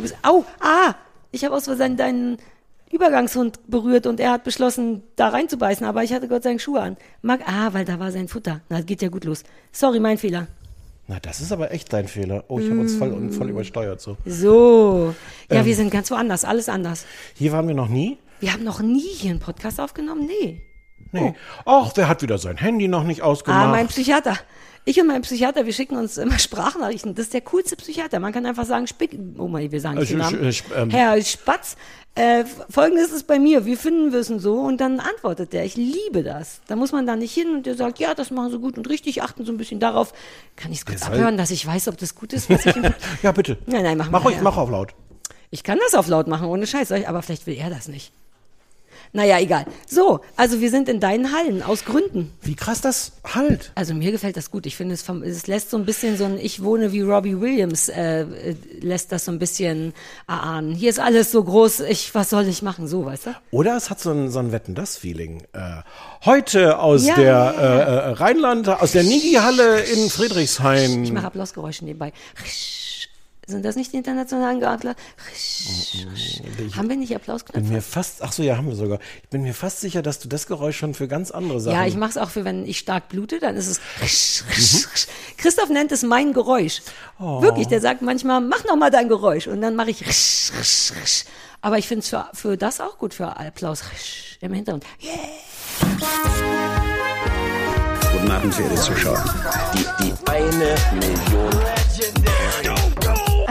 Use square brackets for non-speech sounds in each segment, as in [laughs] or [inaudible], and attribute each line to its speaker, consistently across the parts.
Speaker 1: Du bist. Au, ah! Ich habe aus Versehen deinen Übergangshund berührt und er hat beschlossen, da reinzubeißen, aber ich hatte Gott sei Dank Schuhe an. Mag, ah, weil da war sein Futter. Na, geht ja gut los. Sorry, mein Fehler.
Speaker 2: Na, das ist aber echt dein Fehler. Oh, ich habe uns voll, voll übersteuert so.
Speaker 1: So. Ja,
Speaker 2: Ähm.
Speaker 1: wir sind ganz woanders, alles anders.
Speaker 2: Hier waren wir noch nie.
Speaker 1: Wir haben noch nie hier einen Podcast aufgenommen? Nee.
Speaker 2: Nee. Ach, der hat wieder sein Handy noch nicht ausgemacht.
Speaker 1: Ah, mein Psychiater. Ich und mein Psychiater, wir schicken uns immer [laughs] Sprachnachrichten. Das ist der coolste Psychiater. Man kann einfach sagen, Spick, oh mein, wir sagen
Speaker 2: Äh,
Speaker 1: den Namen.
Speaker 2: äh, ähm.
Speaker 1: Herr Spatz, äh, folgendes ist bei mir, wir finden wir es und so und dann antwortet der. Ich liebe das. Da muss man da nicht hin und der sagt, ja, das machen sie gut und richtig, achten so ein bisschen darauf. Kann ich es kurz abhören, dass ich weiß, ob das gut ist, was ich [laughs]
Speaker 2: ja, bitte.
Speaker 1: Nein, nein, mach
Speaker 2: Mach
Speaker 1: mal,
Speaker 2: ruhig,
Speaker 1: ja.
Speaker 2: mach auf laut.
Speaker 1: Ich kann das auf laut machen, ohne Scheiß, aber vielleicht will er das nicht. Naja, egal. So, also wir sind in deinen Hallen, aus Gründen.
Speaker 2: Wie krass das halt.
Speaker 1: Also mir gefällt das gut. Ich finde, es, vom- es lässt so ein bisschen so ein Ich wohne wie Robbie Williams, äh, äh, lässt das so ein bisschen erahnen. Hier ist alles so groß, ich, was soll ich machen? So, weißt du?
Speaker 2: Oder es hat so ein, so ein Wetten-Das-Feeling. Äh, heute aus
Speaker 1: Ja,
Speaker 2: der
Speaker 1: ja,
Speaker 2: Äh, äh, Rheinland, aus der Nigi-Halle in
Speaker 1: Ich
Speaker 2: Friedrichshain.
Speaker 1: mache Applausgeräusche nebenbei. Sind das nicht die internationalen Geadler? Haben wir nicht
Speaker 2: bin
Speaker 1: Applausknöpfe?
Speaker 2: mir fast, ach so, ja, haben wir sogar. Ich bin mir fast sicher, dass du das Geräusch schon für ganz andere Sachen.
Speaker 1: Ja, ich mache es auch für, wenn ich stark blute, dann ist es. Christoph nennt es mein Geräusch. Wirklich, der sagt manchmal, mach noch mal dein Geräusch. Und dann mache ich. Aber ich finde es für, für das auch gut, für Applaus im Hintergrund.
Speaker 3: Guten Abend, verehrte Zuschauer. Die, die eine Million.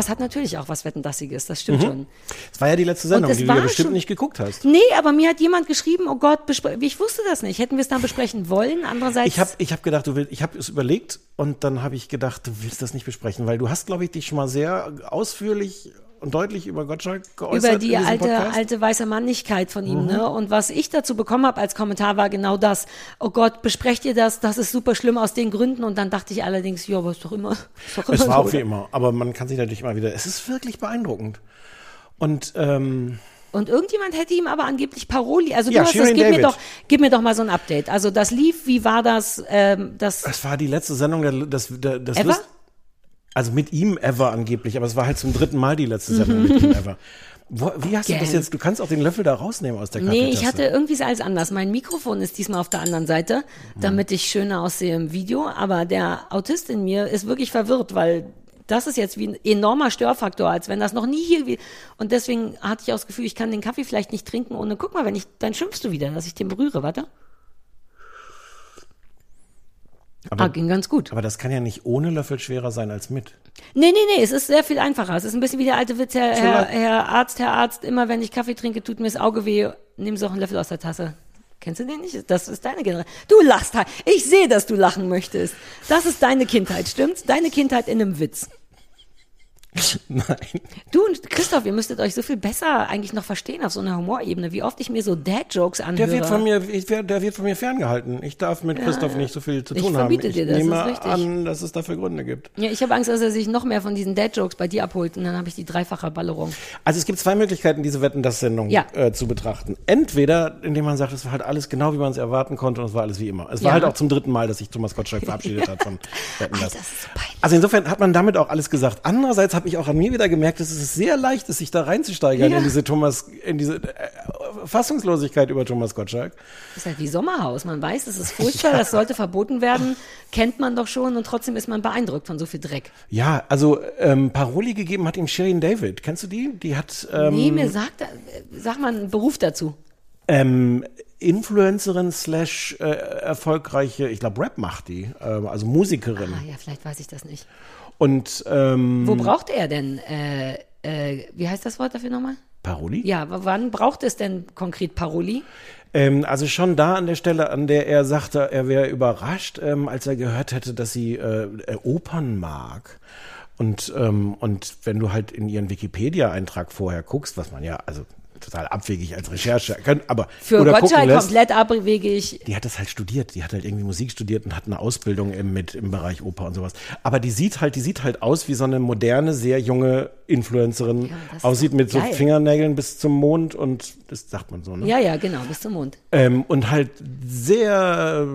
Speaker 1: Das hat natürlich auch was Wettendassiges, das stimmt schon.
Speaker 2: Das war ja die letzte Sendung,
Speaker 1: es
Speaker 2: die du ja bestimmt
Speaker 1: schon-
Speaker 2: nicht geguckt hast.
Speaker 1: Nee, aber mir hat jemand geschrieben, oh Gott, ich wusste das nicht. Hätten wir es dann besprechen wollen? Andererseits.
Speaker 2: Ich habe ich hab gedacht, du willst, ich habe es überlegt und dann habe ich gedacht, du willst das nicht besprechen, weil du hast, glaube ich, dich schon mal sehr ausführlich und deutlich über Gottschalk geäußert.
Speaker 1: über die alte,
Speaker 2: Podcast.
Speaker 1: alte weiße Mannigkeit von
Speaker 2: Mhm.
Speaker 1: ihm. Ne? Und was ich dazu bekommen habe als Kommentar war genau das. Oh Gott, besprecht ihr das? Das ist super schlimm aus den Gründen. Und dann dachte ich allerdings, ja, ist doch immer. Doch immer
Speaker 2: Es war
Speaker 1: so,
Speaker 2: auch wie immer, aber man kann sich natürlich immer wieder. Es ist wirklich beeindruckend. Und ähm,
Speaker 1: Und irgendjemand hätte ihm aber angeblich Paroli. Also du
Speaker 2: Ja,
Speaker 1: hast das,
Speaker 2: Shirin
Speaker 1: gib mir doch, gib mir doch mal so ein Update. Also das lief, wie war das? Ähm, das
Speaker 2: es war die letzte Sendung, der, das, der, das
Speaker 1: Ever?
Speaker 2: Lust- also mit ihm ever angeblich, aber es war halt zum dritten Mal die letzte Sendung mit ihm ever. Wo, wie hast du das jetzt? Du kannst auch den Löffel da rausnehmen aus der
Speaker 1: Nee,
Speaker 2: Kaffeetasse.
Speaker 1: ich hatte irgendwie ist alles anders. Mein Mikrofon ist diesmal auf der anderen Seite,
Speaker 2: Mhm.
Speaker 1: damit ich schöner aussehe im Video. Aber der Autist in mir ist wirklich verwirrt, weil das ist jetzt wie ein enormer Störfaktor, als wenn das noch nie hier wie und deswegen hatte ich auch das Gefühl, ich kann den Kaffee vielleicht nicht trinken ohne. Guck mal, wenn ich dann schimpfst du wieder, dass ich den berühre. Warte.
Speaker 2: Aber-
Speaker 1: ah, ging ganz gut.
Speaker 2: Aber das kann ja nicht ohne Löffel schwerer sein als mit.
Speaker 1: Nee, nee, nee, es ist sehr viel einfacher. Es ist ein bisschen wie der alte Witz, Herr, Herr, Herr Arzt, Herr Arzt, immer wenn ich Kaffee trinke, tut mir das Auge weh, nehmen Sie auch einen Löffel aus der Tasse. Kennst du den nicht? Das ist deine Generation. Du lachst halt. Ich sehe, dass du lachen möchtest. Das ist deine Kindheit, stimmt's? Deine Kindheit in einem Witz. [laughs]
Speaker 2: Nein.
Speaker 1: Du und Christoph, ihr müsstet euch so viel besser eigentlich noch verstehen auf so einer Humorebene, wie oft ich mir so Dad-Jokes anhöre.
Speaker 2: Der wird von mir, ich, der wird von mir ferngehalten. Ich darf mit Christoph nicht so viel zu
Speaker 1: Ich
Speaker 2: tun haben.
Speaker 1: verbiete
Speaker 2: Ich
Speaker 1: dir das,
Speaker 2: nehme
Speaker 1: ist richtig.
Speaker 2: an, dass es dafür Gründe gibt.
Speaker 1: ja, ich habe Angst, dass er sich noch mehr von diesen Dad-Jokes bei dir abholt und dann habe ich die dreifache Ballerung.
Speaker 2: Also es gibt zwei Möglichkeiten, diese Wetten, das Sendung
Speaker 1: Ja.
Speaker 2: äh, zu betrachten. Entweder, indem man sagt, es war halt alles genau, wie man es erwarten konnte und es war alles wie immer. Es war
Speaker 1: Ja.
Speaker 2: halt auch zum dritten Mal, dass sich Thomas Gottschalk [laughs] verabschiedet hat von Wetten, das.
Speaker 1: das ist so peinlich.
Speaker 2: Also insofern hat man damit auch alles gesagt. Andererseits habe ich auch an mir wieder gemerkt, dass es sehr leicht ist, sich da reinzusteigern
Speaker 1: Ja.
Speaker 2: in diese Thomas, in diese äh, Fassungslosigkeit über Thomas Gottschalk.
Speaker 1: Das ist halt wie Sommerhaus. Man weiß, es ist furchtbar, das sollte verboten werden, kennt man doch schon und trotzdem ist man beeindruckt von so viel Dreck.
Speaker 2: Ja, also ähm, Paroli gegeben hat ihm Shirin David. Kennst du die? Die hat ähm,
Speaker 1: nee, mir sagt, sag mal einen Beruf dazu.
Speaker 2: ähm, Influencerin slash äh, erfolgreiche, ich glaube Rap macht die, ähm, also Musikerin.
Speaker 1: Ah ja, vielleicht weiß ich das nicht.
Speaker 2: Und ähm,
Speaker 1: Wo braucht er denn, äh, äh, wie heißt das Wort dafür nochmal?
Speaker 2: Paroli?
Speaker 1: Ja, wann braucht es denn konkret Paroli?
Speaker 2: Ähm, also schon da an der Stelle, an der er sagte, er wäre überrascht, ähm, als er gehört hätte, dass sie äh, Opern mag. Und, ähm, und wenn du halt in ihren Wikipedia-Eintrag vorher guckst, was man ja, also total abwegig als Recherche, aber
Speaker 1: Für
Speaker 2: oder
Speaker 1: Gottschalk
Speaker 2: lässt,
Speaker 1: komplett abwegig.
Speaker 2: die hat das halt studiert, die hat halt irgendwie Musik studiert und hat eine Ausbildung im, mit, im Bereich Oper und sowas. Aber die sieht halt, die sieht halt aus wie so eine moderne, sehr junge Influencerin,
Speaker 1: Ja,
Speaker 2: aussieht mit so
Speaker 1: geil.
Speaker 2: Fingernägeln bis zum Mond und das sagt man so, ne?
Speaker 1: Ja, ja, genau, bis zum Mond.
Speaker 2: Ähm, und halt sehr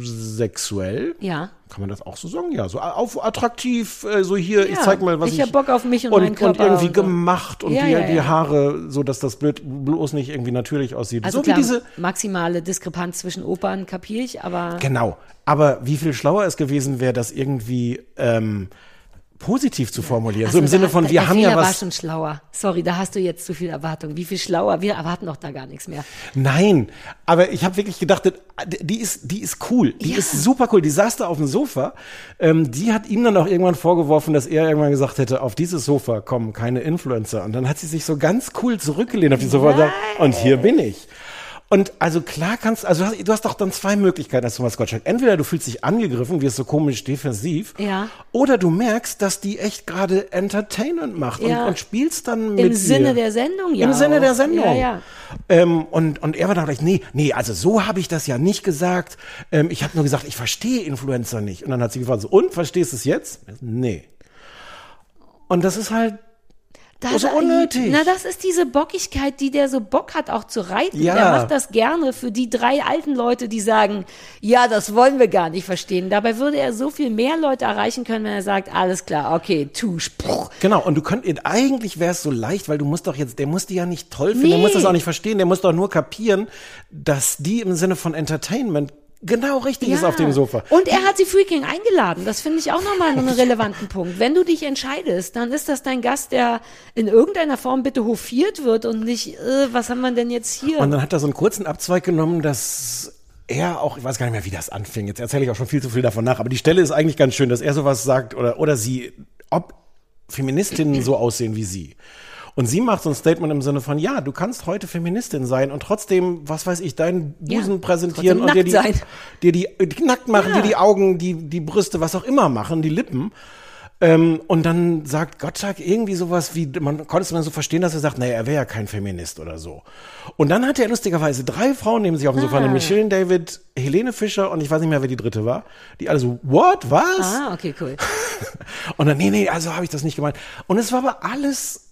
Speaker 2: sexuell.
Speaker 1: Ja.
Speaker 2: Kann man das auch so sagen? Ja, so auf attraktiv, äh, so hier, ich
Speaker 1: Ja,
Speaker 2: zeig mal, was
Speaker 1: ich
Speaker 2: ich.
Speaker 1: hab Bock auf mich und
Speaker 2: und,
Speaker 1: meinen Körper
Speaker 2: Und irgendwie
Speaker 1: und so.
Speaker 2: gemacht und
Speaker 1: Ja,
Speaker 2: die,
Speaker 1: ja,
Speaker 2: die. Haare, so dass das blöd, bloß nicht irgendwie natürlich aussieht.
Speaker 1: Also
Speaker 2: so
Speaker 1: klar,
Speaker 2: wie diese.
Speaker 1: maximale Diskrepanz zwischen Opern kapiere ich, aber
Speaker 2: Genau. Aber wie viel schlauer es gewesen wäre, das irgendwie ähm, positiv zu formulieren.
Speaker 1: Ach
Speaker 2: so im Sinne
Speaker 1: hat-
Speaker 2: von,
Speaker 1: der
Speaker 2: wir haben
Speaker 1: Fehler
Speaker 2: ja
Speaker 1: war
Speaker 2: was.
Speaker 1: schon schlauer. Sorry, da hast du jetzt zu viel Erwartung. Wie viel schlauer? Wir erwarten doch da gar nichts mehr.
Speaker 2: Nein, aber ich habe wirklich gedacht, die ist, die ist cool, die
Speaker 1: Ja.
Speaker 2: ist super cool. Die saß da auf dem Sofa. Ähm, die hat ihm dann auch irgendwann vorgeworfen, dass er irgendwann gesagt hätte, auf dieses Sofa kommen keine Influencer. Und dann hat sie sich so ganz cool zurückgelehnt auf die Sofa und gesagt, und hier bin ich. Und also klar kannst, also du hast, du hast doch dann zwei Möglichkeiten als Thomas Gottschalk. Entweder du fühlst dich angegriffen, wirst so komisch defensiv,
Speaker 1: Ja.
Speaker 2: oder du merkst, dass die echt gerade Entertainment macht
Speaker 1: Ja.
Speaker 2: und, und spielst dann mit
Speaker 1: Im Sinne
Speaker 2: ihr.
Speaker 1: der Sendung, ja.
Speaker 2: Im Sinne
Speaker 1: auch.
Speaker 2: der Sendung.
Speaker 1: Ja, ja.
Speaker 2: Ähm, und, und er war dann gleich, nee, nee, also so habe ich das ja nicht gesagt. Ähm, ich habe nur gesagt, ich verstehe Influencer nicht. Und dann hat sie gefragt, so, und, verstehst du es jetzt? Nee. Und das ist halt,
Speaker 1: Das,
Speaker 2: so unnötig.
Speaker 1: Na, das ist diese Bockigkeit, die der so Bock hat, auch zu reiten.
Speaker 2: Ja.
Speaker 1: Der macht das gerne für die drei alten Leute, die sagen, ja, das wollen wir gar nicht verstehen. Dabei würde er so viel mehr Leute erreichen können, wenn er sagt, alles klar, okay, tu, spruch.
Speaker 2: genau, und du könntest, eigentlich wäre es so leicht, weil du musst doch jetzt, der muss die ja nicht toll finden, der
Speaker 1: Nee.
Speaker 2: muss das auch nicht verstehen, der muss doch nur kapieren, dass die im Sinne von Entertainment genau richtig ist auf dem Sofa.
Speaker 1: Und er hat sie freaking eingeladen. Das finde ich auch nochmal einen [laughs] relevanten Punkt. Wenn du dich entscheidest, dann ist das dein Gast, der in irgendeiner Form bitte hofiert wird und nicht, äh, was haben wir denn jetzt hier?
Speaker 2: Und dann hat er so einen kurzen Abzweig genommen, dass er auch, ich weiß gar nicht mehr, wie das anfing. Jetzt erzähle ich auch schon viel zu viel davon nach, aber die Stelle ist eigentlich ganz schön, dass er sowas sagt oder, oder sie, ob Feministinnen so aussehen wie sie. Und sie macht so ein Statement im Sinne von, ja, du kannst heute Feministin sein und trotzdem, was weiß ich, deinen Busen
Speaker 1: Ja,
Speaker 2: präsentieren und dir die, dir die, die nackt machen,
Speaker 1: Ja.
Speaker 2: dir die Augen, die, die Brüste, was auch immer machen, die Lippen. Ähm, und dann sagt Gottschalk irgendwie sowas wie, man konnte es dann so verstehen, dass er sagt, naja, er wäre ja kein Feminist oder so. Und dann hat er lustigerweise drei Frauen neben sich auf dem Sofa,
Speaker 1: Ah.
Speaker 2: nämlich Shirin David, Helene Fischer und ich weiß nicht mehr, wer die dritte war. Die alle so, what, was?
Speaker 1: ah, okay, cool. [laughs]
Speaker 2: Und dann, nee, nee, also habe ich das nicht gemeint. Und es war aber alles äh,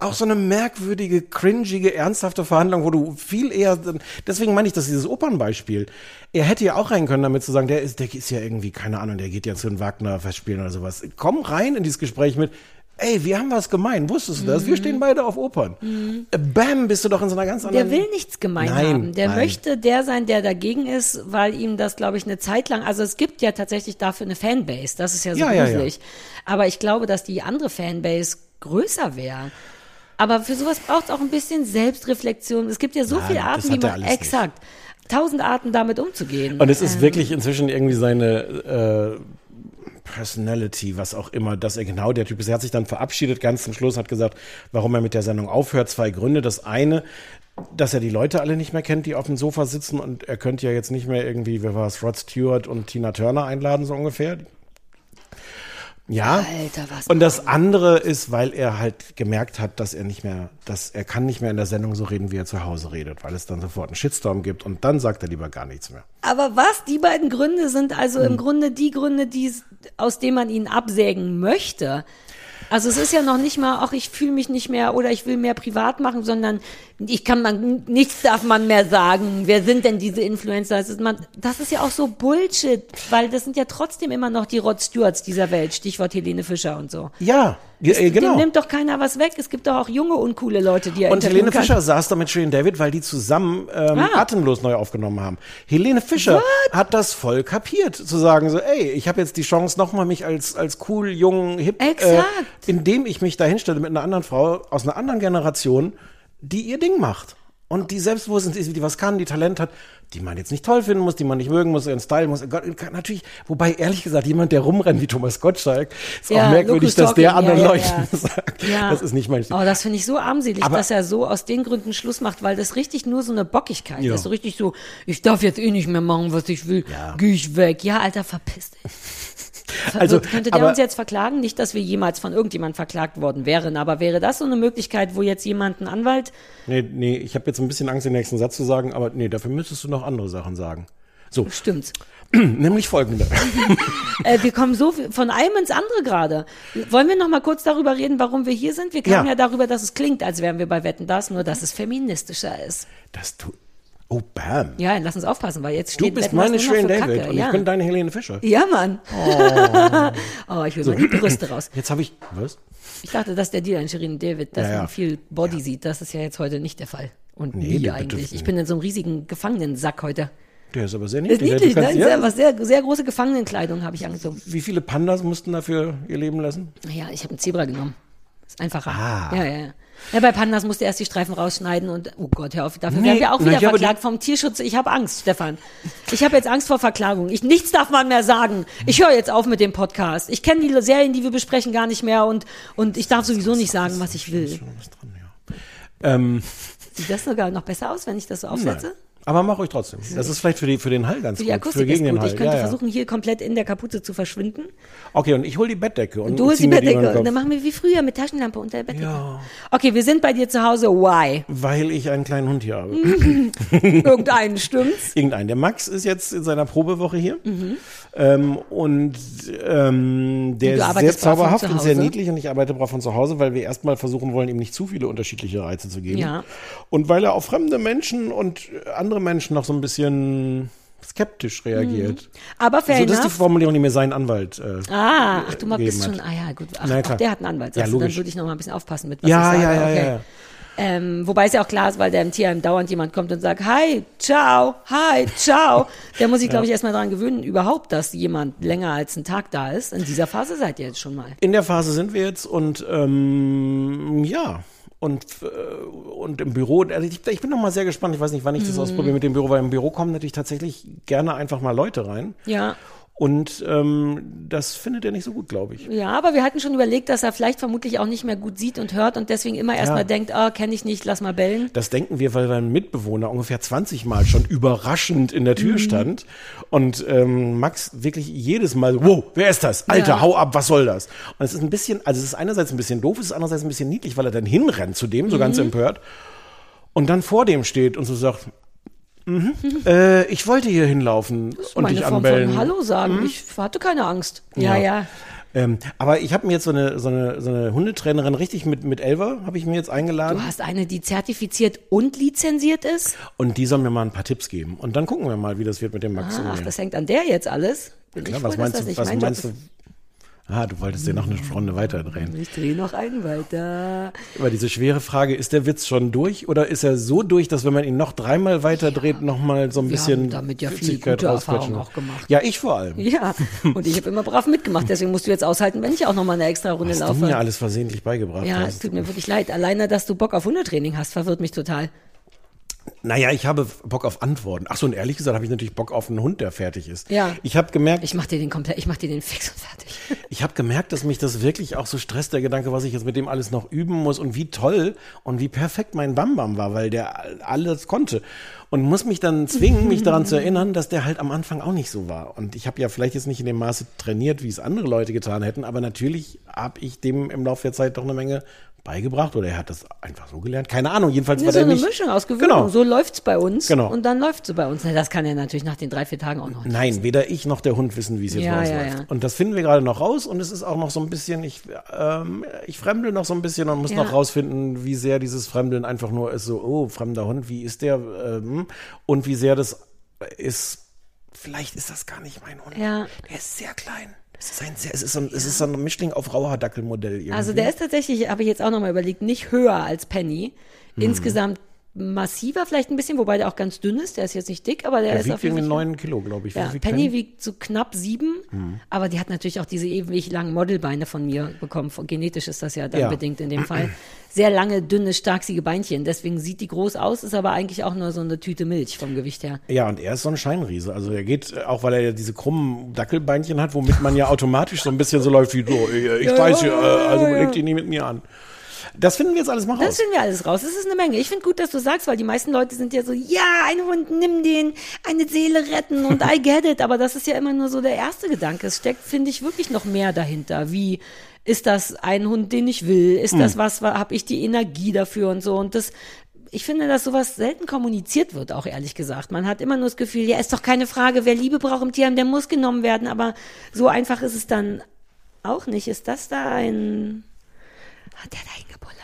Speaker 2: auch so eine merkwürdige, cringige, ernsthafte Verhandlung, wo du viel eher, deswegen meine ich, dass dieses Opernbeispiel, er hätte ja auch rein können damit zu sagen, der ist, der ist ja irgendwie, keine Ahnung, der geht ja zu den Wagner-Festspielen oder sowas. Komm rein in dieses Gespräch mit, ey, wir haben was gemeint, wusstest du das? Wir stehen beide auf Opern. Äh, Bam, bist du doch in so einer ganz anderen...
Speaker 1: Der will nichts gemein
Speaker 2: Nein,
Speaker 1: haben. Der
Speaker 2: nein.
Speaker 1: möchte der sein, der dagegen ist, weil ihm das, glaube ich, eine Zeit lang, also es gibt ja tatsächlich dafür eine Fanbase, das ist ja so
Speaker 2: Ja, ja, ja.
Speaker 1: Aber ich glaube, dass die andere Fanbase größer wäre. Aber für sowas braucht es auch ein bisschen Selbstreflexion. Es gibt ja so
Speaker 2: Nein,
Speaker 1: viele Arten, wie man,
Speaker 2: alles nicht.
Speaker 1: exakt, tausend Arten damit umzugehen.
Speaker 2: Und es ist
Speaker 1: Ähm,
Speaker 2: wirklich inzwischen irgendwie seine äh, Personality, was auch immer, dass er genau der Typ ist. Er hat sich dann verabschiedet, ganz zum Schluss, hat gesagt, warum er mit der Sendung aufhört. Zwei Gründe. Das eine, dass er die Leute alle nicht mehr kennt, die auf dem Sofa sitzen und er könnte ja jetzt nicht mehr irgendwie, wer war es, Rod Stewart und Tina Turner einladen, so ungefähr. Ja.
Speaker 1: Alter, was
Speaker 2: Und das andere ist, weil er halt gemerkt hat, dass er nicht mehr, dass er kann nicht mehr in der Sendung so reden, wie er zu Hause redet, weil es dann sofort einen Shitstorm gibt und dann sagt er lieber gar nichts mehr.
Speaker 1: Aber was? Die beiden Gründe sind also
Speaker 2: Hm.
Speaker 1: im Grunde die Gründe, die, aus denen man ihn absägen möchte. Also es ist ja noch nicht mal, ach, ich fühle mich nicht mehr oder ich will mehr privat machen, sondern ich kann man, nichts darf man mehr sagen. Wer sind denn diese Influencer? Das ist, man, das ist ja auch so Bullshit, weil das sind ja trotzdem immer noch die Rod Stewarts dieser Welt, Stichwort Helene Fischer und so.
Speaker 2: Ja, ge- äh, genau.
Speaker 1: Dem nimmt doch keiner was weg. Es gibt doch auch junge, uncoole Leute, die er
Speaker 2: Und Helene
Speaker 1: kann.
Speaker 2: Fischer saß da mit Shirin David, weil die zusammen ähm,
Speaker 1: Ah.
Speaker 2: Atemlos neu aufgenommen haben. Helene Fischer hat das voll kapiert, zu sagen so, ey, ich habe jetzt die Chance, nochmal mich als, als cool, jung, hip, äh,
Speaker 1: Exakt.
Speaker 2: indem ich mich da hinstelle mit einer anderen Frau aus einer anderen Generation, die ihr Ding macht. und die selbstbewusst ist, die was kann, die Talent hat, die man jetzt nicht toll finden muss, die man nicht mögen muss, ihren Style muss. Natürlich, wobei ehrlich gesagt, jemand, der rumrennt wie Thomas Gottschalk, ist
Speaker 1: Ja,
Speaker 2: auch merkwürdig, dass der
Speaker 1: Talking,
Speaker 2: anderen
Speaker 1: ja, ja,
Speaker 2: Leuten [laughs] sagt.
Speaker 1: Ja.
Speaker 2: Das ist nicht mein Stil.
Speaker 1: Aber das finde ich so armselig,
Speaker 2: Aber-
Speaker 1: dass er so aus den Gründen Schluss macht, weil das richtig nur so eine Bockigkeit
Speaker 2: Ja.
Speaker 1: ist. So richtig so, ich darf jetzt eh nicht mehr machen, was ich will.
Speaker 2: Ja.
Speaker 1: Geh ich weg. Ja, Alter, verpiss dich. [laughs]
Speaker 2: Also,
Speaker 1: könnte der
Speaker 2: aber-
Speaker 1: uns jetzt verklagen? Nicht, dass wir jemals von irgendjemand verklagt worden wären, aber wäre das so eine Möglichkeit, wo jetzt jemand einen Anwalt
Speaker 2: Nee, nee, ich habe jetzt ein bisschen Angst, den nächsten Satz zu sagen, aber nee, dafür müsstest du noch andere Sachen sagen. So,
Speaker 1: stimmt. [clears throat]
Speaker 2: nämlich folgende. [laughs]
Speaker 1: Äh, wir kommen so von einem ins andere gerade. Wollen wir noch mal kurz darüber reden, warum wir hier sind? Wir kamen
Speaker 2: Ja.
Speaker 1: ja. darüber, dass es klingt, als wären wir bei Wetten das, nur dass es feministischer ist.
Speaker 2: Das du. Oh, bam.
Speaker 1: Ja, lass uns aufpassen, weil jetzt
Speaker 2: Du
Speaker 1: steht
Speaker 2: bist
Speaker 1: Wetten, das
Speaker 2: meine Shirin David
Speaker 1: Kacke.
Speaker 2: und
Speaker 1: ja.
Speaker 2: ich bin deine Helene Fischer.
Speaker 1: Ja, Mann. Oh, [laughs] ich will mal die Brüste raus. [clears throat]
Speaker 2: Jetzt habe ich. Was?
Speaker 1: Ich dachte, dass der Deal an Shirin David, dass
Speaker 2: Ja, ja.
Speaker 1: man viel Body sieht. Das ist ja jetzt heute nicht der Fall. Und
Speaker 2: Nee,
Speaker 1: wie
Speaker 2: du bitte-
Speaker 1: eigentlich. Ich bin in so einem riesigen Gefangenensack heute.
Speaker 2: Der ist aber sehr
Speaker 1: Das ist
Speaker 2: niedlich.
Speaker 1: niedlich,
Speaker 2: Du
Speaker 1: ne? Sehr,
Speaker 2: ja,
Speaker 1: was sehr, sehr große Gefangenenkleidung habe ich angezogen.
Speaker 2: Wie viele Pandas mussten dafür ihr Leben lassen?
Speaker 1: Ja, ich habe einen Zebra genommen. Ist einfacher.
Speaker 2: Ah.
Speaker 1: Ja, ja, ja. Ja, bei Pandas musste erst die Streifen rausschneiden und, oh Gott, hör auf, dafür
Speaker 2: Nee,
Speaker 1: werden wir auch wieder verklagt vom Tierschutz. Ich habe Angst, Stefan. Ich habe jetzt Angst vor Verklagung. Ich, nichts darf man mehr sagen. Ich höre jetzt auf mit dem Podcast. Ich kenne die Serien, die wir besprechen, gar nicht mehr und, und ich darf sowieso nicht sagen, was ich will.
Speaker 2: Was dran, ja. Ähm,
Speaker 1: Sieht das sogar noch besser aus, wenn ich das so aufsetze?
Speaker 2: nein. Aber mach ruhig trotzdem. Das ist vielleicht für, die, für den Hall ganz
Speaker 1: Für die
Speaker 2: gut.
Speaker 1: Akustik
Speaker 2: für gegen
Speaker 1: ist
Speaker 2: den
Speaker 1: gut.
Speaker 2: Hall.
Speaker 1: Ich könnte
Speaker 2: ja, ja.
Speaker 1: versuchen, hier komplett in der Kapuze zu verschwinden.
Speaker 2: Okay, und ich hol die Bettdecke. Und
Speaker 1: Du holst die Bettdecke und dann machen wir wie früher mit Taschenlampe unter der Bettdecke.
Speaker 2: Ja.
Speaker 1: Okay, wir sind bei dir zu Hause. Why?
Speaker 2: Weil ich einen kleinen Hund hier habe. [laughs]
Speaker 1: Irgendeinen, stimmt's?
Speaker 2: Irgendein. Der Max ist jetzt in seiner Probewoche hier. Ähm, und ähm, der
Speaker 1: Und
Speaker 2: ist sehr zauberhaft und sehr niedlich und ich arbeite brav von zu Hause, weil wir erstmal versuchen wollen, ihm nicht zu viele unterschiedliche Reize zu geben.
Speaker 1: Ja.
Speaker 2: Und weil er auf fremde Menschen und andere Menschen noch so ein bisschen skeptisch reagiert.
Speaker 1: Aber fair
Speaker 2: So, das ist die
Speaker 1: enough.
Speaker 2: Formulierung, die mir sein Anwalt äh,
Speaker 1: Ah, ach, du mal bist schon, ah ja, gut. Ach,
Speaker 2: Na klar.
Speaker 1: der hat einen Anwalt.
Speaker 2: Ja,
Speaker 1: dann würde ich noch mal ein bisschen aufpassen mit, was
Speaker 2: Ja,
Speaker 1: ich
Speaker 2: ja,
Speaker 1: sage.
Speaker 2: ja,
Speaker 1: okay.
Speaker 2: ja, ja.
Speaker 1: Ähm, wobei es ja auch klar ist, weil der im Tierheim dauernd jemand kommt und sagt, hi, ciao, hi, ciao. [laughs] Der muss sich, glaube ich, erstmal daran gewöhnen, überhaupt, dass jemand länger als einen Tag da ist. In dieser Phase seid ihr jetzt schon mal.
Speaker 2: In der Phase sind wir jetzt und ähm, ja. Und, äh, und im Büro, also ich, ich bin noch mal sehr gespannt, ich weiß nicht, wann ich
Speaker 1: Mhm.
Speaker 2: das ausprobiere mit dem Büro, weil im Büro kommen natürlich tatsächlich gerne einfach mal Leute rein.
Speaker 1: Ja.
Speaker 2: Und ähm, das findet er nicht so gut, glaube ich.
Speaker 1: Ja, aber wir hatten schon überlegt, dass er vielleicht vermutlich auch nicht mehr gut sieht und hört und deswegen immer erstmal denkt, ah, kenne ich nicht, lass mal bellen.
Speaker 2: Das denken wir, weil mein Mitbewohner ungefähr 20 Mal schon überraschend in der Tür
Speaker 1: Mhm.
Speaker 2: stand. Und ähm, Max wirklich jedes Mal so, wow, wer ist das? Alter,
Speaker 1: Ja.
Speaker 2: hau ab, was soll das? Und es ist ein bisschen, also es ist einerseits ein bisschen doof, es ist andererseits ein bisschen niedlich, weil er dann hinrennt zu dem, so
Speaker 1: Mhm.
Speaker 2: ganz empört. Und dann vor dem steht und so sagt, mhm, äh, ich wollte hier hinlaufen und dich
Speaker 1: Form
Speaker 2: anbellen.
Speaker 1: von Hallo sagen. Ich hatte keine Angst. Ja,
Speaker 2: Ja.
Speaker 1: ja.
Speaker 2: Ähm, aber ich habe mir jetzt so eine, so eine, so eine Hundetrainerin richtig mit, mit Elva, habe ich mir jetzt eingeladen.
Speaker 1: Du hast eine, die zertifiziert und lizenziert ist?
Speaker 2: Und die soll mir mal ein paar Tipps geben. Und dann gucken wir mal, wie das wird mit dem Max. und
Speaker 1: Ach, das hängt an der jetzt alles. Bin
Speaker 2: Ja,
Speaker 1: ich
Speaker 2: was
Speaker 1: froh,
Speaker 2: meinst du, was
Speaker 1: mein
Speaker 2: meinst du? Ah, du wolltest dir noch eine Runde weiterdrehen.
Speaker 1: ist. Ich drehe noch einen weiter.
Speaker 2: Aber diese schwere Frage, ist der Witz schon durch oder ist er so durch, dass wenn man ihn noch dreimal weiterdreht, noch mal so ein
Speaker 1: Wir
Speaker 2: bisschen
Speaker 1: haben damit ja viel
Speaker 2: Witzigkeit
Speaker 1: gute? Erfahrungen auch gemacht.
Speaker 2: Ja, ich vor allem.
Speaker 1: Ja, und ich habe immer brav mitgemacht. Deswegen musst du jetzt aushalten, wenn ich auch noch mal eine extra Runde
Speaker 2: Was du
Speaker 1: laufe.
Speaker 2: mir alles versehentlich beigebracht
Speaker 1: ja, es
Speaker 2: hast.
Speaker 1: tut mir wirklich leid. Alleine, dass du Bock auf Hundetraining hast, verwirrt mich total.
Speaker 2: Naja, ich habe Bock auf Antworten. Ach so, und ehrlich gesagt habe ich natürlich Bock auf einen Hund, der fertig ist.
Speaker 1: Ja.
Speaker 2: Ich habe gemerkt,
Speaker 1: Ich mach dir den komplett, ich mach dir den fix und fertig. [laughs]
Speaker 2: Ich habe gemerkt, dass mich das wirklich auch so stresst, der Gedanke, was ich jetzt mit dem alles noch üben muss und wie toll und wie perfekt mein Bambam war, weil der all- alles konnte. Und muss mich dann zwingen, mich daran zu erinnern, dass der halt am Anfang auch nicht so war. Und ich habe ja vielleicht jetzt nicht in dem Maße trainiert, wie es andere Leute getan hätten, aber natürlich habe ich dem im Laufe der Zeit doch eine Menge beigebracht oder er hat das einfach so gelernt. Keine Ahnung, jedenfalls
Speaker 1: Das
Speaker 2: war
Speaker 1: so eine
Speaker 2: nicht.
Speaker 1: Mischung aus Gewöhnung.
Speaker 2: Genau.
Speaker 1: So läuft's bei uns.
Speaker 2: Genau.
Speaker 1: Und dann läuft's so bei uns. Na, Das kann ja natürlich nach den drei, vier Tagen auch noch nicht.
Speaker 2: Nein, weder ich noch der Hund wissen, wie es jetzt
Speaker 1: Ja, ja, ja.
Speaker 2: Und das finden wir gerade noch raus und es ist auch noch so ein bisschen, ich, ähm, ich fremdel noch so ein bisschen und muss noch rausfinden, wie sehr dieses Fremdeln einfach nur ist so, oh, fremder Hund, wie ist der? Ähm, und wie sehr das ist, vielleicht ist das gar nicht mein Hund.
Speaker 1: Ja.
Speaker 2: Der ist sehr klein. Es ist ein, sehr, es ist so ein, es ist so ein Mischling auf Rauhardackelmodell irgendwie.
Speaker 1: Also der ist tatsächlich, habe ich jetzt auch nochmal überlegt, nicht höher als Penny.
Speaker 2: Mhm.
Speaker 1: Insgesamt massiver vielleicht ein bisschen, wobei der auch ganz dünn ist. Der ist jetzt nicht dick, aber der
Speaker 2: Der
Speaker 1: ist
Speaker 2: wiegt
Speaker 1: auf jeden Fall.
Speaker 2: neun Kilo, glaube ich.
Speaker 1: Ja,
Speaker 2: wiegt
Speaker 1: Penny wiegt so knapp sieben, aber die hat natürlich auch diese ewig langen Modelbeine von mir bekommen. Genetisch ist das ja dann
Speaker 2: Ja.
Speaker 1: bedingt in dem Fall. Sehr lange, dünne, starksige Beinchen. Deswegen sieht die groß aus, ist aber eigentlich auch nur so eine Tüte Milch vom Gewicht her.
Speaker 2: Ja, und er ist so ein Scheinriese. Also er geht, äh, auch weil er ja diese krummen Dackelbeinchen hat, womit man ja [laughs] automatisch so ein bisschen so läuft wie so, ich, ich weiß ja, also leg dich nie mit mir an. Das finden wir jetzt alles mal
Speaker 1: Das
Speaker 2: raus.
Speaker 1: finden wir alles raus. Das ist eine Menge. Ich finde gut, dass du sagst, weil die meisten Leute sind ja so, ja, ein Hund, nimm den, eine Seele retten und I get it. Aber das ist ja immer nur so der erste Gedanke. Es steckt, finde ich, wirklich noch mehr dahinter. Wie, ist das ein Hund, den ich will? Ist das was, habe ich die Energie dafür und so? Und das, ich finde, dass sowas selten kommuniziert wird, auch ehrlich gesagt. Man hat immer nur das Gefühl, ja, ist doch keine Frage, wer Liebe braucht im Tierheim, der muss genommen werden. Aber so einfach ist es dann auch nicht. Ist das da ein, hat der da hingepullert?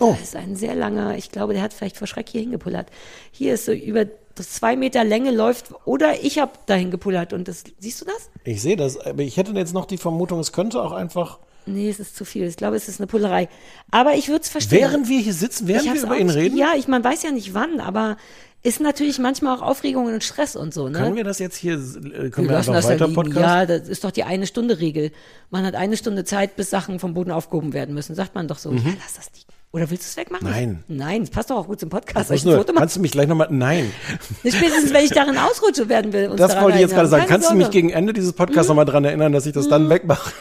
Speaker 2: Oh.
Speaker 1: Das ist ein sehr langer, ich glaube, der hat vielleicht vor Schreck hier hingepullert. Hier ist so über zwei Meter Länge läuft, oder ich habe da hingepullert und das, siehst du das?
Speaker 2: Ich sehe das, aber ich hätte jetzt noch die Vermutung, es könnte auch einfach,
Speaker 1: Nee, es ist zu viel. Ich glaube, es ist eine Pullerei. Aber ich würde es verstehen.
Speaker 2: während wir hier sitzen, während
Speaker 1: Ich
Speaker 2: wir über ihn reden,
Speaker 1: Ja, ich, man weiß ja nicht wann, aber ist natürlich manchmal auch Aufregung und Stress und so, ne?
Speaker 2: können wir das jetzt hier, äh, können
Speaker 1: Wir
Speaker 2: wir
Speaker 1: lassen das da
Speaker 2: weiter. Podcast?
Speaker 1: Ja, das ist doch die eine Stunde Regel. Man hat eine Stunde Zeit, bis Sachen vom Boden aufgehoben werden müssen. Sagt man doch so, ja, lass das liegen. Oder willst du es wegmachen?
Speaker 2: Mhm. Nein.
Speaker 1: Nein, es passt doch auch gut zum Podcast. Ich
Speaker 2: nur, kannst du mich gleich nochmal, nein. [laughs]
Speaker 1: Spätestens, wenn ich darin ausrutsche, werden wir uns
Speaker 2: Das wollte ich jetzt gerade sagen. Kannst du mich gegen Ende dieses Podcasts nochmal dran erinnern, dass ich das dann wegmache?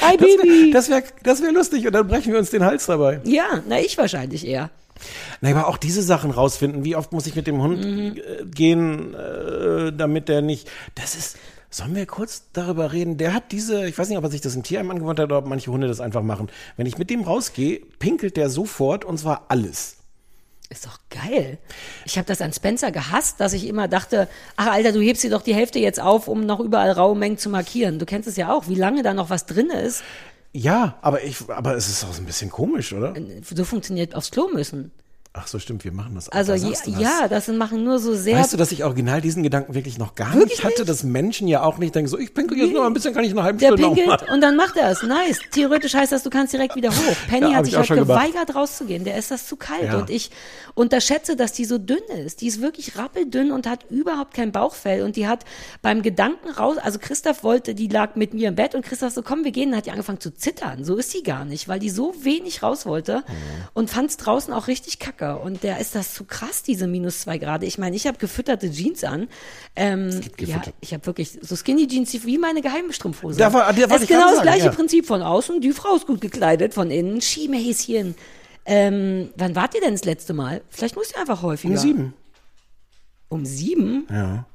Speaker 1: Hi,
Speaker 2: Das
Speaker 1: Baby.
Speaker 2: wäre das wär, das wär lustig und dann brechen wir uns den Hals dabei.
Speaker 1: Ja, na, ich wahrscheinlich eher.
Speaker 2: Na, aber auch diese Sachen rausfinden. Wie oft muss ich mit dem Hund
Speaker 1: Mhm.
Speaker 2: äh, gehen, äh, damit der nicht. Das ist. Sollen wir kurz darüber reden? Der hat diese, ich weiß nicht, ob er sich das im Tierheim angewandt hat oder ob manche Hunde das einfach machen. Wenn ich mit dem rausgehe, pinkelt der sofort und zwar alles.
Speaker 1: Ist doch geil. Ich habe das an Spencer gehasst, dass ich immer dachte, ach Alter, du hebst dir doch die Hälfte jetzt auf, um noch überall raue Mengen zu markieren. Du kennst es ja auch, wie lange da noch was drin ist.
Speaker 2: Ja, aber ich, aber es ist auch so ein bisschen komisch, oder?
Speaker 1: So funktioniert aufs Klo müssen.
Speaker 2: Ach so, stimmt, wir machen das auch.
Speaker 1: Also
Speaker 2: Da
Speaker 1: ja, ja, das machen nur so sehr.
Speaker 2: Weißt du, dass ich original diesen Gedanken wirklich noch gar
Speaker 1: Wirklich
Speaker 2: nicht hatte,
Speaker 1: nicht?
Speaker 2: dass Menschen ja auch nicht denken, so, ich pinkel jetzt noch ein bisschen, kann ich eine halbe
Speaker 1: der
Speaker 2: Stunde noch
Speaker 1: pinkelt und dann macht er es. Nice. Theoretisch heißt das, du kannst direkt wieder hoch. [laughs] Penny
Speaker 2: Ja,
Speaker 1: hat
Speaker 2: ich
Speaker 1: sich
Speaker 2: auch
Speaker 1: heute
Speaker 2: schon gemacht.
Speaker 1: geweigert rauszugehen. Der ist das zu kalt.
Speaker 2: Ja.
Speaker 1: Und ich unterschätze, dass die so dünn ist. Die ist wirklich rappeldünn und hat überhaupt kein Bauchfell. Und die hat beim Gedanken raus, also Christoph wollte, die lag mit mir im Bett und Christoph so, komm, wir gehen. Dann hat die angefangen zu zittern. So ist sie gar nicht, weil die so wenig raus wollte
Speaker 2: Mhm.
Speaker 1: und fand es draußen auch richtig kacke. Und der ist das zu krass, diese minus zwei Grad. Ich meine, ich habe gefütterte Jeans an. Ähm, ja,
Speaker 2: gefüttert.
Speaker 1: ich habe wirklich so Skinny Jeans, wie meine Geheimstrumpfhose.
Speaker 2: Da war- da
Speaker 1: es ist genau das
Speaker 2: sagen,
Speaker 1: gleiche
Speaker 2: ja.
Speaker 1: Prinzip von außen. Die Frau ist gut gekleidet von innen. Schiemäschen. Ähm, wann wart ihr denn das letzte Mal? Vielleicht muss ihr einfach häufiger.
Speaker 2: Um sieben.
Speaker 1: Um sieben?
Speaker 2: Ja.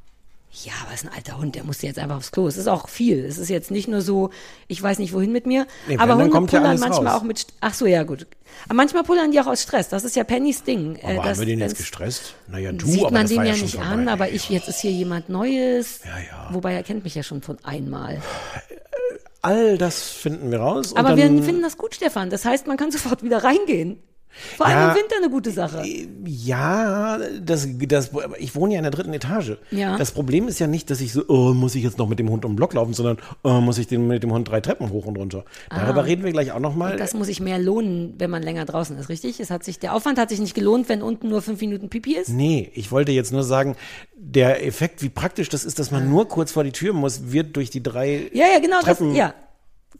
Speaker 1: Ja, aber es ist ein alter Hund, der muss jetzt einfach aufs Klo. Es ist auch viel. Es ist jetzt nicht nur so, ich weiß nicht wohin mit mir.
Speaker 2: Nee,
Speaker 1: aber Hunde
Speaker 2: kommt ja
Speaker 1: pullern
Speaker 2: alles
Speaker 1: manchmal
Speaker 2: raus.
Speaker 1: auch mit. Ach so, ja gut. Aber manchmal pullern die auch aus Stress. Das ist ja Pennys Ding. Äh,
Speaker 2: Aber
Speaker 1: das-
Speaker 2: haben wir den jetzt gestresst? Naja, du,
Speaker 1: Sieht
Speaker 2: aber
Speaker 1: man
Speaker 2: das
Speaker 1: den ja,
Speaker 2: ja
Speaker 1: nicht
Speaker 2: vorbei.
Speaker 1: an, aber ich, jetzt ist hier jemand Neues.
Speaker 2: Ja, ja.
Speaker 1: Wobei er kennt mich ja schon von einmal.
Speaker 2: All das finden wir raus.
Speaker 1: Aber wir finden das gut, Stefan. Das heißt, man kann [laughs] sofort wieder reingehen. Vor allem
Speaker 2: Ja.
Speaker 1: im Winter eine gute Sache.
Speaker 2: Ja, das, das, ich wohne ja in der dritten Etage.
Speaker 1: Ja.
Speaker 2: Das Problem ist ja nicht, dass ich so, oh, muss ich jetzt noch mit dem Hund um den Block laufen, sondern oh, muss ich den, mit dem Hund drei Treppen hoch und runter. Darüber reden wir gleich auch nochmal.
Speaker 1: Ah. Das muss sich mehr lohnen, wenn man länger draußen ist, richtig? Es hat sich, der Aufwand hat sich nicht gelohnt, wenn unten nur fünf Minuten Pipi ist.
Speaker 2: Nee, ich wollte jetzt nur sagen, der Effekt, wie praktisch das ist, dass man nur kurz vor die Tür muss, wird durch die drei
Speaker 1: Ja, ja, genau.
Speaker 2: Treppen
Speaker 1: Das, ja.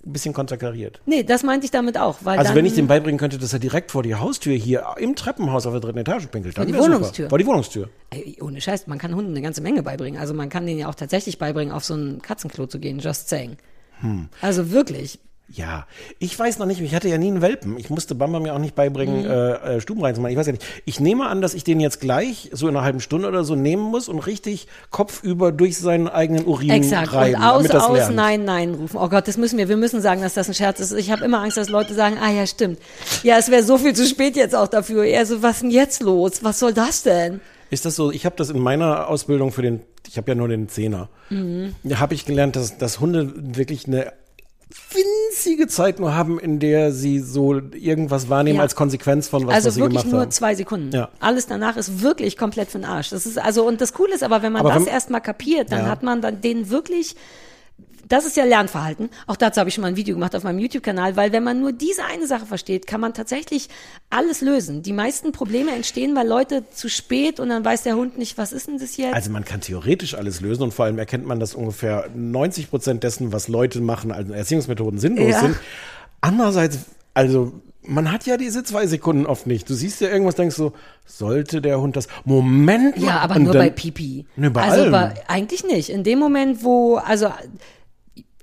Speaker 2: Ein bisschen konterkariert.
Speaker 1: Nee, das meinte ich damit auch. Weil
Speaker 2: Also wenn ich dem beibringen könnte, dass er direkt vor die Haustür hier im Treppenhaus auf der dritten Etage pinkelt, dann
Speaker 1: die
Speaker 2: wär super. Vor die Wohnungstür.
Speaker 1: Ey, ohne Scheiß, man kann Hunden eine ganze Menge beibringen. Also man kann denen ja auch tatsächlich beibringen, auf so ein Katzenklo zu gehen, just saying.
Speaker 2: Hm.
Speaker 1: Also wirklich.
Speaker 2: Ja, ich weiß noch nicht, ich hatte ja nie einen Welpen. Ich musste Bamba mir auch nicht beibringen,
Speaker 1: Mhm.
Speaker 2: äh, äh, Stuben reinzumachen. Ich weiß ja nicht. Ich nehme an, dass ich den jetzt gleich so in einer halben Stunde oder so nehmen muss und richtig kopfüber durch seinen eigenen Urin
Speaker 1: Exakt.
Speaker 2: reiben,
Speaker 1: und aus, aus,
Speaker 2: lernt.
Speaker 1: nein, nein rufen. Oh Gott, das müssen wir. Wir müssen sagen, dass das ein Scherz ist. Ich habe immer Angst, dass Leute sagen, ah ja, stimmt. Ja, es wäre so viel zu spät jetzt auch dafür. Er so, was denn jetzt los? Was soll das denn?
Speaker 2: Ist das so? Ich habe das in meiner Ausbildung für den, ich habe ja nur den Zehner.
Speaker 1: Mhm.
Speaker 2: Habe ich gelernt, dass, dass Hunde wirklich eine winzige Zeit nur haben, in der sie so irgendwas wahrnehmen
Speaker 1: Ja.
Speaker 2: als Konsequenz von was,
Speaker 1: also
Speaker 2: was sie
Speaker 1: wirklich
Speaker 2: gemacht
Speaker 1: nur
Speaker 2: haben.
Speaker 1: zwei Sekunden.
Speaker 2: Ja.
Speaker 1: Alles danach ist wirklich komplett für den Arsch. Das ist also und das Coole ist aber, wenn man
Speaker 2: Aber
Speaker 1: das erstmal kapiert, dann
Speaker 2: Ja.
Speaker 1: hat man dann den wirklich das ist ja Lernverhalten. Auch dazu habe ich schon mal ein Video gemacht auf meinem YouTube-Kanal, weil wenn man nur diese eine Sache versteht, kann man tatsächlich alles lösen. Die meisten Probleme entstehen, weil Leute zu spät und dann weiß der Hund nicht, was ist denn das jetzt?
Speaker 2: Also man kann theoretisch alles lösen und vor allem erkennt man, dass ungefähr 90 Prozent dessen, was Leute machen, also Erziehungsmethoden sinnlos
Speaker 1: Ja.
Speaker 2: sind. Andererseits, also man hat ja diese zwei Sekunden oft nicht. Du siehst ja irgendwas, denkst so, sollte der Hund das? Moment mal.
Speaker 1: Ja, aber nur
Speaker 2: dann-
Speaker 1: bei Pipi.
Speaker 2: Nee, bei
Speaker 1: also
Speaker 2: allem.
Speaker 1: bei, eigentlich nicht. In dem Moment, wo, also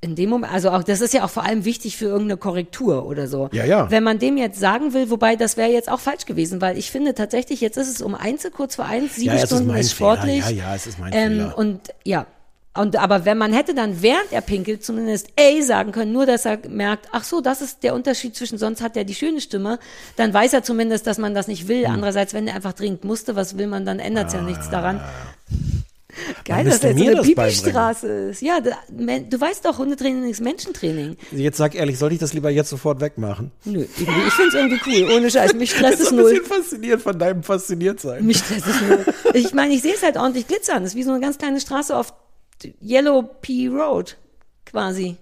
Speaker 1: in dem Moment, also auch, das ist ja auch vor allem wichtig für irgendeine Korrektur oder so.
Speaker 2: Ja, ja.
Speaker 1: Wenn man dem jetzt sagen will, wobei das wäre jetzt auch falsch gewesen, weil ich finde tatsächlich, jetzt ist es um eins, kurz vor eins, sieben
Speaker 2: Ja, es ist
Speaker 1: Stunden
Speaker 2: mein
Speaker 1: ist
Speaker 2: Fehler.
Speaker 1: sportlich.
Speaker 2: Ja, ja, es ist mein
Speaker 1: ähm,
Speaker 2: Fehler.
Speaker 1: Und ja. Und aber wenn man hätte dann während er pinkelt zumindest ey sagen können, nur dass er merkt, ach so, das ist der Unterschied zwischen sonst hat er die schöne Stimme, dann weiß er zumindest, dass man das nicht
Speaker 2: Hm.
Speaker 1: will. Andererseits, wenn er einfach dringend musste, was will man dann, ändert ja nichts daran. Geil, dass das jetzt so eine. Pipi-Straße ist. Ja, da, du weißt doch, Hundetraining ist Menschentraining.
Speaker 2: Jetzt sag ehrlich, sollte ich das lieber jetzt sofort wegmachen?
Speaker 1: Nö, irgendwie, ich find's irgendwie cool. Ohne Scheiß, mich stresst [laughs] es
Speaker 2: ein
Speaker 1: null.
Speaker 2: bisschen fasziniert von deinem Fasziniertsein.
Speaker 1: Mich stresst es null. Ich meine, ich sehe es halt ordentlich glitzern. Das ist wie so eine ganz kleine Straße auf Yellow Pea Road, quasi.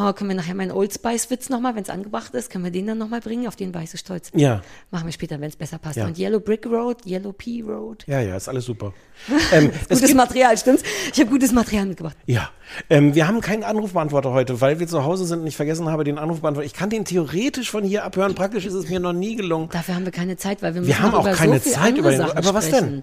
Speaker 1: Oh, können wir nachher meinen Old Spice Witz nochmal, wenn es angebracht ist, können wir den dann nochmal bringen? Auf den war ich so stolz.
Speaker 2: Ja.
Speaker 1: Machen wir später, wenn es besser passt.
Speaker 2: Ja.
Speaker 1: Und Yellow Brick Road, Yellow Pea Road.
Speaker 2: Ja, ja, ist alles super. [laughs] ähm, es
Speaker 1: Gutes
Speaker 2: gibt,
Speaker 1: Material, stimmt's? Ich habe gutes Material mitgebracht.
Speaker 2: ja, ähm, wir haben keinen Anrufbeantworter heute, weil wir zu Hause sind und ich vergessen habe, den Anrufbeantworter. Ich kann den theoretisch von hier abhören. Praktisch ist es mir noch nie gelungen.
Speaker 1: Dafür haben wir keine Zeit, weil wir
Speaker 2: Wir
Speaker 1: müssen
Speaker 2: haben
Speaker 1: noch
Speaker 2: auch keine
Speaker 1: so
Speaker 2: Zeit, über den- aber was
Speaker 1: sprechen.
Speaker 2: denn?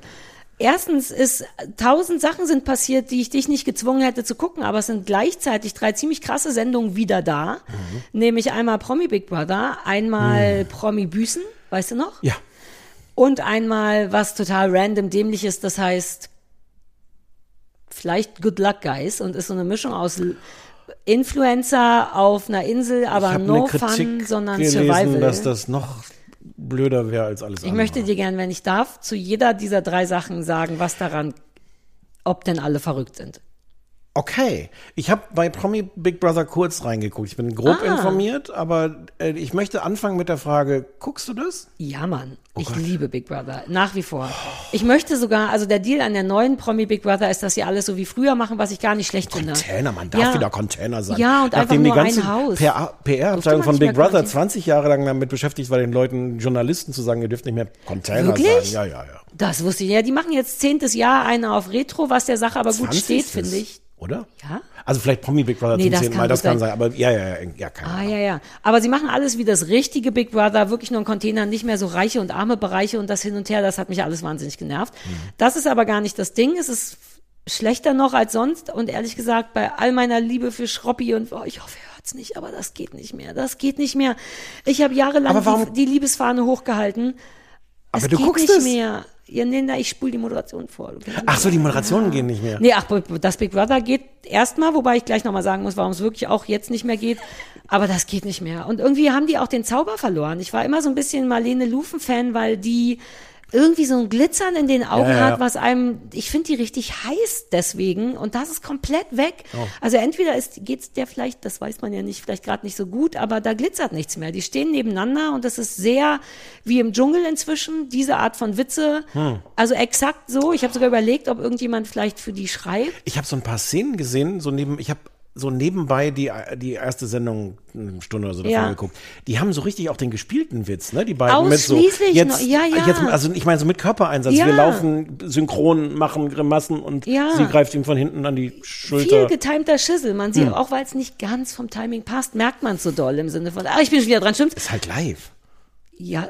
Speaker 1: Erstens ist, tausend Sachen sind passiert, die ich dich nicht gezwungen hätte zu gucken, aber es sind gleichzeitig drei ziemlich krasse Sendungen wieder da.
Speaker 2: Mhm.
Speaker 1: Nämlich einmal Promi Big Brother, einmal Promi Büßen, weißt du noch?
Speaker 2: Ja.
Speaker 1: Und einmal was total random dämlich ist, das heißt vielleicht Good Luck Guys und ist so eine Mischung aus Influencer auf einer Insel, aber no
Speaker 2: Kritik
Speaker 1: fun, sondern
Speaker 2: gelesen,
Speaker 1: Survival.
Speaker 2: dass das noch blöder wäre als alles
Speaker 1: Ich
Speaker 2: andere.
Speaker 1: möchte dir gern, wenn ich darf, zu jeder dieser drei Sachen sagen, was daran, ob denn alle verrückt sind.
Speaker 2: Okay, ich habe bei Promi Big Brother kurz reingeguckt. Ich bin grob
Speaker 1: Ah.
Speaker 2: informiert, aber äh, ich möchte anfangen mit der Frage, guckst du das?
Speaker 1: Ja, Mann.
Speaker 2: Oh
Speaker 1: ich liebe Big Brother. Nach wie vor. Ich möchte sogar, also der Deal an der neuen Promi Big Brother ist, dass sie alles so wie früher machen, was ich gar nicht schlecht finde.
Speaker 2: Container, man darf
Speaker 1: Ja.
Speaker 2: wieder Container sagen.
Speaker 1: Ja, und einfach
Speaker 2: Nachdem
Speaker 1: nur
Speaker 2: die ganze
Speaker 1: ein Haus.
Speaker 2: PR-Abteilung
Speaker 1: man
Speaker 2: von Big Brother
Speaker 1: Container.
Speaker 2: 20 Jahre lang damit beschäftigt war, den Leuten, Journalisten zu sagen, ihr dürft nicht mehr Container
Speaker 1: Wirklich?
Speaker 2: sagen. Ja, ja, ja.
Speaker 1: Das wusste ich. Ja, die machen jetzt zehntes Jahr eine auf Retro, was der Sache aber gut
Speaker 2: 20.
Speaker 1: steht, finde ich.
Speaker 2: Oder?
Speaker 1: Ja?
Speaker 2: Also vielleicht Promi Big Brother
Speaker 1: Nee,
Speaker 2: zum zehnten Mal, das
Speaker 1: gut
Speaker 2: kann
Speaker 1: sein.
Speaker 2: sein. Aber ja, ja, ja, ja, keine
Speaker 1: Ah,
Speaker 2: Ahnung.
Speaker 1: ja, ja. Aber sie machen alles wie das richtige Big Brother, wirklich nur ein Container, nicht mehr so reiche und arme Bereiche und das hin und her, das hat mich alles wahnsinnig genervt.
Speaker 2: Mhm.
Speaker 1: Das ist aber gar nicht das Ding, es ist schlechter noch als sonst und ehrlich gesagt, bei all meiner Liebe für Schroppi und, oh, ich hoffe, er hört's nicht, aber das geht nicht mehr, das geht nicht mehr. Ich habe jahrelang die, die Liebesfahne hochgehalten.
Speaker 2: Aber
Speaker 1: es
Speaker 2: du
Speaker 1: geht
Speaker 2: guckst
Speaker 1: nicht
Speaker 2: es.
Speaker 1: mehr. Ja, nee, na, ich spule die Moderation vor.
Speaker 2: Ach so, die Moderationen gehen nicht mehr.
Speaker 1: Nee, ach, das Big Brother geht erstmal, wobei ich gleich nochmal sagen muss, warum es wirklich auch jetzt nicht mehr geht. Aber das geht nicht mehr. Und irgendwie haben die auch den Zauber verloren. Ich war immer so ein bisschen Marlene Lufen-Fan, weil die irgendwie so ein Glitzern in den Augen
Speaker 2: Ja, ja.
Speaker 1: hat, was einem, ich finde die richtig heiß deswegen und das ist komplett weg.
Speaker 2: Oh.
Speaker 1: Also entweder ist, geht's der vielleicht, das weiß man ja nicht, vielleicht gerade nicht so gut, aber da glitzert nichts mehr. Die stehen nebeneinander und das ist sehr wie im Dschungel inzwischen, diese Art von Witze.
Speaker 2: Hm.
Speaker 1: Also exakt so. Ich habe sogar überlegt, ob irgendjemand vielleicht für die schreibt.
Speaker 2: Ich habe so ein paar Szenen gesehen, so neben, ich habe so nebenbei die, die erste Sendung eine Stunde oder so davon
Speaker 1: Ja.
Speaker 2: geguckt. Die haben so richtig auch den gespielten Witz, ne? Die beiden mit so jetzt,
Speaker 1: noch- ja, ja.
Speaker 2: jetzt also ich meine so mit Körpereinsatz.
Speaker 1: Ja.
Speaker 2: Wir laufen synchron, machen Grimassen und
Speaker 1: Ja.
Speaker 2: sie greift ihm von hinten an die
Speaker 1: Viel
Speaker 2: Schulter. Hm.
Speaker 1: getimter Schüssel. Man sieht, auch weil es nicht ganz vom Timing passt, merkt man es so doll im Sinne von, ah, ich bin schon wieder dran, stimmt?
Speaker 2: Ist halt live.
Speaker 1: Ja,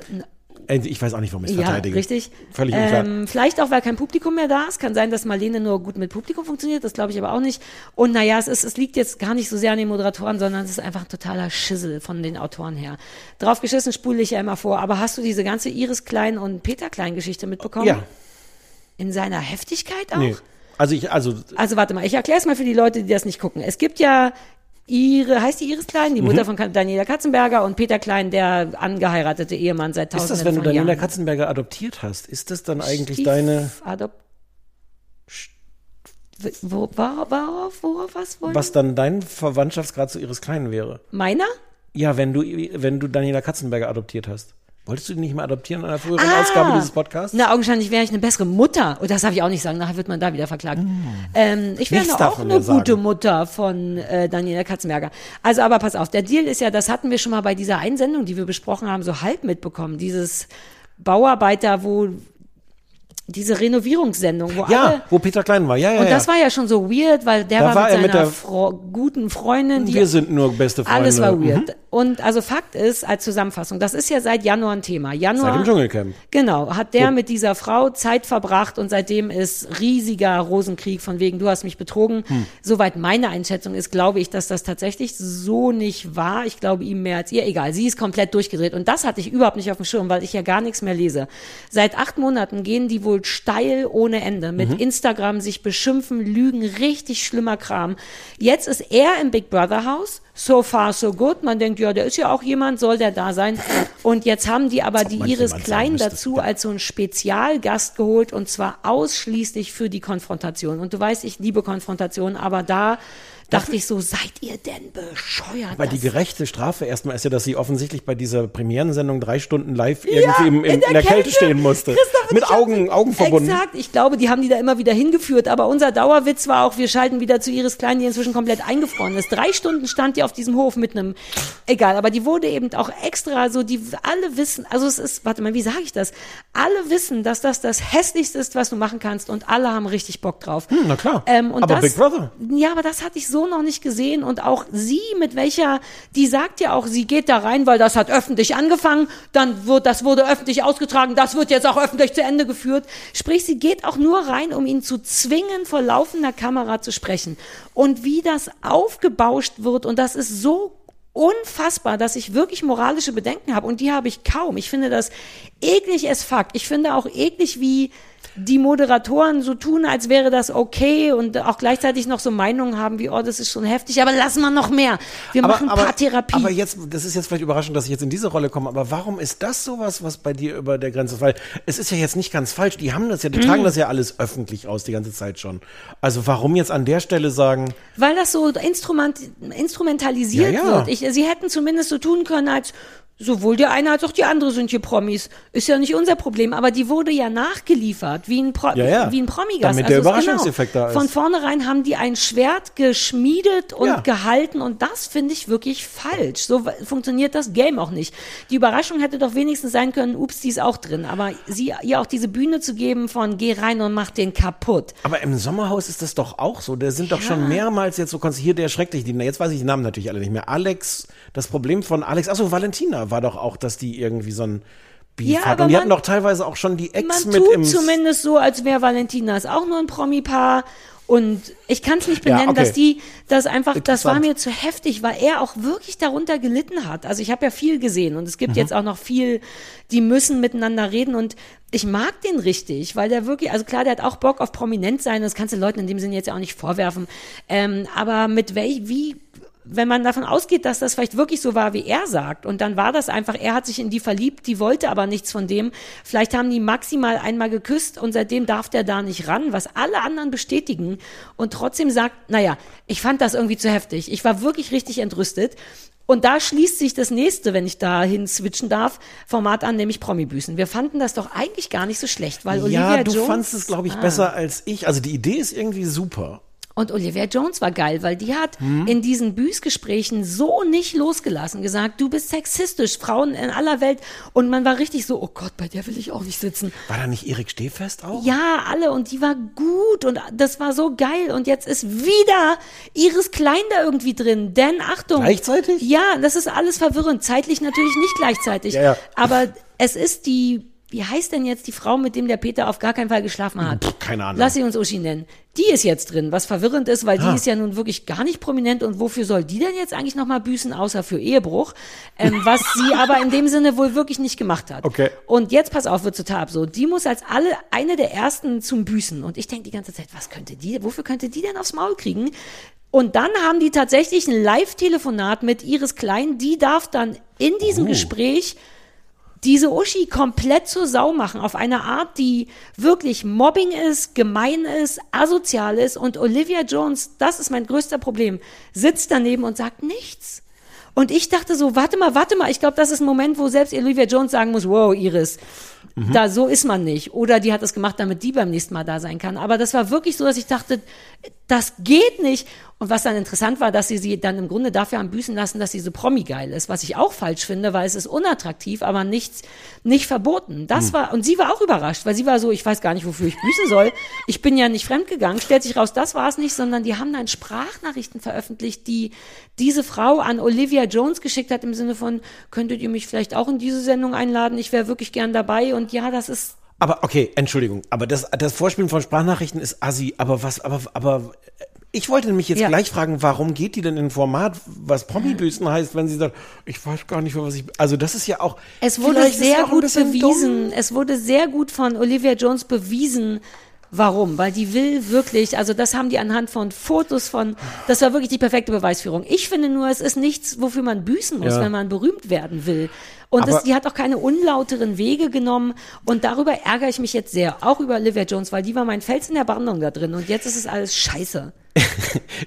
Speaker 2: Ich weiß auch nicht, warum ich es
Speaker 1: ja,
Speaker 2: verteidige.
Speaker 1: richtig.
Speaker 2: Völlig unklar.
Speaker 1: Ähm, vielleicht auch, weil kein Publikum mehr da ist. Kann sein, dass Marlene nur gut mit Publikum funktioniert. Das glaube ich aber auch nicht. Und naja, es, ist, es liegt jetzt gar nicht so sehr an den Moderatoren, sondern es ist einfach ein totaler Schissel von den Autoren her. Drauf geschissen spule ich ja immer vor. Aber hast du diese ganze Iris Klein und Peter Klein Geschichte mitbekommen?
Speaker 2: ja,
Speaker 1: In seiner Heftigkeit auch?
Speaker 2: nee. Also ich, also
Speaker 1: Also warte mal, ich erkläre es mal für die Leute, die das nicht gucken. Es gibt ja ihre, heißt die Iris Klein, die Mutter
Speaker 2: Mhm.
Speaker 1: von Daniela Katzenberger und Peter Klein, der angeheiratete Ehemann seit
Speaker 2: ist
Speaker 1: tausenden
Speaker 2: das, wenn du Daniela
Speaker 1: Jahren.
Speaker 2: Katzenberger adoptiert hast, ist das dann eigentlich
Speaker 1: Stief-
Speaker 2: deine,
Speaker 1: Adop wo, war, worauf, worauf, was wollen?
Speaker 2: was dann dein Verwandtschaftsgrad zu ihres Kleinen wäre?
Speaker 1: Meiner?
Speaker 2: Ja, wenn du, wenn du Daniela Katzenberger adoptiert hast. Wolltest du die nicht mal adoptieren in einer früheren Ausgabe dieses Podcasts?
Speaker 1: Na, augenscheinlich wäre ich eine bessere Mutter. Und das darf ich auch nicht sagen, nachher wird man da wieder verklagt. Ähm, ich wäre auch eine
Speaker 2: sagen.
Speaker 1: gute Mutter von äh, Daniela Katzenberger. Also, aber pass auf, der Deal ist ja, das hatten wir schon mal bei dieser Einsendung, die wir besprochen haben, so halb mitbekommen. Dieses Bauarbeiter, wo diese Renovierungssendung, wo alle
Speaker 2: Ja, wo Peter Klein war. Ja, ja,
Speaker 1: und
Speaker 2: ja.
Speaker 1: das war ja schon so weird, weil der
Speaker 2: Da
Speaker 1: war, mit
Speaker 2: er
Speaker 1: seiner
Speaker 2: mit
Speaker 1: Fro guten Freundin, die
Speaker 2: Wir sind nur beste Freunde.
Speaker 1: alles war
Speaker 2: Mhm.
Speaker 1: Und also Fakt ist, als Zusammenfassung, das ist ja seit Januar ein Thema. Januar.
Speaker 2: Seit dem Dschungelcamp.
Speaker 1: Genau, hat der mit dieser Frau Zeit verbracht und seitdem ist riesiger Rosenkrieg von wegen, du hast mich betrogen.
Speaker 2: Hm.
Speaker 1: Soweit meine Einschätzung ist, glaube ich, dass das tatsächlich so nicht war. Ich glaube ihm mehr als ihr. Egal, sie ist komplett durchgedreht. Und das hatte ich überhaupt nicht auf dem Schirm, weil ich ja gar nichts mehr lese. Seit acht Monaten gehen die wohl steil ohne Ende. Mit
Speaker 2: Mhm.
Speaker 1: Instagram sich beschimpfen, lügen, richtig schlimmer Kram. Jetzt ist er im Big Brother Haus. So far, so good. Man denkt, ja, der ist ja auch jemand, soll der da sein. Und jetzt haben die aber die Iris Klein dazu als so ein Spezialgast geholt und zwar ausschließlich für die Konfrontation. Und du weißt, ich liebe Konfrontation, aber da dachte ich so, seid ihr denn bescheuert?
Speaker 2: Weil die gerechte Strafe erstmal ist ja, dass sie offensichtlich bei dieser Premierensendung drei Stunden live irgendwie im,
Speaker 1: in
Speaker 2: in,
Speaker 1: der
Speaker 2: in der Kälte,
Speaker 1: Kälte.
Speaker 2: stehen musste. Mit Augen, Augen verbunden.
Speaker 1: Exakt, ich glaube, die haben die da immer wieder hingeführt, aber unser Dauerwitz war auch, wir schalten wieder zu Iris Klein, die inzwischen komplett eingefroren ist. Drei Stunden stand die auf diesem Hof mit einem, egal, aber die wurde eben auch extra so, die alle wissen, also es ist, warte mal, wie sage ich das? Alle wissen, dass das das hässlichste ist, was du machen kannst und alle haben richtig Bock drauf.
Speaker 2: Hm, na klar.
Speaker 1: Ähm,
Speaker 2: Aber
Speaker 1: das,
Speaker 2: Big Brother.
Speaker 1: Ja, aber das hatte ich so noch nicht gesehen und auch sie mit welcher, die sagt ja auch, sie geht da rein, weil das hat öffentlich angefangen, dann wird, das wurde öffentlich ausgetragen, das wird jetzt auch öffentlich zu Ende geführt. Sprich, sie geht auch nur rein, um ihn zu zwingen, vor laufender Kamera zu sprechen. Und wie das aufgebauscht wird und das ist so unfassbar, dass ich wirklich moralische Bedenken habe und die habe ich kaum. Ich finde das eklig as fuck. Ich finde auch eklig, wie die Moderatoren so tun, als wäre das okay und auch gleichzeitig noch so Meinungen haben wie, oh, das ist schon heftig, aber lassen wir noch mehr. Wir machen Paartherapie.
Speaker 2: aber jetzt, das ist jetzt vielleicht überraschend, dass ich jetzt in diese Rolle komme, aber warum ist das sowas, was bei dir über der Grenze ist? Weil es ist ja jetzt nicht ganz falsch, die haben das ja, die
Speaker 1: Mhm.
Speaker 2: tragen das ja alles öffentlich aus, die ganze Zeit schon. Also warum jetzt an der Stelle sagen,
Speaker 1: Weil das so instrument, instrumentalisiert
Speaker 2: Ja, ja.
Speaker 1: wird. Ich, sie hätten zumindest so tun können, als sowohl der eine als auch die andere sind hier Promis. Ist ja nicht unser Problem, aber die wurde ja nachgeliefert, wie ein, Pro,
Speaker 2: Ja, ja.
Speaker 1: Wie ein Promigast.
Speaker 2: Damit der
Speaker 1: Also es-
Speaker 2: Überraschungseffekt da ist.
Speaker 1: Von vornherein haben die ein Schwert geschmiedet und
Speaker 2: Ja.
Speaker 1: gehalten und das finde ich wirklich falsch. So funktioniert das Game auch nicht. Die Überraschung hätte doch wenigstens sein können, ups, die ist auch drin. Aber sie, ihr auch diese Bühne zu geben von geh rein und mach den kaputt.
Speaker 2: aber im Sommerhaus ist das doch auch so. Da sind doch schon mehrmals jetzt so konz- hier der schrecklich, die, jetzt weiß ich die Namen natürlich alle nicht mehr. Alex, das Problem von Alex, achso, Valentina war doch auch, dass die irgendwie so ein Beef
Speaker 1: Ja,
Speaker 2: hat. Und die
Speaker 1: man-
Speaker 2: hatten doch teilweise auch schon die Ex
Speaker 1: Man
Speaker 2: mit
Speaker 1: tut
Speaker 2: im
Speaker 1: zumindest so, als wäre Valentina ist auch nur ein Promi-Paar. Und ich kann es nicht benennen,
Speaker 2: okay.
Speaker 1: dass die, das einfach, das war mir zu heftig, weil er auch wirklich darunter gelitten hat. Also ich habe ja viel gesehen und es
Speaker 2: Mhm.
Speaker 1: gibt jetzt auch noch viel, die müssen miteinander reden und ich mag den richtig, weil der wirklich, also klar, der hat auch Bock auf prominent sein, das kannst du Leuten in dem Sinne jetzt ja auch nicht vorwerfen. Ähm, aber mit welch, wie wenn man davon ausgeht, dass das vielleicht wirklich so war, wie er sagt, und dann war das einfach, er hat sich in die verliebt, die wollte aber nichts von dem. Vielleicht haben die maximal einmal geküsst und seitdem darf der da nicht ran, was alle anderen bestätigen und trotzdem sagt, naja, ich fand das irgendwie zu heftig. Ich war wirklich richtig entrüstet. Und da schließt sich das nächste, wenn ich da hin switchen darf, Format an, nämlich Promi-Büßen. Wir fanden das doch eigentlich gar nicht so schlecht, weil Olivia
Speaker 2: Ja, du
Speaker 1: Jones.
Speaker 2: fandst es, glaube ich,
Speaker 1: Ah.
Speaker 2: besser als ich. Also die Idee ist irgendwie super.
Speaker 1: Und Olivia Jones war geil, weil die hat
Speaker 2: Mhm.
Speaker 1: in diesen Büßgesprächen so nicht losgelassen, gesagt, du bist sexistisch, Frauen in aller Welt. Und man war richtig so, oh Gott, bei der will ich auch nicht sitzen.
Speaker 2: War da nicht Erik Stehfest auch?
Speaker 1: Ja, alle. Und die war gut und das war so geil. Und jetzt ist wieder Iris Klein da irgendwie drin. Denn Achtung.
Speaker 2: Gleichzeitig?
Speaker 1: Ja, das ist alles verwirrend. Zeitlich natürlich nicht gleichzeitig.
Speaker 2: Ja, ja.
Speaker 1: Aber es ist die, wie heißt denn jetzt die Frau, mit dem der Peter auf gar keinen Fall geschlafen hat?
Speaker 2: Pff, keine Ahnung.
Speaker 1: Lass sie uns Uschi nennen. Die ist jetzt drin, was verwirrend ist, weil
Speaker 2: Ah.
Speaker 1: die ist ja nun wirklich gar nicht prominent und wofür soll die denn jetzt eigentlich nochmal büßen, außer für Ehebruch, ähm, was sie [laughs] aber in dem Sinne wohl wirklich nicht gemacht hat.
Speaker 2: Okay.
Speaker 1: Und jetzt, pass auf, wird total absurd. Die muss als alle eine der ersten zum Büßen. Und ich denke die ganze Zeit, was könnte die, wofür könnte die denn aufs Maul kriegen? Und dann haben die tatsächlich ein Live-Telefonat mit Iris Klein. Die darf dann in diesem
Speaker 2: Oh.
Speaker 1: Gespräch diese Uschi komplett zur Sau machen auf eine Art, die wirklich Mobbing ist, gemein ist, asozial ist und Olivia Jones, das ist mein größter Problem, sitzt daneben und sagt nichts. Und ich dachte so, warte mal, warte mal, ich glaube, das ist ein Moment, wo selbst Olivia Jones sagen muss, wow, Iris, da so ist man nicht. Oder die hat es gemacht, damit die beim nächsten Mal da sein kann. Aber das war wirklich so, dass ich dachte, das geht nicht. Und was dann interessant war, dass sie sie dann im Grunde dafür haben büßen lassen, dass sie so Promi-geil ist, was ich auch falsch finde, weil es ist unattraktiv, aber nichts, nicht verboten. Das war, und sie war auch überrascht, weil sie war so, ich weiß gar nicht, wofür ich büßen soll. Ich bin ja nicht fremdgegangen. Stellt sich raus, das war es nicht, sondern die haben dann Sprachnachrichten veröffentlicht, die diese Frau an Olivia Jones geschickt hat, im Sinne von, könntet ihr mich vielleicht auch in diese Sendung einladen? Ich wäre wirklich gern dabei. Und ja, das ist
Speaker 2: Aber okay, Entschuldigung, aber das, das Vorspielen von Sprachnachrichten ist assi, aber was, aber, aber ich wollte nämlich jetzt
Speaker 1: Ja.
Speaker 2: gleich fragen, warum geht die denn in ein Format, was Promi-Büßen heißt, wenn sie sagt, ich weiß gar nicht, was ich, also das ist ja auch,
Speaker 1: Es wurde sehr gut bewiesen.
Speaker 2: dumm.
Speaker 1: Es wurde sehr gut von Olivia Jones bewiesen. Warum? Weil die will wirklich, also das haben die anhand von Fotos von, das war wirklich die perfekte Beweisführung. Ich finde nur, es ist nichts, wofür man büßen muss,
Speaker 2: Ja.
Speaker 1: wenn man berühmt werden will. Und
Speaker 2: Aber-
Speaker 1: die hat auch keine unlauteren Wege genommen. Und darüber ärgere ich mich jetzt sehr. Auch über Olivia Jones, weil die war mein Fels in der Brandung da drin. Und jetzt ist es alles scheiße. [laughs]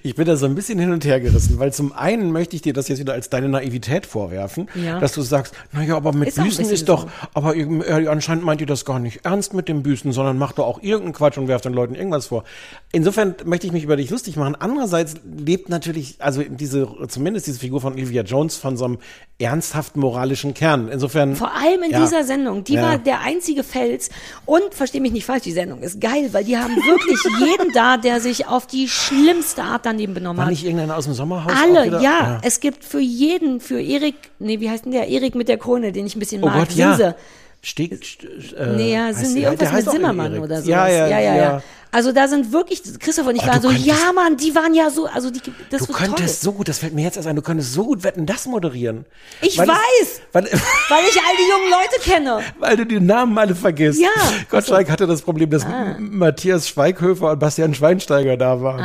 Speaker 2: Ich bin da so ein bisschen hin und her gerissen, weil zum einen möchte ich dir das jetzt wieder als deine Naivität vorwerfen,
Speaker 1: Ja.
Speaker 2: dass du sagst, naja, aber mit
Speaker 1: Ist
Speaker 2: Büßen ist doch,
Speaker 1: so.
Speaker 2: aber äh, anscheinend meint ihr das gar nicht ernst mit dem Büßen, sondern macht doch auch irgendeinen Quatsch und werft den Leuten irgendwas vor. Insofern möchte ich mich über dich lustig machen. Andererseits lebt natürlich, also diese, zumindest diese Figur von Olivia Jones von so einem ernsthaften moralischen Kern. Insofern.
Speaker 1: Vor allem in
Speaker 2: Ja.
Speaker 1: dieser Sendung. Die
Speaker 2: Ja.
Speaker 1: war der einzige Fels. Und versteh mich nicht falsch, die Sendung ist geil, weil die haben wirklich [laughs] jeden da, der sich auf die schlimmste Art daneben benommen
Speaker 2: War
Speaker 1: hat.
Speaker 2: nicht irgendeiner aus dem Sommerhaus?
Speaker 1: Alle,
Speaker 2: wieder?
Speaker 1: ja. Es gibt für jeden, für Erik, nee, wie heißt denn der? Erik mit der Krone, den ich ein bisschen
Speaker 2: Oh
Speaker 1: mag.
Speaker 2: Gott, ja. Steg, st- äh,
Speaker 1: Nee, ja, sind die irgendwas mit Zimmermann oder.
Speaker 2: Ja, ja,
Speaker 1: ja, ja,
Speaker 2: ja.
Speaker 1: Also da sind wirklich, Christoph und ich
Speaker 2: Oh,
Speaker 1: waren so,
Speaker 2: könntest-
Speaker 1: ja Mann, die waren ja so, also die, das
Speaker 2: Du könntest
Speaker 1: toll.
Speaker 2: so gut, das fällt mir jetzt erst ein, du könntest so gut Wetten, das moderieren.
Speaker 1: Ich
Speaker 2: Weil
Speaker 1: weiß.
Speaker 2: Es, weil,
Speaker 1: Weil ich all die jungen Leute kenne. [laughs]
Speaker 2: weil du die Namen alle vergisst.
Speaker 1: Ja.
Speaker 2: Gottschalk hatte das Problem, dass M- Matthias Schweighöfer und Bastian Schweinsteiger da waren.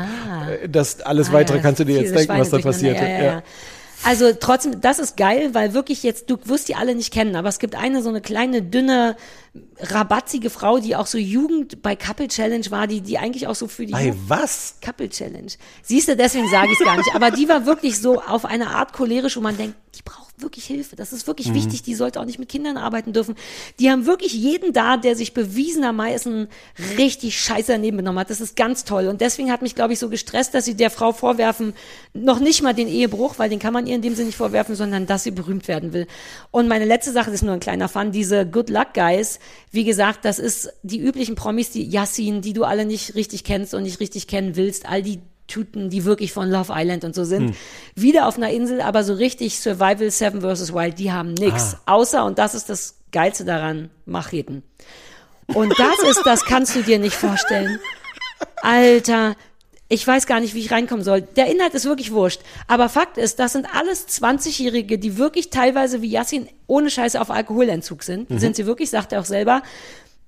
Speaker 2: Äh, Das alles
Speaker 1: Ah,
Speaker 2: weitere
Speaker 1: ja,
Speaker 2: kannst du dir jetzt denken, was da
Speaker 1: Schweine
Speaker 2: passiert.
Speaker 1: durcheinander, ja, ja, ja. Also trotzdem, das ist geil, weil wirklich jetzt, du wirst die alle nicht kennen, aber es gibt eine so eine kleine, dünne, rabatzige Frau, die auch so Jugend bei Couple Challenge war, die, die eigentlich auch so für die
Speaker 2: Bei
Speaker 1: Jugend-
Speaker 2: was?
Speaker 1: Couple Challenge. Siehst du, deswegen sage ich es gar nicht. Aber die war wirklich so auf eine Art cholerisch, wo man denkt, wirklich Hilfe. Das ist wirklich wichtig. Die sollte auch nicht mit Kindern arbeiten dürfen. Die haben wirklich jeden da, der sich bewiesenermaßen richtig scheiße daneben benommen hat. Das ist ganz toll. Und deswegen hat mich, glaube ich, so gestresst, dass sie der Frau vorwerfen, noch nicht mal den Ehebruch, weil den kann man ihr in dem Sinne nicht vorwerfen, sondern dass sie berühmt werden will. Und meine letzte Sache das ist nur ein kleiner Fun. Diese Good Luck Guys, wie gesagt, das ist die üblichen Promis, die Yassin, die du alle nicht richtig kennst und nicht richtig kennen willst. All die Tuten, die wirklich von Love Island und so sind. Wieder auf einer Insel, aber so richtig Survival Seven vs. Wild, die haben nix. Außer, und das ist das Geilste daran, Macheten. Und das ist, das kannst du dir nicht vorstellen. Alter, ich weiß gar nicht, wie ich reinkommen soll. Der Inhalt ist wirklich wurscht. Aber Fakt ist, das sind alles 20-Jährige, die wirklich teilweise wie Yassin ohne Scheiße auf Alkoholentzug sind. Sind sie wirklich, sagt er auch selber.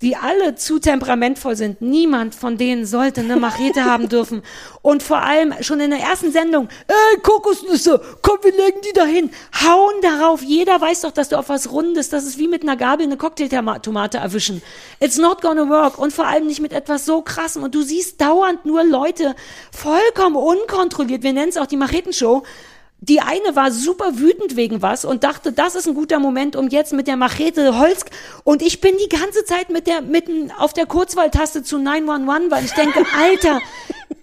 Speaker 1: Die alle zu temperamentvoll sind. Niemand von denen sollte eine Machete [laughs] haben dürfen. Und vor allem schon in der ersten Sendung, ey, Kokosnüsse, komm, wir legen die dahin. Hauen darauf. Jeder weiß doch, dass du auf was Rundes, das ist wie mit einer Gabel eine Cocktailtomate erwischen. It's not gonna work. Und vor allem nicht mit etwas so krassem. Und du siehst dauernd nur Leute vollkommen unkontrolliert. Wir nennen es auch die Machetenshow. Die eine war super wütend wegen was und dachte, das ist ein guter Moment, um jetzt mit der Machete Holz und ich bin die ganze Zeit mit der mitten auf der Kurzwahltaste zu 911, weil ich denke, [laughs] Alter,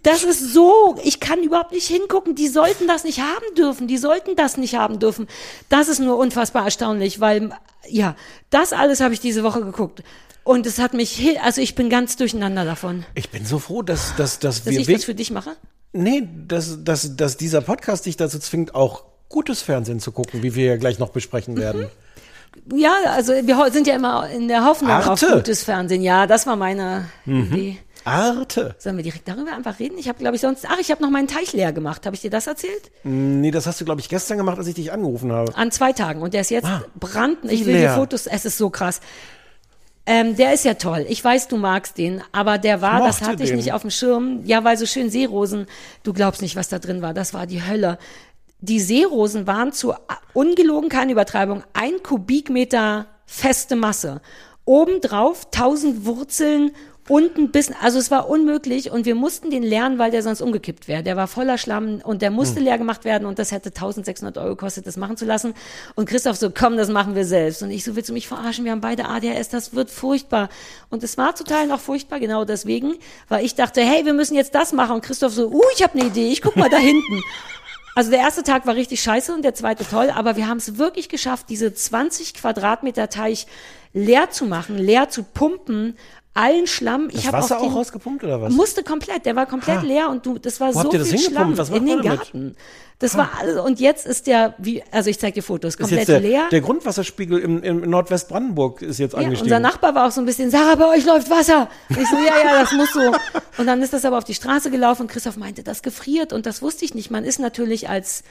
Speaker 1: das ist so, ich kann überhaupt nicht hingucken, die sollten das nicht haben dürfen, die sollten das nicht haben dürfen. Das ist nur unfassbar erstaunlich, weil ja, das alles habe ich diese Woche geguckt. Und es hat mich, also ich bin ganz durcheinander davon.
Speaker 2: Ich bin so froh, dass, dass, dass,
Speaker 1: Dass
Speaker 2: wir
Speaker 1: ich das für dich mache?
Speaker 2: Nee, dass, dass, dass dieser Podcast dich dazu zwingt, auch gutes Fernsehen zu gucken, wie wir ja gleich noch besprechen werden.
Speaker 1: Ja, also wir sind ja immer in der Hoffnung auf
Speaker 2: Arte. Mhm.
Speaker 1: gutes Fernsehen. Ja, das war meine Idee.
Speaker 2: Arte.
Speaker 1: Sollen wir direkt darüber einfach reden? Ich habe, glaube ich, sonst. Ach, ich habe noch meinen Teich leer gemacht. Habe ich dir das erzählt?
Speaker 2: Nee, das hast du, glaube ich, gestern gemacht, als ich dich angerufen habe.
Speaker 1: An zwei Tagen. Und der ist jetzt
Speaker 2: Ah,
Speaker 1: brandneu. Ich will
Speaker 2: leer.
Speaker 1: die Fotos. Es ist so krass. Ähm, der ist ja toll. Ich weiß, du magst den, aber der war, das hatte ich
Speaker 2: den.
Speaker 1: nicht auf dem Schirm. Ja, weil so schön Seerosen. Du glaubst nicht, was da drin war. Das war die Hölle. Die Seerosen waren zu ungelogen keine Übertreibung ein Kubikmeter feste Masse. Obendrauf tausend Wurzeln unten bis, also es war unmöglich und wir mussten den leeren, weil der sonst umgekippt wäre. Der war voller Schlamm und der musste
Speaker 2: Hm.
Speaker 1: leer gemacht werden und das hätte 1600 Euro gekostet, das machen zu lassen. Und Christoph so, komm, das machen wir selbst. Und ich so, willst du mich verarschen? Wir haben beide ADHS, das wird furchtbar. Und es war total noch furchtbar, genau deswegen, weil ich dachte, hey, wir müssen jetzt das machen. Und Christoph so, uh, ich habe eine Idee, ich guck mal da [laughs] hinten. Also der erste Tag war richtig scheiße und der zweite toll, aber wir haben es wirklich geschafft, diese 20 Quadratmeter Teich leer zu machen, leer zu pumpen, allen Schlamm.
Speaker 2: Das
Speaker 1: ich hab
Speaker 2: Wasser auch
Speaker 1: den,
Speaker 2: rausgepumpt oder was?
Speaker 1: Musste komplett, der war komplett
Speaker 2: Ha.
Speaker 1: leer und du, das war
Speaker 2: Wo
Speaker 1: so
Speaker 2: habt ihr das
Speaker 1: viel? Schlamm
Speaker 2: Was
Speaker 1: in den? Garten. Das war alles und jetzt ist der, wie, also ich zeig dir Fotos, komplett
Speaker 2: der,
Speaker 1: leer.
Speaker 2: der Grundwasserspiegel im, im Nordwestbrandenburg ist jetzt
Speaker 1: Ja,
Speaker 2: angestiegen.
Speaker 1: unser Nachbar war auch so ein bisschen, Sarah, bei euch läuft Wasser. Und ich so, ja, ja, das muss so. Und dann ist das aber auf die Straße gelaufen und Christoph meinte, das gefriert und das wusste ich nicht. Man ist natürlich als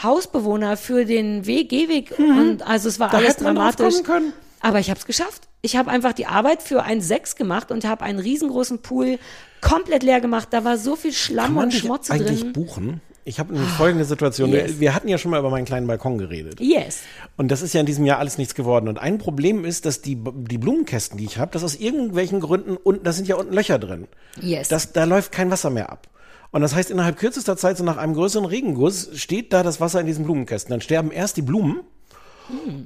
Speaker 1: Hausbewohner für den Weg, Gehweg und also es war
Speaker 2: Mhm. Da
Speaker 1: alles
Speaker 2: hätte man drauf
Speaker 1: dramatisch.
Speaker 2: kommen können.
Speaker 1: Aber ich habe es geschafft. Ich habe einfach die Arbeit für ein Sechs gemacht und habe einen riesengroßen Pool komplett leer gemacht. Da war so viel Schlamm und Schmutz
Speaker 2: eigentlich
Speaker 1: drin.
Speaker 2: buchen? Ich habe nämlich folgende Situation.
Speaker 1: yes.
Speaker 2: Wir, wir hatten ja schon mal über meinen kleinen Balkon geredet.
Speaker 1: Yes.
Speaker 2: Und das ist ja in diesem Jahr alles nichts geworden. Und ein Problem ist, dass die, die Blumenkästen, die ich habe, dass aus irgendwelchen Gründen unten, da sind ja unten Löcher drin.
Speaker 1: Yes.
Speaker 2: Das, da läuft kein Wasser mehr ab. Und das heißt, innerhalb kürzester Zeit, so nach einem größeren Regenguss, steht da das Wasser in diesen Blumenkästen. Dann sterben erst die Blumen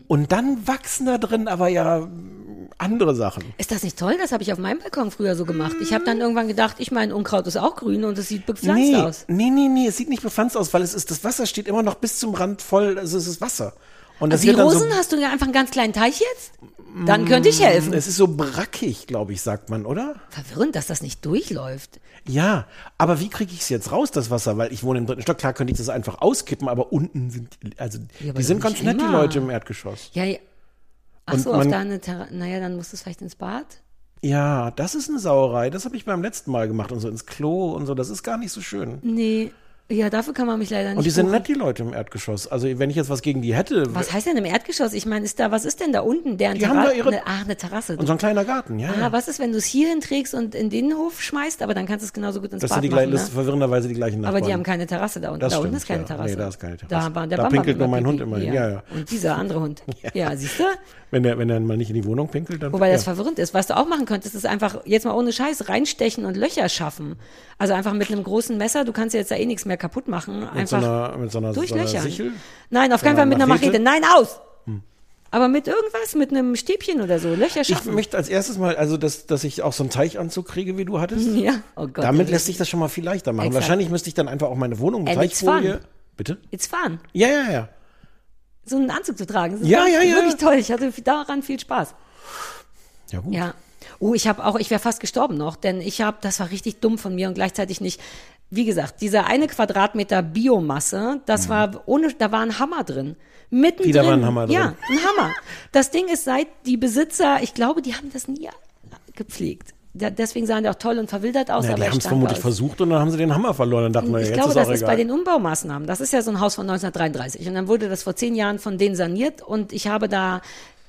Speaker 2: und dann wachsen da drin aber ja andere Sachen.
Speaker 1: Ist das nicht toll? Das habe ich auf meinem Balkon früher so gemacht. Ich habe dann irgendwann gedacht, ich meine, Unkraut ist auch grün und es sieht bepflanzt
Speaker 2: nee,
Speaker 1: aus.
Speaker 2: nee, nee, nee, es sieht nicht bepflanzt aus, weil es ist, das Wasser steht immer noch bis zum Rand voll, also es ist Wasser. Und
Speaker 1: Also die Rosen
Speaker 2: so,
Speaker 1: hast du ja einfach einen ganz kleinen Teich jetzt? Dann könnte ich helfen.
Speaker 2: es ist so brackig, glaube ich, sagt man, oder?
Speaker 1: Verwirrend, dass das nicht durchläuft.
Speaker 2: Ja, aber wie kriege ich es jetzt raus, das Wasser? Weil ich wohne im dritten Stock. Klar könnte ich das einfach auskippen, aber unten sind die, also
Speaker 1: Ja,
Speaker 2: die sind ganz nett, die
Speaker 1: immer.
Speaker 2: Leute im Erdgeschoss.
Speaker 1: Ja, ja. Ach
Speaker 2: Und
Speaker 1: so, auf
Speaker 2: man-
Speaker 1: deine Terra Naja, dann musst du vielleicht ins Bad.
Speaker 2: Ja, das ist eine Sauerei. Das habe ich beim letzten Mal gemacht und so ins Klo und so. Das ist gar nicht so schön.
Speaker 1: Nee. Ja, dafür kann man mich leider nicht
Speaker 2: Und die sind
Speaker 1: buchen.
Speaker 2: nett, die Leute im Erdgeschoss. Also wenn ich jetzt was gegen die hätte.
Speaker 1: Was heißt denn im Erdgeschoss? Ich meine, ist da, was ist denn da unten? Deren
Speaker 2: Die haben da ihre-
Speaker 1: eine, ach, eine Terrasse.
Speaker 2: Und so ein kleiner Garten, ja.
Speaker 1: Ah,
Speaker 2: ja.
Speaker 1: was ist, wenn du es hierhin trägst und in den Hof schmeißt? Aber dann kannst du es genauso gut ins
Speaker 2: Das
Speaker 1: Bad
Speaker 2: sind die
Speaker 1: machen,
Speaker 2: gleichen, das
Speaker 1: ne?
Speaker 2: ist verwirrenderweise die gleichen Nachbarn.
Speaker 1: Aber die haben keine Terrasse da unten.
Speaker 2: Das
Speaker 1: da unten
Speaker 2: stimmt,
Speaker 1: ist keine
Speaker 2: ja.
Speaker 1: Terrasse.
Speaker 2: Nee, da ist keine Terrasse.
Speaker 1: Da war der
Speaker 2: Da
Speaker 1: Bamba
Speaker 2: pinkelt nur mein Hund immerhin. Ja, ja.
Speaker 1: Und dieser andere Hund. [laughs] ja, siehst du?
Speaker 2: Wenn der, wenn der mal nicht in die Wohnung pinkelt, dann.
Speaker 1: Wobei
Speaker 2: ja.
Speaker 1: das verwirrend ist. Was du auch machen könntest, ist einfach jetzt mal ohne Scheiß reinstechen und Löcher schaffen. Also einfach mit einem großen Messer, du kannst ja jetzt da eh nichts mehr kaputt machen.
Speaker 2: mit
Speaker 1: Einfach
Speaker 2: so einer, mit so einer, so einer
Speaker 1: durchlöchern.
Speaker 2: Sichel.
Speaker 1: Nein, auf keinen Fall mit einer
Speaker 2: Machete? Hm.
Speaker 1: Nein, aus! Aber mit irgendwas, mit einem Stäbchen oder so, Löcher
Speaker 2: Ich
Speaker 1: schaffen.
Speaker 2: möchte als erstes mal, also dass, dass ich auch so einen Teichanzug kriege, wie du hattest. [laughs]
Speaker 1: ja, oh Gott.
Speaker 2: Damit lässt sich das schon mal viel leichter machen.
Speaker 1: Exakt.
Speaker 2: Wahrscheinlich müsste ich dann einfach auch meine Wohnung mit
Speaker 1: Ey, willst
Speaker 2: Teichfolie.
Speaker 1: fahren?
Speaker 2: Bitte?
Speaker 1: Jetzt fahren.
Speaker 2: Ja, ja, ja.
Speaker 1: So einen Anzug zu tragen. Das ist
Speaker 2: Ja,
Speaker 1: wirklich-
Speaker 2: ja, ja.
Speaker 1: Wirklich toll. Ich hatte daran viel Spaß.
Speaker 2: Ja, gut.
Speaker 1: Ja. Oh, ich habe auch, ich wäre fast gestorben noch, denn ich habe, das war richtig dumm von mir und gleichzeitig nicht. Wie gesagt, dieser eine Quadratmeter Biomasse, das war ohne, da war ein Hammer drin. Mittendrin.
Speaker 2: Wie, da war ein Hammer drin?
Speaker 1: Ja, ein Hammer. Das Ding ist, seit die Besitzer, ich glaube, die haben das nie gepflegt. Deswegen sahen die auch toll und verwildert aus,
Speaker 2: Ja,
Speaker 1: aber
Speaker 2: die haben es vermutlich
Speaker 1: aus.
Speaker 2: versucht und dann haben sie den Hammer verloren. Dann dachten wir,
Speaker 1: Ich
Speaker 2: jetzt
Speaker 1: glaube,
Speaker 2: ist
Speaker 1: das ist
Speaker 2: egal.
Speaker 1: bei den Umbaumaßnahmen. Das ist ja so ein Haus von 1933. Und dann wurde das vor zehn Jahren von denen saniert und ich habe da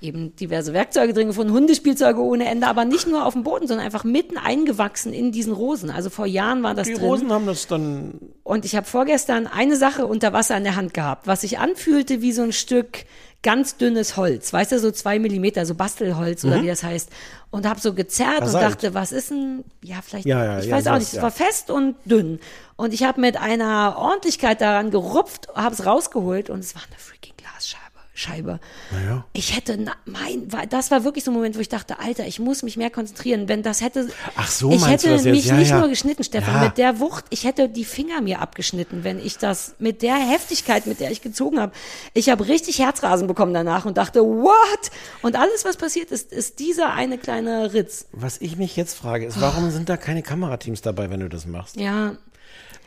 Speaker 1: eben diverse Werkzeuge drin gefunden, Hundespielzeuge ohne Ende, aber nicht nur auf dem Boden, sondern einfach mitten eingewachsen in diesen Rosen. Also vor Jahren war das
Speaker 2: die
Speaker 1: drin.
Speaker 2: Rosen haben das dann.
Speaker 1: Und ich habe vorgestern eine Sache unter Wasser in der Hand gehabt, was sich anfühlte wie so ein Stück ganz dünnes Holz, weißt du, so zwei Millimeter, so Bastelholz oder wie das heißt. Und habe so gezerrt und
Speaker 2: Basalt.
Speaker 1: dachte, was ist denn, ja, vielleicht,
Speaker 2: Ja, ja,
Speaker 1: ich
Speaker 2: ja,
Speaker 1: weiß auch nicht, es war fest und dünn. Und ich habe mit einer Ordentlichkeit daran gerupft, habe es rausgeholt und es war eine freaking Glasscheibe. Scheibe.
Speaker 2: Naja.
Speaker 1: Ich hätte, na, mein, war- das war wirklich so ein Moment, wo ich dachte, Alter, ich muss mich mehr konzentrieren. Wenn das hätte,
Speaker 2: Ach so,
Speaker 1: ich hätte
Speaker 2: jetzt?
Speaker 1: mich
Speaker 2: Ja,
Speaker 1: nicht
Speaker 2: ja.
Speaker 1: nur geschnitten, Stefan,
Speaker 2: Ja.
Speaker 1: mit der Wucht, ich hätte die Finger mir abgeschnitten, wenn ich das mit der Heftigkeit, mit der ich gezogen habe. Ich habe richtig Herzrasen bekommen danach und dachte, what? Und alles, was passiert ist, ist dieser eine kleine Ritz.
Speaker 2: Was ich mich jetzt frage, ist, warum sind da keine Kamerateams dabei, wenn du das machst?
Speaker 1: Ja,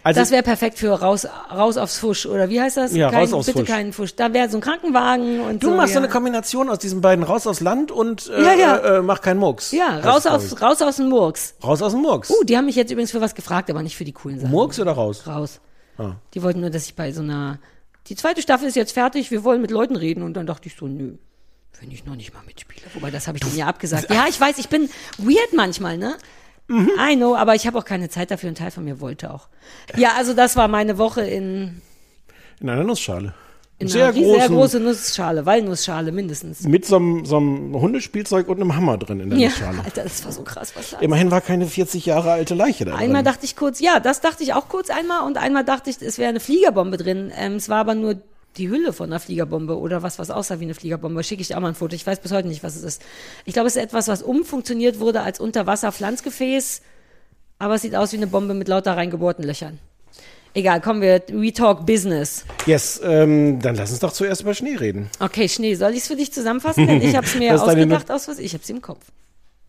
Speaker 2: Also,
Speaker 1: das wäre perfekt für raus, raus aufs Fusch oder wie heißt das?
Speaker 2: Ja,
Speaker 1: Kein,
Speaker 2: raus aufs
Speaker 1: bitte
Speaker 2: Fusch.
Speaker 1: keinen Fusch. Da wäre so ein Krankenwagen und
Speaker 2: du
Speaker 1: so,
Speaker 2: machst
Speaker 1: ja.
Speaker 2: so eine Kombination aus diesen beiden raus aus Land und äh,
Speaker 1: Ja, ja.
Speaker 2: Äh, äh, mach keinen Mucks.
Speaker 1: Ja, raus aus, raus aus dem Murks.
Speaker 2: raus aus dem Murks.
Speaker 1: Uh, die haben mich jetzt übrigens für was gefragt, aber nicht für die coolen Sachen.
Speaker 2: Murks oder raus?
Speaker 1: Raus.
Speaker 2: Ah.
Speaker 1: Die wollten nur, dass ich bei so einer. Die zweite Staffel ist jetzt fertig, wir wollen mit Leuten reden. Und dann dachte ich so, nö, wenn ich noch nicht mal mitspiele. Wobei, das habe ich denen ja abgesagt. [laughs] Ja, ich weiß, ich bin weird manchmal, ne?
Speaker 2: Mhm.
Speaker 1: I know, aber ich habe auch keine Zeit dafür. Ein Teil von mir wollte auch. Ja, also das war meine Woche in.
Speaker 2: In einer Nussschale.
Speaker 1: In
Speaker 2: Sehr
Speaker 1: einer ries- sehr
Speaker 2: großen-
Speaker 1: große Nussschale, Walnussschale mindestens.
Speaker 2: Mit so einem, so einem Hundespielzeug und einem Hammer drin in der
Speaker 1: Ja,
Speaker 2: Nussschale.
Speaker 1: Alter, das war so krass, was da
Speaker 2: Immerhin war keine 40 Jahre alte Leiche da
Speaker 1: Einmal
Speaker 2: drin.
Speaker 1: dachte ich kurz, ja, das dachte ich auch kurz einmal und einmal dachte ich, es wäre eine Fliegerbombe drin. Ähm, es war aber nur die Hülle von einer Fliegerbombe oder was, was aussah wie eine Fliegerbombe. Schicke ich dir auch mal ein Foto. Ich weiß bis heute nicht, was es ist. Ich glaube, es ist etwas, was umfunktioniert wurde als Unterwasser-Pflanzgefäß, aber es sieht aus wie eine Bombe mit lauter reingebohrten Löchern. Egal, kommen wir, we talk business.
Speaker 2: Yes, ähm, dann lass uns doch zuerst über Schnee reden.
Speaker 1: Okay, Schnee, soll ich es für dich zusammenfassen? Denn ich habe es [laughs] mir ausgedacht aus was, ich habe es im Kopf.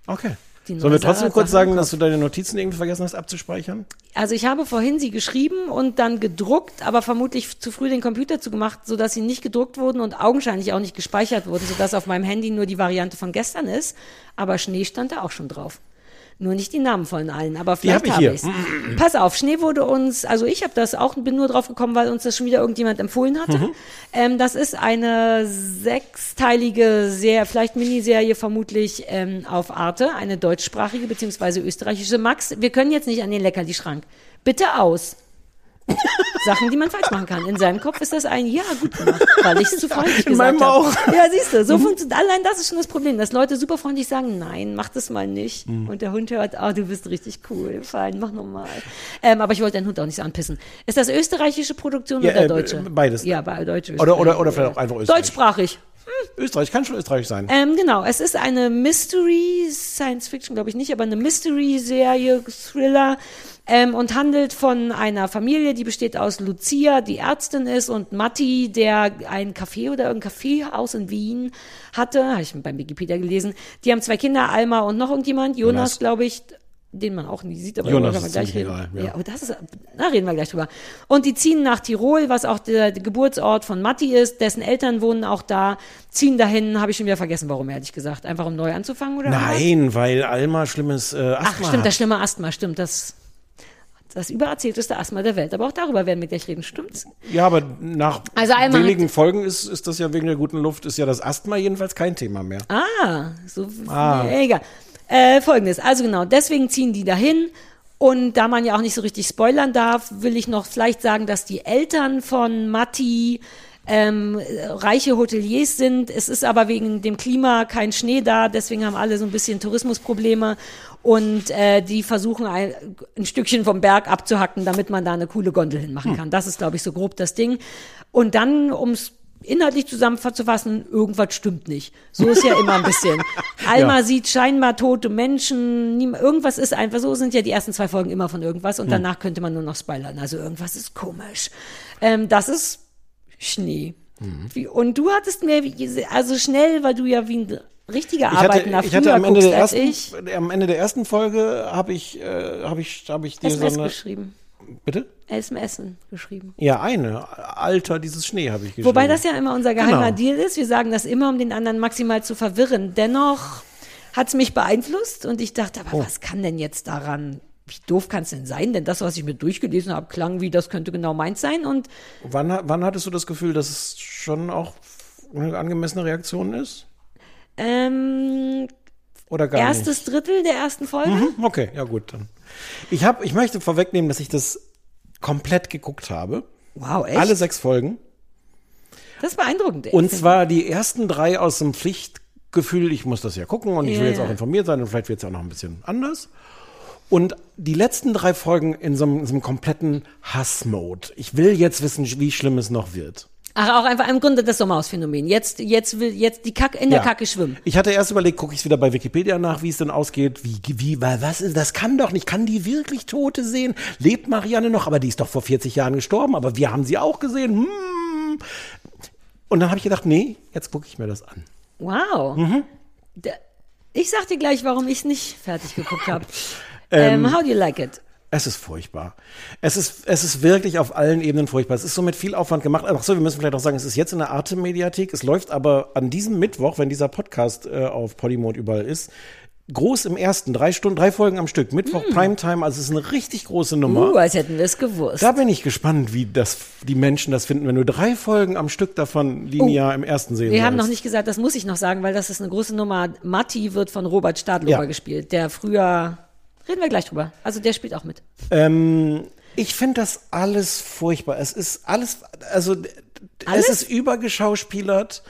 Speaker 2: Okay.
Speaker 1: Die
Speaker 2: Sollen wir trotzdem kurz sagen, dass du deine Notizen irgendwie vergessen hast abzuspeichern?
Speaker 1: Also ich habe vorhin sie geschrieben und dann gedruckt, aber vermutlich zu früh den Computer zugemacht, sodass sie nicht gedruckt wurden und augenscheinlich auch nicht gespeichert wurden, sodass auf meinem Handy nur die Variante von gestern ist. Aber Schnee stand da auch schon drauf. Nur nicht die Namen von allen, aber vielleicht
Speaker 2: hab ich
Speaker 1: habe
Speaker 2: hier.
Speaker 1: ich's. Pass auf, Schnee wurde uns, also ich habe das auch, bin nur drauf gekommen, weil uns das schon wieder irgendjemand empfohlen hatte.
Speaker 2: Mhm.
Speaker 1: Ähm, das ist eine sechsteilige, sehr, vielleicht Miniserie vermutlich ähm, auf Arte, eine deutschsprachige beziehungsweise österreichische. Max, wir können jetzt nicht an den Leckerli-Schrank. Bitte aus. Sachen, die man falsch machen kann. In seinem Kopf ist das ein Ja, gut gemacht, weil ich es zu [laughs] freundlich
Speaker 2: In meinem
Speaker 1: habe.
Speaker 2: auch.
Speaker 1: Ja, siehst du, so funktioniert, allein das ist schon das Problem, dass Leute super freundlich sagen, nein, mach das mal nicht.
Speaker 2: Mhm.
Speaker 1: Und der Hund hört, ah, du bist richtig cool, fein, mach nochmal. Ähm, aber ich wollte den Hund auch nicht so anpissen. Ist das österreichische Produktion
Speaker 2: Ja,
Speaker 1: oder
Speaker 2: äh,
Speaker 1: deutsche?
Speaker 2: beides.
Speaker 1: Ja, bei deutsche.
Speaker 2: Oder, oder, oder vielleicht auch einfach Österreich.
Speaker 1: Deutschsprachig.
Speaker 2: Österreich kann schon Österreich sein.
Speaker 1: Ähm, genau, es ist eine Mystery, Science Fiction glaube ich nicht, aber eine Mystery-Serie, Thriller ähm, und handelt von einer Familie, die besteht aus Lucia, die Ärztin ist, und Matti, der ein Café oder ein Kaffeehaus in Wien hatte, habe ich beim Wikipedia gelesen. Die haben zwei Kinder, Alma und noch irgendjemand, Jonas,
Speaker 2: Jonas.
Speaker 1: glaube ich, den man auch nie sieht, aber
Speaker 2: Jonas ist
Speaker 1: gleich reden.
Speaker 2: egal, ja.
Speaker 1: ja, aber das ist, da reden wir gleich drüber. Und die ziehen nach Tirol, was auch der, der Geburtsort von Matti ist. Dessen Eltern wohnen auch da, ziehen dahin. Habe ich schon wieder vergessen, warum, ehrlich gesagt. Einfach um neu anzufangen oder? was?
Speaker 2: Nein, weil Alma schlimmes äh, Asthma
Speaker 1: Ach, stimmt,
Speaker 2: hat.
Speaker 1: das schlimme Asthma, stimmt. Das, das übererzählteste Asthma der Welt. Aber auch darüber werden wir gleich reden, stimmt's?
Speaker 2: Ja, aber nach
Speaker 1: Also
Speaker 2: wenigen Folgen ist, ist das ja wegen der guten Luft, ist ja das Asthma jedenfalls kein Thema mehr.
Speaker 1: Ah, so,
Speaker 2: Ah.
Speaker 1: egal. Äh, Folgendes, also genau, deswegen ziehen die dahin. Und da man ja auch nicht so richtig spoilern darf, will ich noch vielleicht sagen, dass die Eltern von Matti ähm, reiche Hoteliers sind. Es ist aber wegen dem Klima kein Schnee da, deswegen haben alle so ein bisschen Tourismusprobleme. Und äh, die versuchen ein, ein Stückchen vom Berg abzuhacken, damit man da eine coole Gondel hinmachen kann. Das ist, glaube ich, so grob das Ding. Und dann, ums inhaltlich zusammenzufassen, irgendwas stimmt nicht. So ist ja immer ein bisschen. [laughs] Alma
Speaker 2: Ja.
Speaker 1: sieht scheinbar tote Menschen, irgendwas ist einfach, so sind ja die ersten zwei Folgen immer von irgendwas und danach könnte man nur noch spoilern. Also irgendwas ist komisch. Ähm, das ist Schnee. Wie, und du hattest mir, also schnell, weil du ja wie ein richtiger
Speaker 2: Ich hatte,
Speaker 1: Arbeitender
Speaker 2: ich hatte am Ende
Speaker 1: guckst
Speaker 2: der ersten,
Speaker 1: ich.
Speaker 2: am Ende der ersten Folge habe ich, äh, habe ich, habe ich dir
Speaker 1: SMS
Speaker 2: so eine,
Speaker 1: geschrieben.
Speaker 2: Bitte?
Speaker 1: SMS geschrieben.
Speaker 2: Ja, eine. Alter, dieses Schnee habe ich geschrieben.
Speaker 1: Wobei das ja immer unser geheimer
Speaker 2: Genau.
Speaker 1: Deal ist. Wir sagen das immer, um den anderen maximal zu verwirren. Dennoch hat's mich beeinflusst und ich dachte, aber
Speaker 2: Oh.
Speaker 1: was kann denn jetzt daran, wie doof kann es denn sein? Denn das, was ich mir durchgelesen habe, klang wie, das könnte genau meins sein. Und
Speaker 2: Wann, wann hattest du das Gefühl, dass es schon auch eine angemessene Reaktion ist?
Speaker 1: ähm,
Speaker 2: Oder gar
Speaker 1: erstes Drittel der ersten Folge.
Speaker 2: nicht? Hm, Okay, ja gut dann. Ich, hab, ich möchte vorwegnehmen, dass ich das komplett geguckt habe.
Speaker 1: Wow, echt?
Speaker 2: Alle sechs Folgen.
Speaker 1: das ist beeindruckend.
Speaker 2: Und
Speaker 1: finde
Speaker 2: zwar die ersten drei aus dem Pflichtgefühl, ich muss das ja gucken und ich will jetzt auch informiert sein und vielleicht wird es ja auch noch ein bisschen anders. Und die letzten drei Folgen in so einem, in so einem kompletten Hassmode. Ich will jetzt wissen, wie schlimm es noch wird.
Speaker 1: Ach, auch einfach im Grunde das Sommerhausphänomen. Jetzt, jetzt will, jetzt die Kacke in der
Speaker 2: Ja.
Speaker 1: Kacke schwimmen.
Speaker 2: Ich hatte erst überlegt, gucke ich es wieder bei Wikipedia nach, wie es denn ausgeht. Wie, wie, wa- was ist, das kann doch nicht. Kann die wirklich Tote sehen? Lebt Marianne noch? Aber die ist doch vor 40 Jahren gestorben. Aber wir haben sie auch gesehen. Hm. Und dann habe ich gedacht, nee, jetzt gucke ich mir das an.
Speaker 1: Wow.
Speaker 2: Mhm.
Speaker 1: Ich sag dir gleich, warum ich es nicht fertig geguckt habe. [laughs] ähm, how do you like it?
Speaker 2: Es ist furchtbar. Es ist, es ist wirklich auf allen Ebenen furchtbar. Es ist so mit viel Aufwand gemacht. Ach so, wir müssen vielleicht auch sagen, es ist jetzt in der Arte-Mediathek. Es läuft aber an diesem Mittwoch, wenn dieser Podcast äh, auf Podimode überall ist, groß im ersten, drei Stunden, drei Folgen am Stück. Mittwoch Primetime, also es ist eine richtig große Nummer.
Speaker 1: Uh, als hätten wir es gewusst.
Speaker 2: Da bin ich gespannt, wie das die Menschen das finden, wenn du drei Folgen am Stück davon linear im ersten sehen.
Speaker 1: Wir haben noch
Speaker 2: sollst.
Speaker 1: nicht gesagt, das muss ich noch sagen, weil das ist eine große Nummer. Matti wird von Robert Stadlober
Speaker 2: Ja.
Speaker 1: gespielt, der früher, reden wir gleich drüber, also der spielt auch mit.
Speaker 2: Ähm, ich finde das alles furchtbar. Es ist alles, also
Speaker 1: Alles?
Speaker 2: Es ist übergeschauspielert.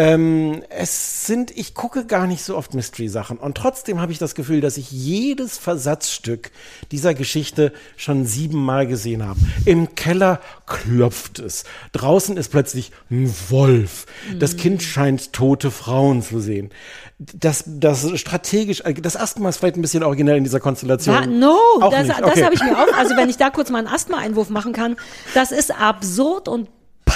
Speaker 2: Ähm, es sind, ich gucke gar nicht so oft Mystery-Sachen und trotzdem habe ich das Gefühl, dass ich jedes Versatzstück dieser Geschichte schon siebenmal gesehen habe. Im Keller klopft es. Draußen ist plötzlich ein Wolf. Das
Speaker 1: Mhm.
Speaker 2: Kind scheint tote Frauen zu sehen. Das, das strategisch, äh, das Asthma ist vielleicht ein bisschen originell in dieser Konstellation.
Speaker 1: Ja, no,
Speaker 2: Auch
Speaker 1: das,
Speaker 2: Okay.
Speaker 1: habe ich mir [laughs] auch. Also wenn ich da kurz mal einen Asthma-Einwurf machen kann, das ist absurd und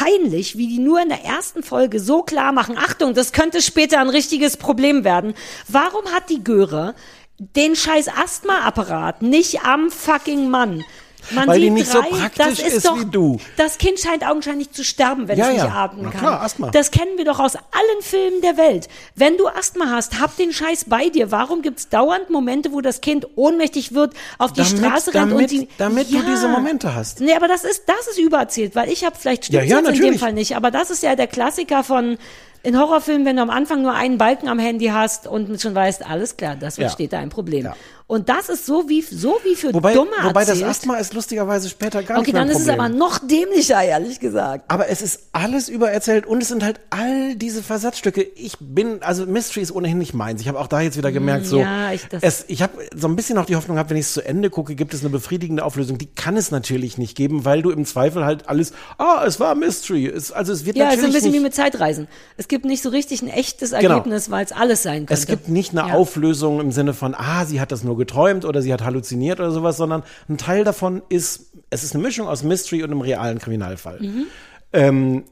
Speaker 1: peinlich, wie die nur in der ersten Folge so klar machen, Achtung, das könnte später ein richtiges Problem werden. Warum hat die Göre den scheiß Asthma-Apparat nicht am fucking Mann? Man
Speaker 2: Weil die
Speaker 1: sieht
Speaker 2: nicht so
Speaker 1: drei,
Speaker 2: praktisch
Speaker 1: das ist,
Speaker 2: ist
Speaker 1: doch,
Speaker 2: wie du.
Speaker 1: Das Kind scheint augenscheinlich zu sterben, wenn
Speaker 2: Ja,
Speaker 1: es nicht
Speaker 2: ja.
Speaker 1: atmen
Speaker 2: Na
Speaker 1: kann.
Speaker 2: klar, Asthma.
Speaker 1: Das kennen wir doch aus allen Filmen der Welt. Wenn du Asthma hast, hab den Scheiß bei dir. Warum gibt's dauernd Momente, wo das Kind ohnmächtig wird, auf die
Speaker 2: Damit-
Speaker 1: Straße rennt
Speaker 2: damit-
Speaker 1: und die,
Speaker 2: damit du diese Momente hast.
Speaker 1: Nee, aber das ist das ist übererzählt, weil ich habe vielleicht stimmt
Speaker 2: Ja, ja,
Speaker 1: in dem. Fall nicht, aber das ist ja der Klassiker von in Horrorfilmen, wenn du am Anfang nur einen Balken am Handy hast und schon weißt, alles klar, das
Speaker 2: Ja.
Speaker 1: steht da ein Problem.
Speaker 2: Ja.
Speaker 1: Und das ist so wie so wie für
Speaker 2: Wobei,
Speaker 1: Dumme
Speaker 2: wobei das. Asthma ist lustigerweise später gar
Speaker 1: Okay,
Speaker 2: nicht mehr
Speaker 1: dann
Speaker 2: ein
Speaker 1: ist es aber noch dämlicher, ehrlich gesagt.
Speaker 2: Aber es ist alles übererzählt und es sind halt all diese Versatzstücke. Ich bin, also Mystery ist ohnehin nicht meins. Ich habe auch da jetzt wieder gemerkt, so,
Speaker 1: Mm, ja, ich- das-
Speaker 2: es, ich habe so ein bisschen auch die Hoffnung gehabt, wenn ich es zu Ende gucke, gibt es eine befriedigende Auflösung. Die kann es natürlich nicht geben, weil du im Zweifel halt alles, ah, es war Mystery. Es, also es wird
Speaker 1: Ja, es ist
Speaker 2: natürlich
Speaker 1: ein bisschen
Speaker 2: nicht,
Speaker 1: wie mit Zeitreisen. Es gibt nicht so richtig ein echtes
Speaker 2: Genau.
Speaker 1: Ergebnis, weil es alles sein könnte.
Speaker 2: Es gibt nicht eine
Speaker 1: Ja.
Speaker 2: Auflösung im Sinne von, ah, sie hat das nur geträumt oder sie hat halluziniert oder sowas, sondern ein Teil davon ist, es ist eine Mischung aus Mystery und einem realen Kriminalfall.
Speaker 1: Mhm.
Speaker 2: Ähm,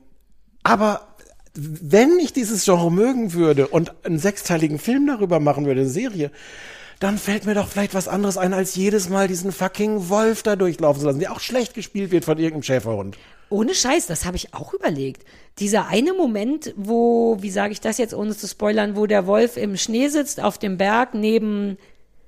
Speaker 2: aber wenn ich dieses Genre mögen würde und einen sechsteiligen Film darüber machen würde, eine Serie, dann fällt mir doch vielleicht was anderes ein, als jedes Mal diesen fucking Wolf da durchlaufen zu lassen, der auch schlecht gespielt wird von irgendeinem Schäferhund.
Speaker 1: Ohne Scheiß, das habe ich auch überlegt. Dieser eine Moment, wo, wie sage ich das jetzt, ohne zu spoilern, wo der Wolf im Schnee sitzt auf dem Berg neben,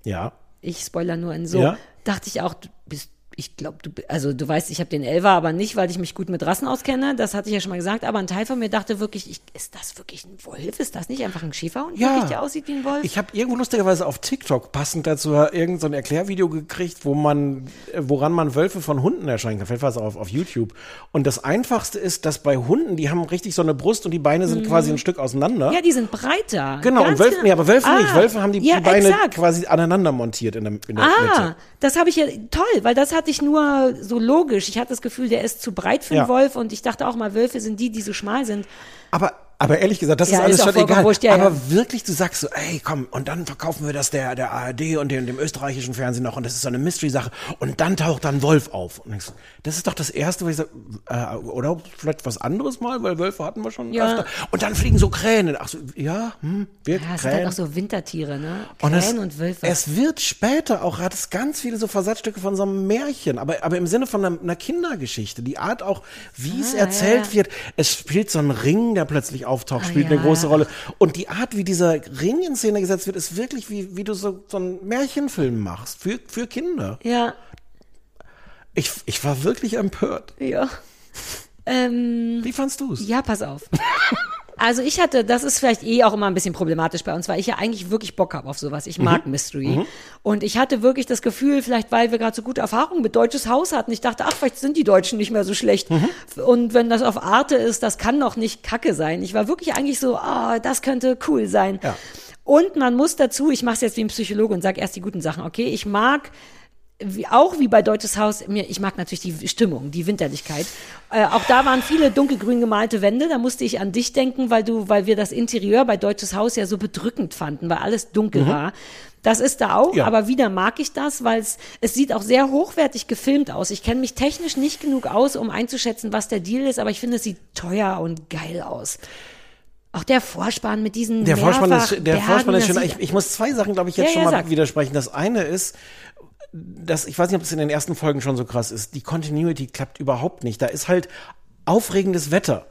Speaker 2: Ja.
Speaker 1: ich spoiler nur in so,
Speaker 2: Ja.
Speaker 1: dachte ich auch, du bist, ich glaube, du, also du weißt, ich habe den Elfer, aber nicht, weil ich mich gut mit Rassen auskenne, das hatte ich ja schon mal gesagt, aber ein Teil von mir dachte wirklich, ich, ist das wirklich ein Wolf? Ist das nicht einfach ein Schäferhund, wirklich, der aussieht wie ein Wolf?
Speaker 2: Ich habe irgendwo lustigerweise auf TikTok passend dazu irgendein so ein Erklärvideo gekriegt, wo man, woran man Wölfe von Hunden erscheinen kann. Vielleicht war es auf, auf YouTube. Und das Einfachste ist, dass bei Hunden, die haben richtig so eine Brust und die Beine sind quasi ein Stück auseinander.
Speaker 1: Mhm. ja, die sind breiter.
Speaker 2: genau,
Speaker 1: Ganz
Speaker 2: und Wölfe, nee, aber Wölfe
Speaker 1: Ah,
Speaker 2: nicht. Wölfe haben die,
Speaker 1: ja,
Speaker 2: die Beine
Speaker 1: exakt.
Speaker 2: quasi aneinander montiert in der, in der
Speaker 1: Ah,
Speaker 2: Mitte.
Speaker 1: das habe ich ja toll, weil das hatte ich nur so logisch. Ich hatte das Gefühl, der ist zu breit für einen
Speaker 2: Ja.
Speaker 1: Wolf und ich dachte auch mal, Wölfe sind die, die so schmal sind.
Speaker 2: Aber, aber ehrlich gesagt, das
Speaker 1: Ja,
Speaker 2: ist alles
Speaker 1: ist
Speaker 2: schon egal.
Speaker 1: wurscht, ja,
Speaker 2: aber
Speaker 1: ja.
Speaker 2: wirklich, du sagst so, ey, komm, und dann verkaufen wir das der, der ARD und dem, dem österreichischen Fernsehen noch und das ist so eine Mystery-Sache und dann taucht dann Wolf auf. Und ich so, das ist doch das Erste, wo ich sage, äh, oder vielleicht was anderes mal, weil Wölfe hatten wir schon
Speaker 1: Ja.
Speaker 2: öfter. Und dann fliegen so Krähen. Ach so, ja, hm, wir
Speaker 1: Ja, es sind
Speaker 2: Krähen.
Speaker 1: halt auch so Wintertiere, ne?
Speaker 2: Und es,
Speaker 1: Krähen und Wölfe.
Speaker 2: es wird später auch, hat es ganz viele so Versatzstücke von so einem Märchen, aber, aber im Sinne von einer, einer Kindergeschichte. Die Art auch, wie es
Speaker 1: Ah,
Speaker 2: erzählt
Speaker 1: ja, ja.
Speaker 2: wird. Es spielt so ein Ring, der plötzlich auftaucht,
Speaker 1: Ah,
Speaker 2: spielt eine
Speaker 1: ja.
Speaker 2: große Rolle. Und die Art, wie dieser Ring in Szene gesetzt wird, ist wirklich wie, wie du so, so einen Märchenfilm machst. Für, für Kinder.
Speaker 1: ja,
Speaker 2: Ich, ich war wirklich empört.
Speaker 1: ja. Ähm,
Speaker 2: Wie fandst du es?
Speaker 1: ja, pass auf. [laughs] Also ich hatte, das ist vielleicht eh auch immer ein bisschen problematisch bei uns, weil ich ja eigentlich wirklich Bock habe auf sowas. Ich mag Mystery. Und ich hatte wirklich das Gefühl, vielleicht weil wir gerade so gute Erfahrungen mit Deutsches Haus hatten, ich dachte, ach, vielleicht sind die Deutschen nicht mehr so schlecht. Und wenn das auf Arte ist, das kann doch nicht kacke sein. Ich war wirklich eigentlich so, ah, das könnte cool sein.
Speaker 2: Ja.
Speaker 1: Und man muss dazu, ich mache es jetzt wie ein Psychologe und sage erst die guten Sachen, okay? Ich mag wie, auch wie bei Deutsches Haus, mir, ich mag natürlich die Stimmung, die Winterlichkeit. Äh, auch da waren viele dunkelgrün gemalte Wände, da musste ich an dich denken, weil du, weil wir das Interieur bei Deutsches Haus ja so bedrückend fanden, weil alles dunkel war. Das ist da auch,
Speaker 2: Ja.
Speaker 1: aber wieder mag ich das, weil es, es sieht auch sehr hochwertig gefilmt aus. Ich kenne mich technisch nicht genug aus, um einzuschätzen, was der Deal ist, aber ich finde, es sieht teuer und geil aus. Auch der Vorspann mit diesen
Speaker 2: Der Vorspann ist, der
Speaker 1: Mehrfachbergen,
Speaker 2: Vorspann ist schön. Ich, ich muss zwei Sachen, glaube ich, jetzt
Speaker 1: Ja,
Speaker 2: schon
Speaker 1: ja,
Speaker 2: mal
Speaker 1: sag.
Speaker 2: widersprechen. Das eine ist, dass, ich weiß nicht, ob es in den ersten Folgen schon so krass ist, die Continuity klappt überhaupt nicht. Da ist halt aufregendes Wetter.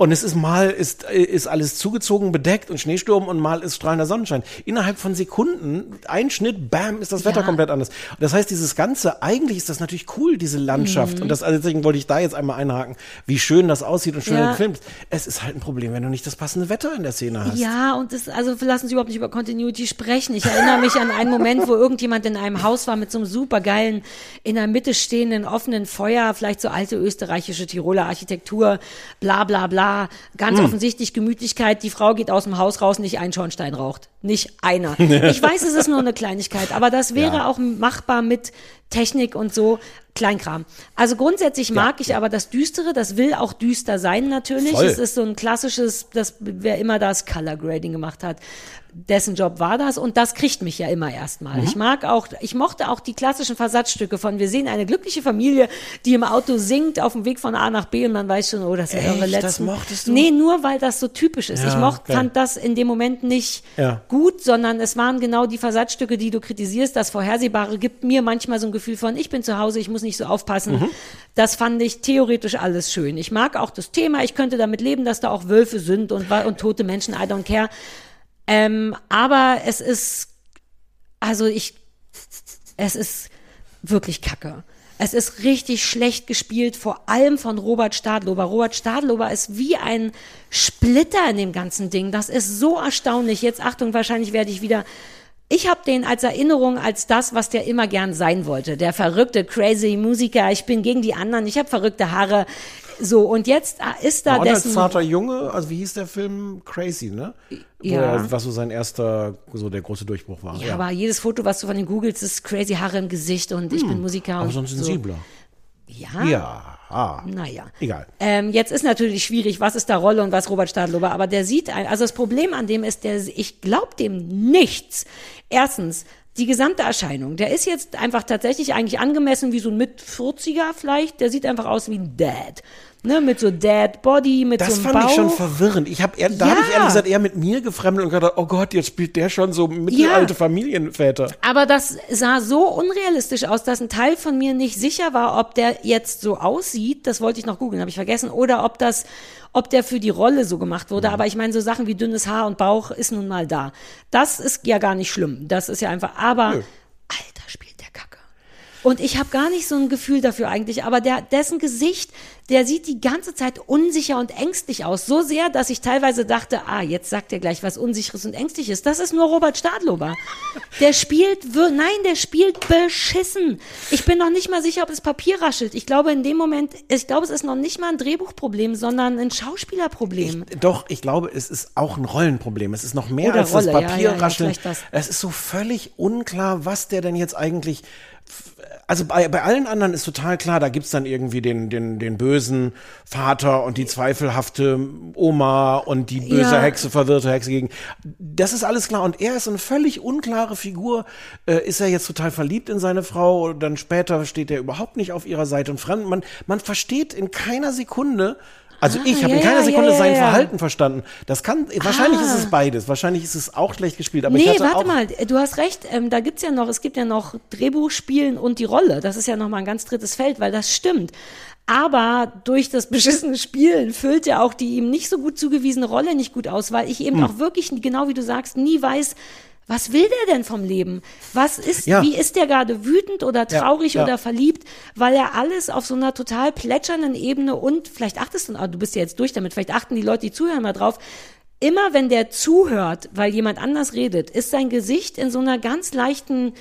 Speaker 2: Und es ist mal ist, ist alles zugezogen, bedeckt und Schneesturm und mal ist strahlender Sonnenschein. Innerhalb von Sekunden, ein Schnitt, bam, ist das Wetter
Speaker 1: Ja.
Speaker 2: komplett anders. Und das heißt, dieses Ganze, eigentlich ist das natürlich cool, diese Landschaft.
Speaker 1: Mhm.
Speaker 2: Und das, also deswegen wollte ich da jetzt einmal einhaken, wie schön das aussieht und schön
Speaker 1: Ja.
Speaker 2: gefilmt. Es ist halt ein Problem, wenn du nicht das passende Wetter in der Szene hast.
Speaker 1: Ja, und das, also lassen Sie überhaupt nicht über Continuity sprechen. Ich erinnere mich an einen Moment, wo irgendjemand in einem Haus war mit so einem supergeilen, in der Mitte stehenden offenen Feuer, vielleicht so alte österreichische Tiroler Architektur, bla bla bla. Ganz
Speaker 2: Hm.
Speaker 1: offensichtlich Gemütlichkeit. Die Frau geht aus dem Haus raus, nicht ein Schornstein raucht. Nicht einer. [laughs] Ich weiß, es ist nur eine Kleinigkeit, aber das wäre
Speaker 2: Ja.
Speaker 1: auch machbar mit Technik und so. Kleinkram. Also grundsätzlich mag ich aber das Düstere, das will auch düster sein natürlich.
Speaker 2: Voll.
Speaker 1: Es ist so ein klassisches, das wer immer das Color Grading gemacht hat, dessen Job war das und das kriegt mich ja immer erstmal.
Speaker 2: Mhm.
Speaker 1: Ich mag auch, ich mochte auch die klassischen Versatzstücke von wir sehen eine glückliche Familie, die im Auto singt auf dem Weg von A nach B und man weiß schon, oh, das sind
Speaker 2: Echt?
Speaker 1: eure
Speaker 2: Das
Speaker 1: letzten.
Speaker 2: mochtest du?
Speaker 1: Nee, nur weil das so typisch ist.
Speaker 2: Ja,
Speaker 1: ich mochte,
Speaker 2: okay.
Speaker 1: fand das in dem Moment nicht
Speaker 2: Ja.
Speaker 1: Gut, sondern es waren genau die Versatzstücke, die du kritisierst. Das Vorhersehbare gibt mir manchmal so ein Gefühl von, ich bin zu Hause, ich muss nicht so aufpassen.
Speaker 2: Mhm.
Speaker 1: Das fand ich theoretisch alles schön. Ich mag auch das Thema, ich könnte damit leben, dass da auch Wölfe sind und, und tote Menschen, I don't care. Ähm, aber es ist, also ich, es ist wirklich kacke. Es ist richtig schlecht gespielt, vor allem von Robert Stadlober. Robert Stadlober ist wie ein Splitter in dem ganzen Ding. Das ist so erstaunlich. Jetzt Achtung, wahrscheinlich werde ich wieder. Ich habe den als Erinnerung als das, was der immer gern sein wollte. Der verrückte, crazy Musiker. Ich bin gegen die anderen. Ich habe verrückte Haare. So, und jetzt äh, ist da
Speaker 2: als
Speaker 1: dessen.
Speaker 2: zarter Junge, also wie hieß der Film? Crazy, ne? Wo
Speaker 1: Ja.
Speaker 2: er, was so sein erster, so der große Durchbruch war.
Speaker 1: Ja, aber jedes Foto, was du von den googelst, ist crazy Haare im Gesicht und ich bin Musiker.
Speaker 2: aber
Speaker 1: und
Speaker 2: sonst
Speaker 1: so.
Speaker 2: sensibler.
Speaker 1: Ja.
Speaker 2: Ja. Ah.
Speaker 1: Naja.
Speaker 2: Egal.
Speaker 1: Ähm, jetzt ist natürlich schwierig, was ist da Rolle und was Robert Stadlober, aber der sieht ein, also das Problem an dem ist, der, ich glaub dem nichts. Erstens, die gesamte Erscheinung, der ist jetzt einfach tatsächlich eigentlich angemessen wie so ein mit 40er vielleicht, der sieht einfach aus wie ein Dad. Ne, mit so Dad Body, mit
Speaker 2: Das
Speaker 1: so einem
Speaker 2: fand
Speaker 1: Bauch.
Speaker 2: ich schon verwirrend. Ich habe, da
Speaker 1: Ja.
Speaker 2: habe ich ehrlich gesagt eher mit mir gefremdelt und gedacht, oh Gott, jetzt spielt der schon so mittelalte Familienväter.
Speaker 1: Aber das sah so unrealistisch aus, dass ein Teil von mir nicht sicher war, ob der jetzt so aussieht. Das wollte ich noch googeln, habe ich vergessen. Oder ob das, ob der für die Rolle so gemacht wurde. Aber ich meine, so Sachen wie dünnes Haar und Bauch ist nun mal da. Das ist ja gar nicht schlimm. Das ist ja einfach. Aber Alter, spielt der Kacke. Und ich habe gar nicht so ein Gefühl dafür eigentlich, aber der, dessen Gesicht, der sieht die ganze Zeit unsicher und ängstlich aus. So sehr, dass ich teilweise dachte, ah, jetzt sagt er gleich was Unsicheres und Ängstliches. Das ist nur Robert Stadlober. Der spielt, nein, der spielt beschissen. Ich bin noch nicht mal sicher, ob es Papier raschelt. Ich glaube in dem Moment, ich glaube, es ist noch nicht mal ein Drehbuchproblem, sondern ein Schauspielerproblem.
Speaker 2: Doch, ich glaube, es ist auch ein Rollenproblem. Es ist noch mehr
Speaker 1: Oder
Speaker 2: als
Speaker 1: Rolle,
Speaker 2: das
Speaker 1: ja,
Speaker 2: Papier
Speaker 1: ja, ja, vielleicht das.
Speaker 2: Es ist so völlig unklar, was der denn jetzt eigentlich. Also bei, bei allen anderen ist total klar, da gibt's dann irgendwie den, den, den bösen Vater und die zweifelhafte Oma und die böse
Speaker 1: Ja.
Speaker 2: Hexe, verwirrte Hexe gegen. Das ist alles klar. Und er ist eine völlig unklare Figur. Äh, ist er jetzt total verliebt in seine Frau? Und dann später steht er überhaupt nicht auf ihrer Seite und fremd. Man, man versteht in keiner Sekunde, also ich habe
Speaker 1: Ah, ja,
Speaker 2: in keiner
Speaker 1: ja,
Speaker 2: Sekunde
Speaker 1: ja,
Speaker 2: sein
Speaker 1: ja, ja.
Speaker 2: Verhalten verstanden. Das kann, wahrscheinlich
Speaker 1: Ah.
Speaker 2: ist es beides. Wahrscheinlich ist es auch schlecht gespielt. Aber ich
Speaker 1: Nee,
Speaker 2: hatte
Speaker 1: warte
Speaker 2: auch,
Speaker 1: mal, du hast recht, ähm, da gibt's ja noch, es gibt ja noch Drehbuch, Spielen und die Rolle. Das ist ja noch mal ein ganz drittes Feld, weil das stimmt. Aber durch das [laughs] beschissene Spielen füllt er auch die ihm nicht so gut zugewiesene Rolle nicht gut aus, weil ich eben
Speaker 2: Hm.
Speaker 1: auch wirklich, genau wie du sagst, nie weiß, was will der denn vom Leben? Was ist,
Speaker 2: Ja.
Speaker 1: wie ist der gerade wütend oder
Speaker 2: Ja,
Speaker 1: traurig
Speaker 2: ja.
Speaker 1: oder verliebt? Weil er alles auf so einer total plätschernden Ebene und vielleicht achtest du, ah, du bist ja jetzt durch damit, vielleicht achten die Leute, die zuhören, mal drauf. Immer wenn der zuhört, weil jemand anders redet, ist sein Gesicht in so einer ganz leichten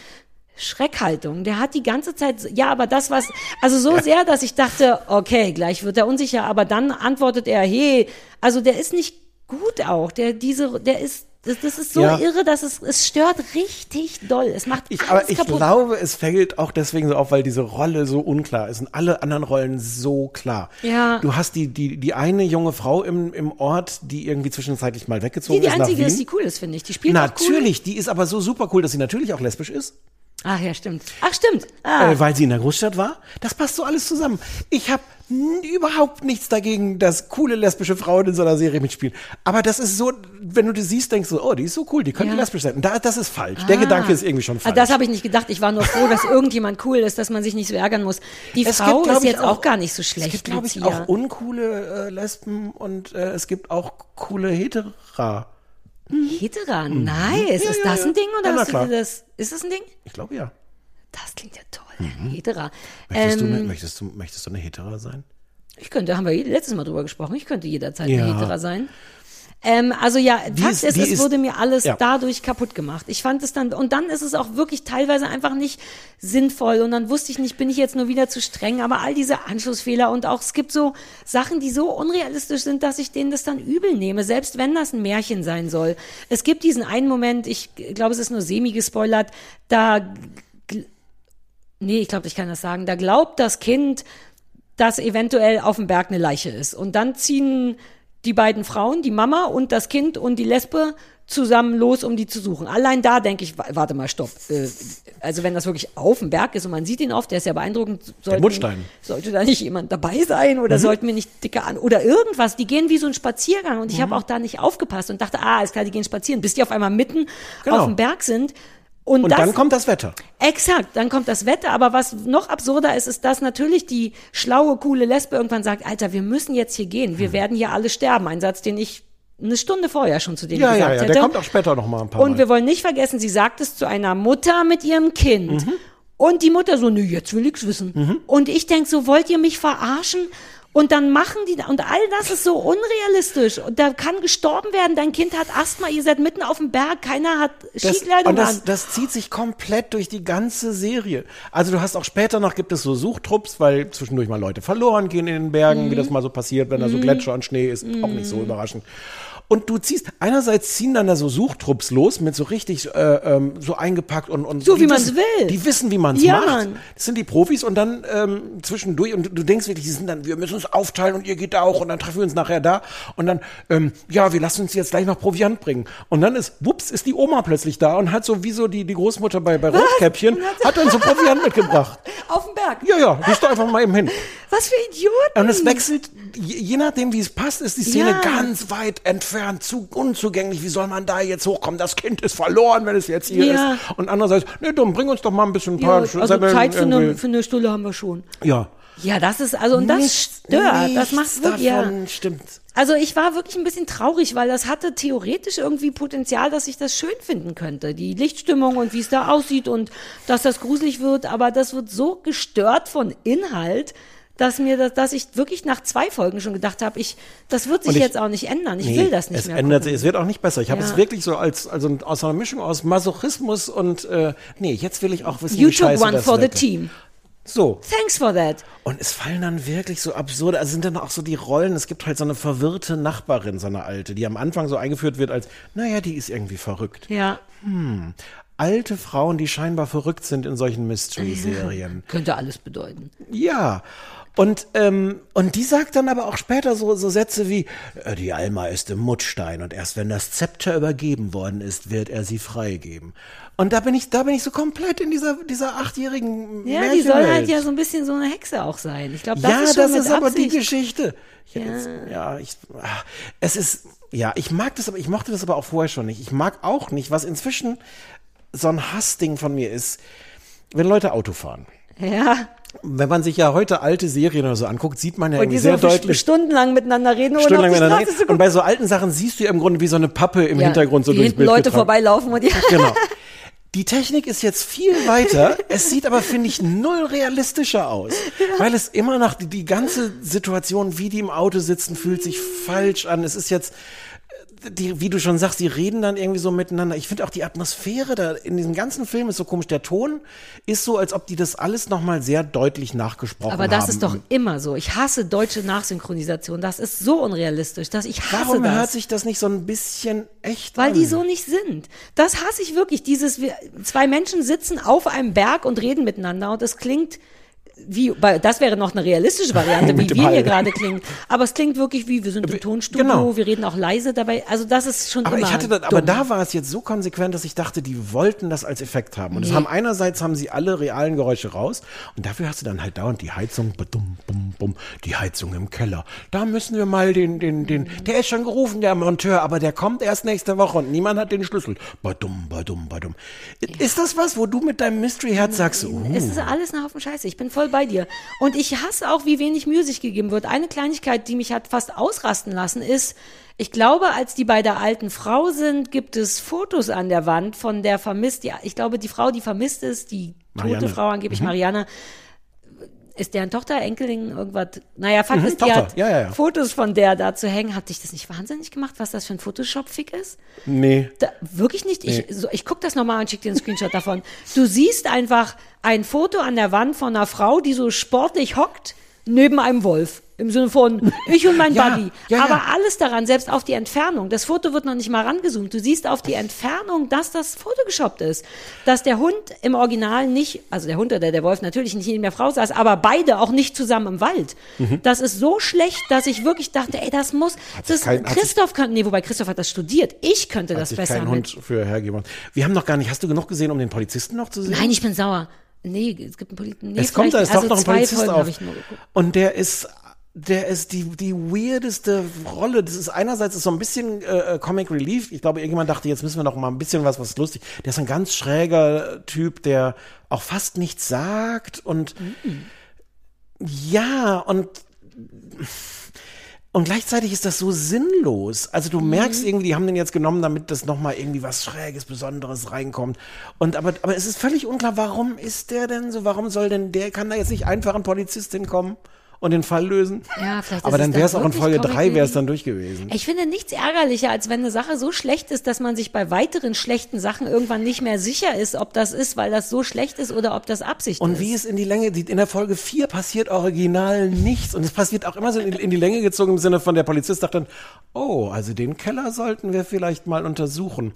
Speaker 1: Schreckhaltung. Der hat die ganze Zeit, ja, aber das was, also so sehr, dass ich dachte, okay, gleich wird er unsicher, aber dann antwortet er, hey, also der ist nicht gut auch. Der, diese, der ist, das, das ist so
Speaker 2: Ja.
Speaker 1: irre, dass es, es stört richtig doll. Es macht
Speaker 2: ich, aber ich
Speaker 1: kaputt.
Speaker 2: glaube, es fällt auch deswegen so auf, weil diese Rolle so unklar ist und alle anderen Rollen so klar.
Speaker 1: Ja.
Speaker 2: Du hast die, die, die eine junge Frau im, im Ort, die irgendwie zwischenzeitlich mal
Speaker 1: die,
Speaker 2: weggezogen
Speaker 1: die
Speaker 2: ist nach
Speaker 1: einzige ist, die cool ist, finde ich. Die spielt auch cool.
Speaker 2: Natürlich, die ist aber so super cool, dass sie natürlich auch lesbisch ist.
Speaker 1: Ach ja, stimmt. Ach, stimmt. Ah.
Speaker 2: äh, weil sie in der Großstadt war. Das passt so alles zusammen. Ich habe überhaupt nichts dagegen, dass coole lesbische Frauen in so einer Serie mitspielen. Aber das ist so, wenn du die siehst, denkst du, oh, die ist so cool, die könnte
Speaker 1: Ja.
Speaker 2: lesbisch sein. Und da, das ist falsch. Der Gedanke ist irgendwie schon
Speaker 1: Ah,
Speaker 2: falsch.
Speaker 1: Das habe ich nicht gedacht. Ich war nur froh, dass irgendjemand cool ist, dass man sich nicht so ärgern muss. Die
Speaker 2: Es
Speaker 1: Frau
Speaker 2: gibt,
Speaker 1: ist jetzt auch, gar nicht so schlecht.
Speaker 2: Es gibt, glaube ich, auch uncoole äh, Lesben und äh, es gibt auch coole Hetera.
Speaker 1: Hetera, nice.
Speaker 2: Ja,
Speaker 1: ist
Speaker 2: ja,
Speaker 1: das
Speaker 2: ja.
Speaker 1: ein Ding oder hast du das? Ist das ein Ding?
Speaker 2: Ich glaube ja.
Speaker 1: Das klingt ja toll. Hetera.
Speaker 2: Möchtest,
Speaker 1: Ähm,
Speaker 2: du, ne, möchtest, du, möchtest du eine Hetera sein?
Speaker 1: Ich könnte, haben wir letztes Mal drüber gesprochen, ich könnte jederzeit eine Hetera sein. Ähm, also ja,
Speaker 2: Die
Speaker 1: Fakt
Speaker 2: ist-
Speaker 1: ist, es
Speaker 2: ist-
Speaker 1: wurde mir alles
Speaker 2: ja.
Speaker 1: dadurch kaputt gemacht. Ich fand es dann, und dann ist es auch wirklich teilweise einfach nicht sinnvoll und dann wusste ich nicht, bin ich jetzt nur wieder zu streng, aber all diese Anschlussfehler und auch es gibt so Sachen, die so unrealistisch sind, dass ich denen das dann übel nehme, selbst wenn das ein Märchen sein soll. Es gibt diesen einen Moment, ich glaube, es ist nur semi gespoilert, da Nee, ich glaube, ich kann das sagen. Da glaubt das Kind, dass eventuell auf dem Berg eine Leiche ist. Und dann ziehen die beiden Frauen, die Mama und das Kind und die Lesbe zusammen los, um die zu suchen. Allein da denke ich, wa- warte mal, stopp. Äh, Also wenn das wirklich auf dem Berg ist und man sieht ihn oft, der ist ja beeindruckend. Sollten. Sollte da nicht jemand dabei sein oder sollten wir nicht dicker an oder irgendwas. Die gehen wie so ein Spaziergang und ich habe auch da nicht aufgepasst und dachte, ah, ist klar, die gehen spazieren, bis die auf einmal mitten
Speaker 2: Genau.
Speaker 1: auf dem Berg sind. Und,
Speaker 2: Und
Speaker 1: das,
Speaker 2: dann kommt das Wetter.
Speaker 1: Exakt, dann kommt das Wetter. Aber was noch absurder ist, ist, dass natürlich die schlaue, coole Lesbe irgendwann sagt, Alter, wir müssen jetzt hier gehen.
Speaker 2: Hm.
Speaker 1: Wir werden hier alle sterben. Ein Satz, den ich eine Stunde vorher schon zu denen
Speaker 2: Ja,
Speaker 1: gesagt
Speaker 2: ja, ja.
Speaker 1: hätte.
Speaker 2: Der kommt auch später noch mal ein paar
Speaker 1: Und
Speaker 2: Mal.
Speaker 1: wir wollen nicht vergessen, sie sagt es zu einer Mutter mit ihrem Kind.
Speaker 2: Mhm.
Speaker 1: Und die Mutter so, nö, jetzt will ich's wissen. Und ich denk so, wollt ihr mich verarschen? Und dann machen die, und all das ist so unrealistisch. Und da kann gestorben werden, dein Kind hat Asthma, ihr seid mitten auf dem Berg, keiner hat Skikleidung
Speaker 2: und das,
Speaker 1: an.
Speaker 2: das zieht sich komplett durch die ganze Serie. Also du hast auch später noch, gibt es so Suchtrupps, weil zwischendurch mal Leute verloren gehen in den Bergen,
Speaker 1: Mhm.
Speaker 2: wie das mal so passiert, wenn da so Gletscher und Schnee ist, auch nicht so überraschend. Und du ziehst, einerseits ziehen dann da so Suchtrupps los, mit so richtig äh, ähm, so eingepackt und, und
Speaker 1: So, wie man's
Speaker 2: wissen-
Speaker 1: will.
Speaker 2: Die wissen, wie man's
Speaker 1: Ja,
Speaker 2: macht.
Speaker 1: Mann.
Speaker 2: Das sind die Profis und dann ähm, zwischendurch und du, du denkst wirklich, die sind dann, wir müssen uns aufteilen und ihr geht da auch und dann treffen wir uns nachher da und dann, ähm, ja, wir lassen uns jetzt gleich noch Proviant bringen. Und dann ist, wups, ist die Oma plötzlich da und hat so wie so die, die Großmutter bei, bei Rotkäppchen, hat dann so Proviant mitgebracht. [laughs]
Speaker 1: Auf dem Berg.
Speaker 2: Ja, ja, ist doch einfach mal eben hin.
Speaker 1: Was für Idioten.
Speaker 2: Und es wechselt, je, je nachdem, wie es passt, ist die Szene
Speaker 1: Ja.
Speaker 2: ganz weit entfernt, zu unzugänglich. Wie soll man da jetzt hochkommen? Das Kind ist verloren, wenn es jetzt hier
Speaker 1: Ja.
Speaker 2: ist. Und andererseits, ne, dumm, bring uns doch mal ein bisschen ein
Speaker 1: Ja,
Speaker 2: paar
Speaker 1: also
Speaker 2: Semmeln
Speaker 1: Zeit für eine, für eine Stunde haben wir schon.
Speaker 2: Ja.
Speaker 1: Ja, das ist, also, und das
Speaker 2: Nichts-
Speaker 1: stört. Das
Speaker 2: nichts
Speaker 1: macht wirklich, ja.
Speaker 2: davon stimmt.
Speaker 1: Also ich war wirklich ein bisschen traurig, weil das hatte theoretisch irgendwie Potenzial, dass ich das schön finden könnte. Die Lichtstimmung und wie es da aussieht und dass das gruselig wird, aber das wird so gestört von Inhalt, dass mir das, dass ich wirklich nach zwei Folgen schon gedacht habe, ich, das wird sich
Speaker 2: ich-
Speaker 1: jetzt auch nicht ändern. Ich
Speaker 2: Nee,
Speaker 1: will das nicht
Speaker 2: es
Speaker 1: mehr.
Speaker 2: ändert
Speaker 1: gucken.
Speaker 2: sich, es wird auch nicht besser. Ich habe
Speaker 1: Ja.
Speaker 2: es wirklich so als also aus einer Mischung aus Masochismus und äh, nee, jetzt will ich auch wissen,
Speaker 1: You
Speaker 2: wie scheiße
Speaker 1: one
Speaker 2: das
Speaker 1: for the
Speaker 2: wird.
Speaker 1: team.
Speaker 2: So.
Speaker 1: Thanks for that.
Speaker 2: Und es fallen dann wirklich so absurde, also sind dann auch so die Rollen, es gibt halt so eine verwirrte Nachbarin, so eine alte, die am Anfang so eingeführt wird als, naja, die ist irgendwie verrückt.
Speaker 1: Ja.
Speaker 2: Alte Frauen, die scheinbar verrückt sind in solchen Mystery-Serien.
Speaker 1: Könnte alles bedeuten.
Speaker 2: Ja. Und, ähm, und die sagt dann aber auch später so, so Sätze wie, äh, die Alma ist im Muttstein und erst wenn das Zepter übergeben worden ist, wird er sie freigeben. Und da bin ich, da bin ich so komplett in dieser, dieser achtjährigen
Speaker 1: Ja, die soll halt
Speaker 2: Märchenwelt.
Speaker 1: ja so ein bisschen so eine Hexe auch sein. Ich glaube, das
Speaker 2: ja,
Speaker 1: ist schon
Speaker 2: das ist aber die. Geschichte. Ich hätte Jetzt, ja, ich, ah, es ist, ja, ich mag das, aber ich mochte das aber auch vorher schon nicht. Ich mag auch nicht, was inzwischen so ein Hassding von mir ist, wenn Leute Auto fahren.
Speaker 1: Ja.
Speaker 2: Wenn man sich ja heute alte Serien oder so anguckt, sieht man ja irgendwie sehr
Speaker 1: so
Speaker 2: deutlich.
Speaker 1: stundenlang miteinander reden
Speaker 2: Stundenlang miteinander reden.
Speaker 1: zu
Speaker 2: Und bei so alten Sachen siehst du ja im Grunde wie so eine Pappe im
Speaker 1: Ja,
Speaker 2: Hintergrund so durchs Bild
Speaker 1: Leute
Speaker 2: getragen.
Speaker 1: vorbeilaufen und die [laughs]
Speaker 2: Genau. Die Technik ist jetzt viel weiter. Es sieht aber, finde ich, null realistischer aus. Weil es immer noch, die, die ganze Situation, wie die im Auto sitzen, fühlt sich falsch an. Es ist jetzt, die, wie du schon sagst, die reden dann irgendwie so miteinander. Ich finde auch die Atmosphäre da in diesem ganzen Film ist so komisch. Der Ton ist so, als ob die das alles nochmal sehr deutlich nachgesprochen haben.
Speaker 1: Aber das ist doch immer so. Ich hasse deutsche Nachsynchronisation. Das ist so unrealistisch, dass ich hasse
Speaker 2: Warum
Speaker 1: das.
Speaker 2: hört sich das nicht so ein bisschen echt
Speaker 1: weil
Speaker 2: an?
Speaker 1: die so nicht sind. Das hasse ich wirklich. Dieses, zwei Menschen sitzen auf einem Berg und reden miteinander und es klingt wie, das wäre noch eine realistische Variante, [laughs] wie wir hier
Speaker 2: Hall.
Speaker 1: gerade klingen. Aber es klingt wirklich wie, wir sind im Tonstudio,
Speaker 2: genau.
Speaker 1: wir reden auch leise dabei. Also das ist schon
Speaker 2: Aber
Speaker 1: immer
Speaker 2: ich hatte das, aber da war es jetzt so konsequent, dass ich dachte, die wollten das als Effekt haben. Und
Speaker 1: Nee.
Speaker 2: haben einerseits haben sie alle realen Geräusche raus und dafür hast du dann halt dauernd die Heizung, badum, bum, bum, die Heizung im Keller. Da müssen wir mal den, den, den, der ist schon gerufen, der Monteur, aber der kommt erst nächste Woche und niemand hat den Schlüssel. Badum, badum, badum. Ist das was, wo du mit deinem Mystery-Herz sagst, uh,
Speaker 1: Es ist alles ein Haufen Scheiße. Ich bin voll bei dir. Und ich hasse auch, wie wenig Mühe sich gegeben wird. Eine Kleinigkeit, die mich hat fast ausrasten lassen, ist, ich glaube, als die bei der alten Frau sind, gibt es Fotos an der Wand von der vermisst. Ja, ich glaube, die Frau, die vermisst ist, die
Speaker 2: Marianne.
Speaker 1: tote Frau, angeblich Marianne, ist deren Tochter, Enkelin, irgendwas. Naja, Fakt
Speaker 2: Mhm,
Speaker 1: ist, die
Speaker 2: Tochter.
Speaker 1: hat
Speaker 2: Ja, ja, ja.
Speaker 1: Fotos von der da zu hängen. Hat dich das nicht wahnsinnig gemacht, was das für ein Photoshop-Fick ist?
Speaker 2: nee.
Speaker 1: Da, wirklich nicht. Ich, so, ich gucke das nochmal und schicke dir einen Screenshot davon. Du siehst einfach ein Foto an der Wand von einer Frau, die so sportlich hockt, neben einem Wolf. Im Sinne von ich und mein [laughs]
Speaker 2: Ja,
Speaker 1: Buddy.
Speaker 2: ja, ja.
Speaker 1: Aber alles daran, selbst auf die Entfernung. Das Foto wird noch nicht mal rangezoomt. Du siehst auf die Entfernung, dass das Photoshoppt ist. Dass der Hund im Original nicht, also der Hund oder der Wolf natürlich nicht neben der Frau saß, aber beide auch nicht zusammen im Wald. Das ist so schlecht, dass ich wirklich dachte, ey, das muss, das
Speaker 2: kein-
Speaker 1: Christoph könnte, nee, wobei Christoph hat das studiert. Ich könnte das besser
Speaker 2: kein
Speaker 1: mit.
Speaker 2: Hund für hergeben. Wir haben noch gar nicht, hast du genug gesehen, um den Polizisten noch zu sehen?
Speaker 1: Nein, ich bin sauer. Nee, es gibt einen Polizisten. Nee,
Speaker 2: es kommt, da ist doch
Speaker 1: also
Speaker 2: noch ein Polizist
Speaker 1: Folgen
Speaker 2: auf. Und der ist, der ist die, die weirdeste Rolle. Das ist einerseits ist so ein bisschen äh, äh, Comic Relief. Ich glaube, irgendjemand dachte, jetzt müssen wir noch mal ein bisschen was, was lustig. Der ist ein ganz schräger Typ, der auch fast nichts sagt und ja, und und gleichzeitig ist das so sinnlos. Also du merkst irgendwie, die haben den jetzt genommen, damit das nochmal irgendwie was Schräges, Besonderes reinkommt. Und aber, aber es ist völlig unklar, warum ist der denn so? Warum soll denn der, kann da jetzt nicht einfach ein Polizist hinkommen und den Fall lösen?
Speaker 1: Ja, vielleicht
Speaker 2: Aber dann wäre es auch in Folge
Speaker 1: Comic
Speaker 2: 3 wäre es dann durch gewesen.
Speaker 1: Ich finde nichts ärgerlicher, als wenn eine Sache so schlecht ist, dass man sich bei weiteren schlechten Sachen irgendwann nicht mehr sicher ist, ob das ist, weil das so schlecht ist oder ob das Absicht
Speaker 2: Und
Speaker 1: ist.
Speaker 2: wie es in die Länge sieht, in der Folge 4 passiert original nichts. Und es passiert auch immer so in die, in die Länge gezogen im Sinne von der Polizist sagt dann, oh, also den Keller sollten wir vielleicht mal untersuchen.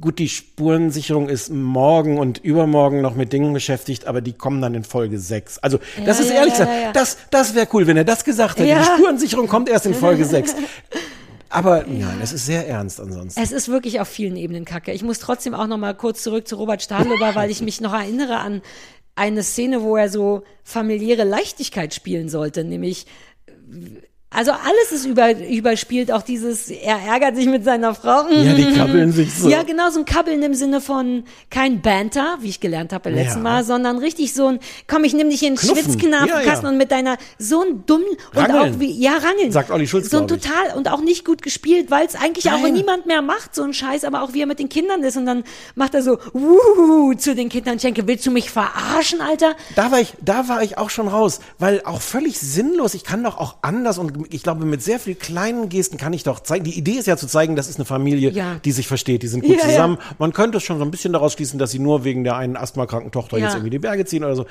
Speaker 2: Gut, die Spurensicherung ist morgen und übermorgen noch mit Dingen beschäftigt, aber die kommen dann in Folge 6. Also, das
Speaker 1: Ja,
Speaker 2: ist ehrlich
Speaker 1: ja,
Speaker 2: gesagt,
Speaker 1: ja, ja.
Speaker 2: das, das wäre cool, wenn er das gesagt hätte.
Speaker 1: Ja.
Speaker 2: Die Spurensicherung kommt erst in Folge 6. [laughs] Aber nein, es ist sehr ernst ansonsten.
Speaker 1: Es ist wirklich auf vielen Ebenen kacke. Ich muss trotzdem auch noch mal kurz zurück zu Robert Stadlober, [laughs] weil ich mich noch erinnere an eine Szene, wo er so familiäre Leichtigkeit spielen sollte, nämlich also alles ist über, überspielt, auch dieses, er ärgert sich mit seiner Frau.
Speaker 2: Ja, die kabbeln sich so.
Speaker 1: Ja, genau, so ein Kabbeln im Sinne von kein Banter, wie ich gelernt habe beim letzten
Speaker 2: Ja.
Speaker 1: Mal, sondern richtig so ein, komm, ich nimm dich in den. Schwitzknabenkasten
Speaker 2: Ja, ja.
Speaker 1: und mit deiner, so ein dumm und auch wie, ja, rangeln.
Speaker 2: Sagt Olli Schulz,
Speaker 1: So ein total und auch nicht gut gespielt, weil es eigentlich auch
Speaker 2: Nein.
Speaker 1: niemand mehr macht, so ein Scheiß, aber auch wie er mit den Kindern ist und dann macht er so, wuhu, zu den Kindern, ich denke, willst du mich verarschen, Alter?
Speaker 2: Da war ich, da war ich auch schon raus, weil auch völlig sinnlos. Ich kann doch auch anders und ich glaube, mit sehr viel kleinen Gesten kann ich doch zeigen. Die Idee ist ja zu zeigen, das ist eine Familie,
Speaker 1: Ja.
Speaker 2: die sich versteht, die sind [laughs] gut
Speaker 1: Ja,
Speaker 2: zusammen. Man könnte es schon so ein bisschen daraus schließen, dass sie nur wegen der einen asthmakranken Tochter jetzt irgendwie die Berge ziehen oder so.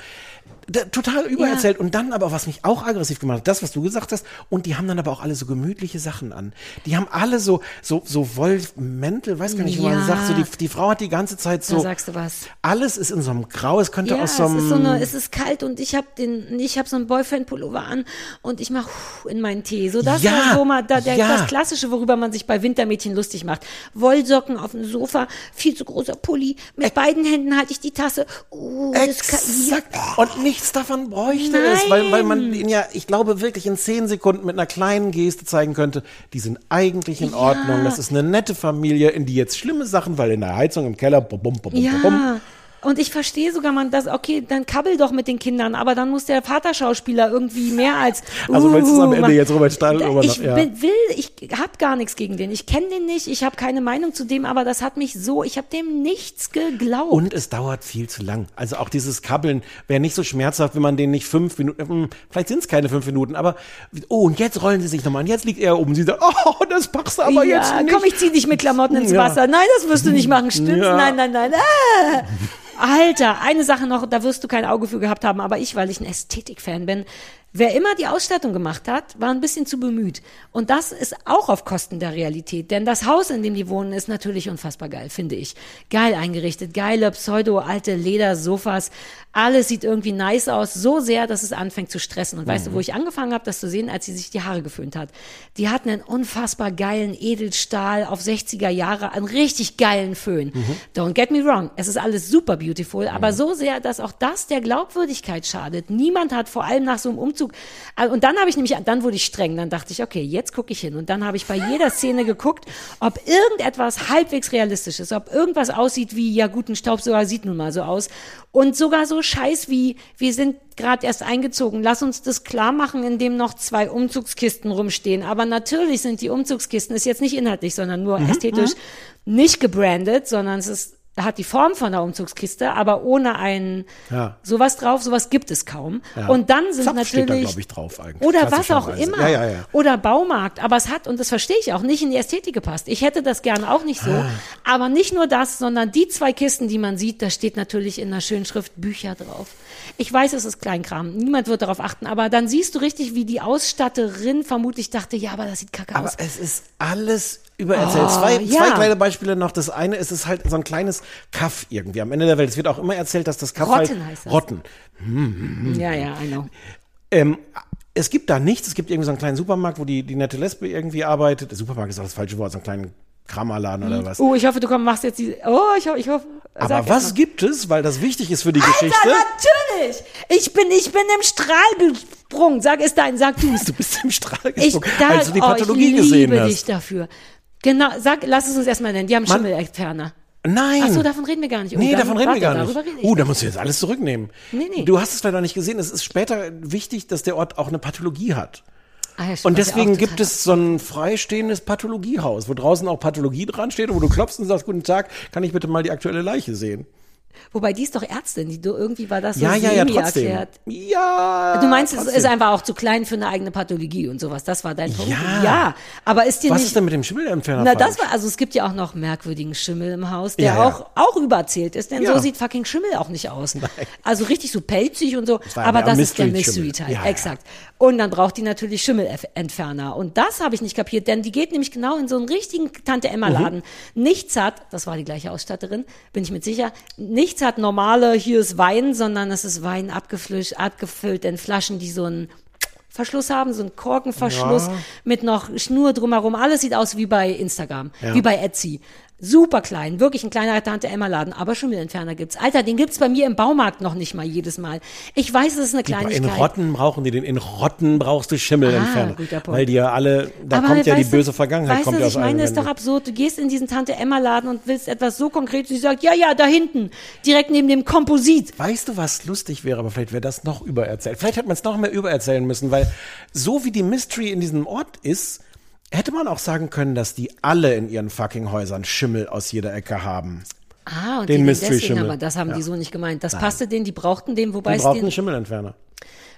Speaker 2: Total übererzählt. Und dann aber, was mich auch aggressiv gemacht hat, das, was du gesagt hast, und die haben dann aber auch alle so gemütliche Sachen an. Die haben alle so, so, so Wolf-Mäntel, weiß gar nicht, wie man
Speaker 1: Ja.
Speaker 2: sagt, so die, die Frau hat die ganze Zeit so.
Speaker 1: Da sagst du was.
Speaker 2: Alles ist in so einem Grau, es könnte
Speaker 1: Ja,
Speaker 2: aus
Speaker 1: es
Speaker 2: so einem.
Speaker 1: ist so eine, es ist kalt und ich habe den, ich habe so einen Boyfriend-Pullover an und ich mache in meinen Tee. So das
Speaker 2: Ja,
Speaker 1: war so mal da, der,
Speaker 2: ja.
Speaker 1: das Klassische, worüber man sich bei Wintermädchen lustig macht. Wollsocken auf dem Sofa, viel zu großer Pulli, mit beiden Händen halte ich die Tasse. Uh, das kann, ja,
Speaker 2: Exakt. Und nichts davon bräuchte es, weil, weil man
Speaker 1: Nein.
Speaker 2: ihnen ja, ich glaube, wirklich in zehn Sekunden mit einer kleinen Geste zeigen könnte, die sind eigentlich in
Speaker 1: Ja.
Speaker 2: Ordnung. Das ist eine nette Familie, in die jetzt schlimme Sachen, weil in der Heizung im Keller, bum, bum, bum, bum, bum.
Speaker 1: Und ich verstehe sogar man das, okay, dann kabbel doch mit den Kindern, aber dann muss der Vaterschauspieler irgendwie mehr als.
Speaker 2: Also du es am
Speaker 1: uh,
Speaker 2: Ende
Speaker 1: ma-
Speaker 2: jetzt Robert Stadlober
Speaker 1: Ich
Speaker 2: noch- ja.
Speaker 1: will, ich habe gar nichts gegen den. Ich kenne den nicht, ich habe keine Meinung zu dem, aber das hat mich so, ich habe dem nichts geglaubt.
Speaker 2: Und es dauert viel zu lang. Also auch dieses Kabbeln wäre nicht so schmerzhaft, wenn man den nicht fünf Minuten, hm, vielleicht sind es keine fünf Minuten, aber oh, und jetzt rollen sie sich nochmal und jetzt liegt er oben. Sie sagt, oh, das packst du aber
Speaker 1: ja,
Speaker 2: jetzt nicht.
Speaker 1: komm, ich zieh dich mit Klamotten ins
Speaker 2: Ja.
Speaker 1: Wasser. Nein, das wirst du nicht machen, stimmt's? Nein, nein, nein. Ah. Alter, eine Sache noch, da wirst du kein Auge für gehabt haben, aber ich, weil ich ein Ästhetik-Fan bin, wer immer die Ausstattung gemacht hat, war ein bisschen zu bemüht. Und das ist auch auf Kosten der Realität, denn das Haus, in dem die wohnen, ist natürlich unfassbar geil, finde ich. Geil eingerichtet, geile pseudo-alte Ledersofas, Alles sieht irgendwie nice aus, so sehr, dass es anfängt zu stressen. Und weißt du, wo ich angefangen habe, das zu sehen, als sie sich die Haare geföhnt hat? Die hat einen unfassbar geilen Edelstahl auf 60er Jahre, einen richtig geilen Föhn. Don't get me wrong, es ist alles super beautiful, aber so sehr, dass auch das der Glaubwürdigkeit schadet. Niemand hat vor allem nach so einem Umzug, äh, und dann habe ich nämlich, dann wurde ich streng, dann dachte ich, okay, jetzt gucke ich hin. Und dann habe ich bei jeder Szene geguckt, ob irgendetwas halbwegs realistisch ist, ob irgendwas aussieht wie, ja gut, ein Staubsauger sieht nun mal so aus. Und sogar so scheiß wie, wir sind gerade erst eingezogen, lass uns das klar machen, indem noch zwei Umzugskisten rumstehen. Aber natürlich sind die Umzugskisten, ist jetzt nicht inhaltlich, sondern nur ästhetisch nicht gebrandet, sondern es ist hat die Form von einer Umzugskiste, aber ohne ein
Speaker 2: Ja.
Speaker 1: sowas drauf, sowas gibt es kaum.
Speaker 2: Ja.
Speaker 1: Und dann sind
Speaker 2: Zapf steht da,
Speaker 1: natürlich
Speaker 2: glaub ich, drauf eigentlich,
Speaker 1: oder was auch immer
Speaker 2: Ja,
Speaker 1: oder Baumarkt, aber es hat und das verstehe ich auch nicht in die Ästhetik gepasst. Ich hätte das gerne auch nicht so,
Speaker 2: Ah.
Speaker 1: aber nicht nur das, sondern die zwei Kisten, die man sieht, da steht natürlich in der schönen Schrift Bücher drauf. Ich weiß, es ist Kleinkram, niemand wird darauf achten, aber dann siehst du richtig, wie die Ausstatterin vermutlich dachte, ja, aber das sieht kacke
Speaker 2: Aber
Speaker 1: aus.
Speaker 2: es ist alles übererzählt.
Speaker 1: Oh,
Speaker 2: zwei,
Speaker 1: ja.
Speaker 2: zwei kleine Beispiele noch. Das eine ist es halt so ein kleines Kaff irgendwie am Ende der Welt. Es wird auch immer erzählt, dass das Kaff
Speaker 1: Rotten
Speaker 2: halt
Speaker 1: heißt das.
Speaker 2: Rotten.
Speaker 1: ja, ja, I know.
Speaker 2: Ähm, es gibt da nichts. Es gibt irgendwie so einen kleinen Supermarkt, wo die, die nette Lesbe irgendwie arbeitet. Der Supermarkt ist auch das falsche Wort, so einen kleinen Kramerladen oder was.
Speaker 1: Oh, ich hoffe, du komm, machst jetzt die. Oh, ich hoffe, ich hoffe.
Speaker 2: Aber was
Speaker 1: mal.
Speaker 2: gibt es, weil das wichtig ist für die
Speaker 1: Alter,
Speaker 2: Geschichte?
Speaker 1: natürlich! Ich bin, ich bin im Strahl gesprungen. Sag es dein, sag du's. [laughs]
Speaker 2: Du bist im Strahl
Speaker 1: Ich,
Speaker 2: gesprungen,
Speaker 1: da,
Speaker 2: als du die
Speaker 1: oh,
Speaker 2: Pathologie
Speaker 1: ich
Speaker 2: gesehen
Speaker 1: liebe
Speaker 2: hast.
Speaker 1: dich dafür. Genau, sag, lass es uns erstmal nennen. Die haben
Speaker 2: Mann.
Speaker 1: Schimmelentferner.
Speaker 2: Nein.
Speaker 1: Ach so, davon reden wir gar nicht. Oh,
Speaker 2: nee, davon reden wir gar nicht.
Speaker 1: Ich
Speaker 2: Uh, da musst du jetzt alles zurücknehmen.
Speaker 1: Nee, nee.
Speaker 2: Du hast es leider nicht gesehen. Es ist später wichtig, dass der Ort auch eine Pathologie hat.
Speaker 1: Ah, ja,
Speaker 2: Und deswegen gibt es so ein freistehendes Pathologiehaus, wo draußen auch Pathologie dran steht und wo du klopfst und sagst, guten Tag, kann ich bitte mal die aktuelle Leiche sehen?
Speaker 1: Wobei die ist doch Ärztin, die du irgendwie war das so
Speaker 2: Ja, ja, ja, trotzdem.
Speaker 1: erklärt.
Speaker 2: Ja.
Speaker 1: Du meinst, es
Speaker 2: trotzdem.
Speaker 1: ist einfach auch zu klein für eine eigene Pathologie und sowas. Das war dein Punkt.
Speaker 2: Ja.
Speaker 1: ja. Aber ist dir
Speaker 2: Was
Speaker 1: nicht.
Speaker 2: ist denn mit dem Schimmelentferner
Speaker 1: na, das war, also es gibt ja auch noch merkwürdigen Schimmel im Haus, der
Speaker 2: Ja,
Speaker 1: auch, auch überzählt ist, denn so sieht fucking Schimmel auch nicht aus. Also richtig so pelzig und so.
Speaker 2: ja
Speaker 1: Aber das ist der.
Speaker 2: Ja, ja.
Speaker 1: Exakt. Und dann braucht die natürlich Schimmelentferner. Und das habe ich nicht kapiert, denn die geht nämlich genau in so einen richtigen Tante-Emma-Laden.
Speaker 2: Mhm.
Speaker 1: Nichts hat, das war die gleiche Ausstatterin, bin ich mit sicher, nichts hat normale, hier ist Wein, sondern es ist Wein abgefüllt, abgefüllt in Flaschen, die so einen Verschluss haben, so einen Korkenverschluss
Speaker 2: Ja.
Speaker 1: mit noch Schnur drumherum. Alles sieht aus wie bei Instagram,
Speaker 2: Ja.
Speaker 1: wie bei Etsy. Super klein, wirklich ein kleiner Tante-Emma-Laden, aber Schimmelentferner gibt's. Alter, den gibt's bei mir im Baumarkt noch nicht mal jedes Mal. Ich weiß, es ist eine
Speaker 2: in
Speaker 1: Kleinigkeit.
Speaker 2: Rotten brauchen die den. In Rotten brauchst du Schimmelentferner.
Speaker 1: Ah,
Speaker 2: weil die ja alle, da
Speaker 1: Aber
Speaker 2: kommt ja die böse Vergangenheit,
Speaker 1: Weißt
Speaker 2: kommt
Speaker 1: du,
Speaker 2: ja
Speaker 1: was
Speaker 2: aus
Speaker 1: ich meine, ist doch absurd. Du gehst in diesen Tante-Emma-Laden und willst etwas so konkret, sie sagt, ja, ja, da hinten, direkt neben dem Komposit.
Speaker 2: Weißt du, was lustig wäre, aber vielleicht wäre das noch übererzählt. Vielleicht hätte man es noch mehr übererzählen müssen, weil so wie die Mystery in diesem Ort ist, hätte man auch sagen können, dass die alle in ihren fucking Häusern Schimmel aus jeder Ecke haben.
Speaker 1: Ah, und
Speaker 2: Den
Speaker 1: die
Speaker 2: Mystery
Speaker 1: deswegen,
Speaker 2: Schimmel.
Speaker 1: aber das haben
Speaker 2: Ja.
Speaker 1: die so nicht gemeint. Das passte denen, die brauchten den, wobei
Speaker 2: Die
Speaker 1: es
Speaker 2: brauchen einen
Speaker 1: den,
Speaker 2: Schimmelentferner.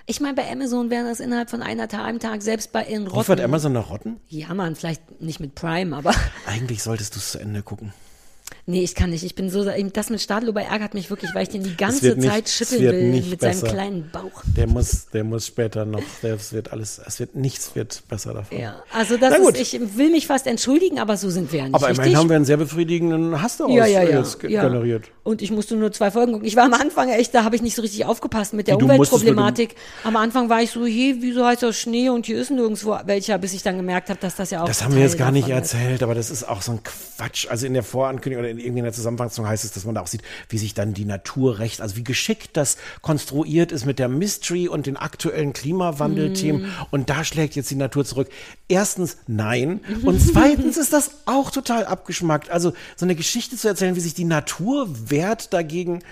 Speaker 1: ich meine, bei Amazon wäre das innerhalb von einer Ta einem Tag, selbst bei in Rotten.
Speaker 2: Amazon nach Rotten?
Speaker 1: Ja, man, vielleicht nicht mit Prime, aber
Speaker 2: Eigentlich solltest du es zu Ende gucken.
Speaker 1: Nee, ich kann nicht. Ich bin so, das mit Stadlober ärgert mich wirklich, weil ich den die ganze
Speaker 2: nicht-
Speaker 1: Zeit schütteln will mit
Speaker 2: besser.
Speaker 1: seinem kleinen Bauch.
Speaker 2: Der muss, der muss später noch, das wird alles, es wird, nichts wird besser davon.
Speaker 1: Ja, also das ist, ich will mich fast entschuldigen, aber so sind wir ja nicht
Speaker 2: Aber
Speaker 1: richtig.
Speaker 2: immerhin haben wir einen sehr befriedigenden Hass daraus
Speaker 1: ja, ja,
Speaker 2: ge-
Speaker 1: ja.
Speaker 2: generiert.
Speaker 1: Und ich musste nur zwei Folgen gucken. Ich war am Anfang echt, da habe ich nicht so richtig aufgepasst mit der
Speaker 2: du
Speaker 1: Umweltproblematik. Am Anfang war ich so, hier, wieso heißt das Schnee und hier ist nirgendwo welcher, bis ich dann gemerkt habe, dass das ja auch
Speaker 2: Das haben wir jetzt gar nicht
Speaker 1: davon ist.
Speaker 2: erzählt, aber das ist auch so ein Quatsch. Also in der Vorankündigung oder in, irgendwie in der Zusammenfassung heißt es, dass man da auch sieht, wie sich dann die Natur recht, also wie geschickt das konstruiert ist mit der Mystery und den aktuellen Klimawandelthemen.
Speaker 1: Mhm.
Speaker 2: Und da schlägt jetzt die Natur zurück. Erstens, nein. Und zweitens ist das auch total abgeschmackt. Also so eine Geschichte zu erzählen, wie sich die Natur wehrt dagegen.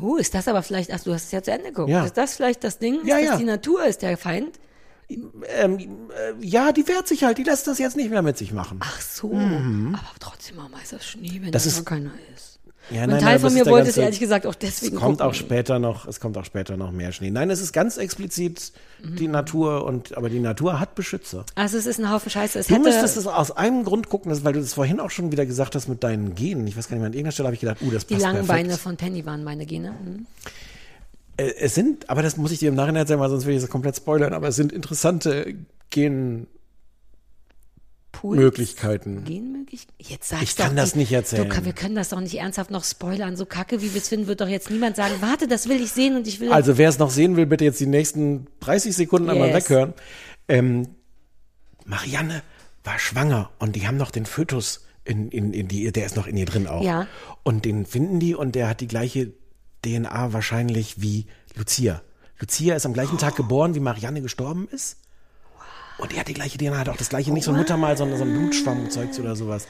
Speaker 1: Uh, ist das aber vielleicht, ach, du hast es ja zu Ende geguckt.
Speaker 2: Ja.
Speaker 1: Ist das vielleicht das Ding,
Speaker 2: Ja,
Speaker 1: dass
Speaker 2: ja.
Speaker 1: die Natur ist der Feind?
Speaker 2: Ähm, äh, ja, die wehrt sich halt, die lässt das jetzt nicht mehr mit sich machen.
Speaker 1: Ach so. Aber trotzdem mal ist das Schnee, wenn
Speaker 2: Mhm. Das
Speaker 1: da
Speaker 2: ist-
Speaker 1: keiner ist.
Speaker 2: Ja,
Speaker 1: Ein
Speaker 2: nein,
Speaker 1: Teil
Speaker 2: nein,
Speaker 1: von mir wollte es
Speaker 2: ganze-
Speaker 1: ehrlich gesagt auch deswegen
Speaker 2: Es kommt
Speaker 1: gucken.
Speaker 2: auch später noch, es kommt auch später noch mehr Schnee. Nein, es ist ganz explizit die
Speaker 1: Mhm.
Speaker 2: Natur und aber die Natur hat Beschützer.
Speaker 1: Also es ist ein Haufen Scheiße. Es
Speaker 2: Du
Speaker 1: hätte,
Speaker 2: müsstest es aus einem Grund gucken, weil du das vorhin auch schon wieder gesagt hast mit deinen Genen. Ich weiß gar nicht mehr, an irgendeiner Stelle habe ich gedacht, uh, das
Speaker 1: die
Speaker 2: passt
Speaker 1: langen
Speaker 2: perfekt.
Speaker 1: Beine von Penny waren meine Gene. Hm.
Speaker 2: Äh, es sind, aber das muss ich dir im Nachhinein erzählen, weil sonst will ich das komplett spoilern, aber es sind interessante Genpunkte
Speaker 1: Puls.
Speaker 2: Möglichkeiten.
Speaker 1: Genmöglichkeiten? Jetzt sag's
Speaker 2: Ich kann das nicht erzählen.
Speaker 1: Du, wir können das doch nicht ernsthaft noch spoilern. So kacke, wie wir es finden, wird doch jetzt niemand sagen, warte, das will ich sehen und ich will.
Speaker 2: Also wer es noch sehen will, bitte jetzt die nächsten 30 Sekunden einmal
Speaker 1: Yes.
Speaker 2: weghören. Ähm, Marianne war schwanger und die haben noch den Fötus in, in, in die, der ist noch in ihr drin auch.
Speaker 1: Ja.
Speaker 2: Und den finden die und der hat die gleiche DNA wahrscheinlich wie Lucia. Lucia ist am gleichen Tag geboren, wie Marianne gestorben ist. Und er hat die gleiche DNA, hat auch das gleiche, nicht so ein Muttermal, sondern so ein Blutschwammzeug oder sowas.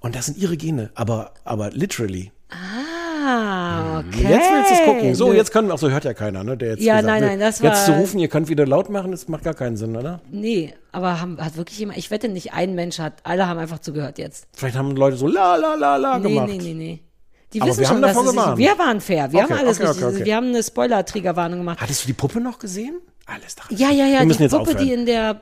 Speaker 2: Und das sind ihre Gene, aber, aber literally.
Speaker 1: ah, okay.
Speaker 2: Jetzt willst du es gucken. So,
Speaker 1: Nö.
Speaker 2: jetzt können, ach so hört ja keiner, ne? Der jetzt
Speaker 1: Ja,
Speaker 2: gesagt,
Speaker 1: nein, nein, das
Speaker 2: Jetzt zu
Speaker 1: war-
Speaker 2: rufen, ihr könnt wieder laut machen, das macht gar keinen Sinn, oder?
Speaker 1: Nee, aber haben, hat wirklich jemand, ich wette nicht, ein Mensch hat, alle haben einfach zugehört jetzt.
Speaker 2: Vielleicht haben Leute so la la la la
Speaker 1: Nee,
Speaker 2: gemacht.
Speaker 1: nee, nee, nee. Die
Speaker 2: Aber
Speaker 1: wissen
Speaker 2: wir
Speaker 1: schon,
Speaker 2: haben
Speaker 1: dass es sich,
Speaker 2: gewarnt.
Speaker 1: wir waren fair, wir
Speaker 2: Okay,
Speaker 1: haben alles
Speaker 2: okay, okay, okay.
Speaker 1: wir haben eine Spoiler-Triggerwarnung gemacht.
Speaker 2: Hattest du die Puppe noch gesehen? Alles da.
Speaker 1: Ja, ja, ja,
Speaker 2: Wir
Speaker 1: die Puppe,
Speaker 2: aufhören.
Speaker 1: die in der.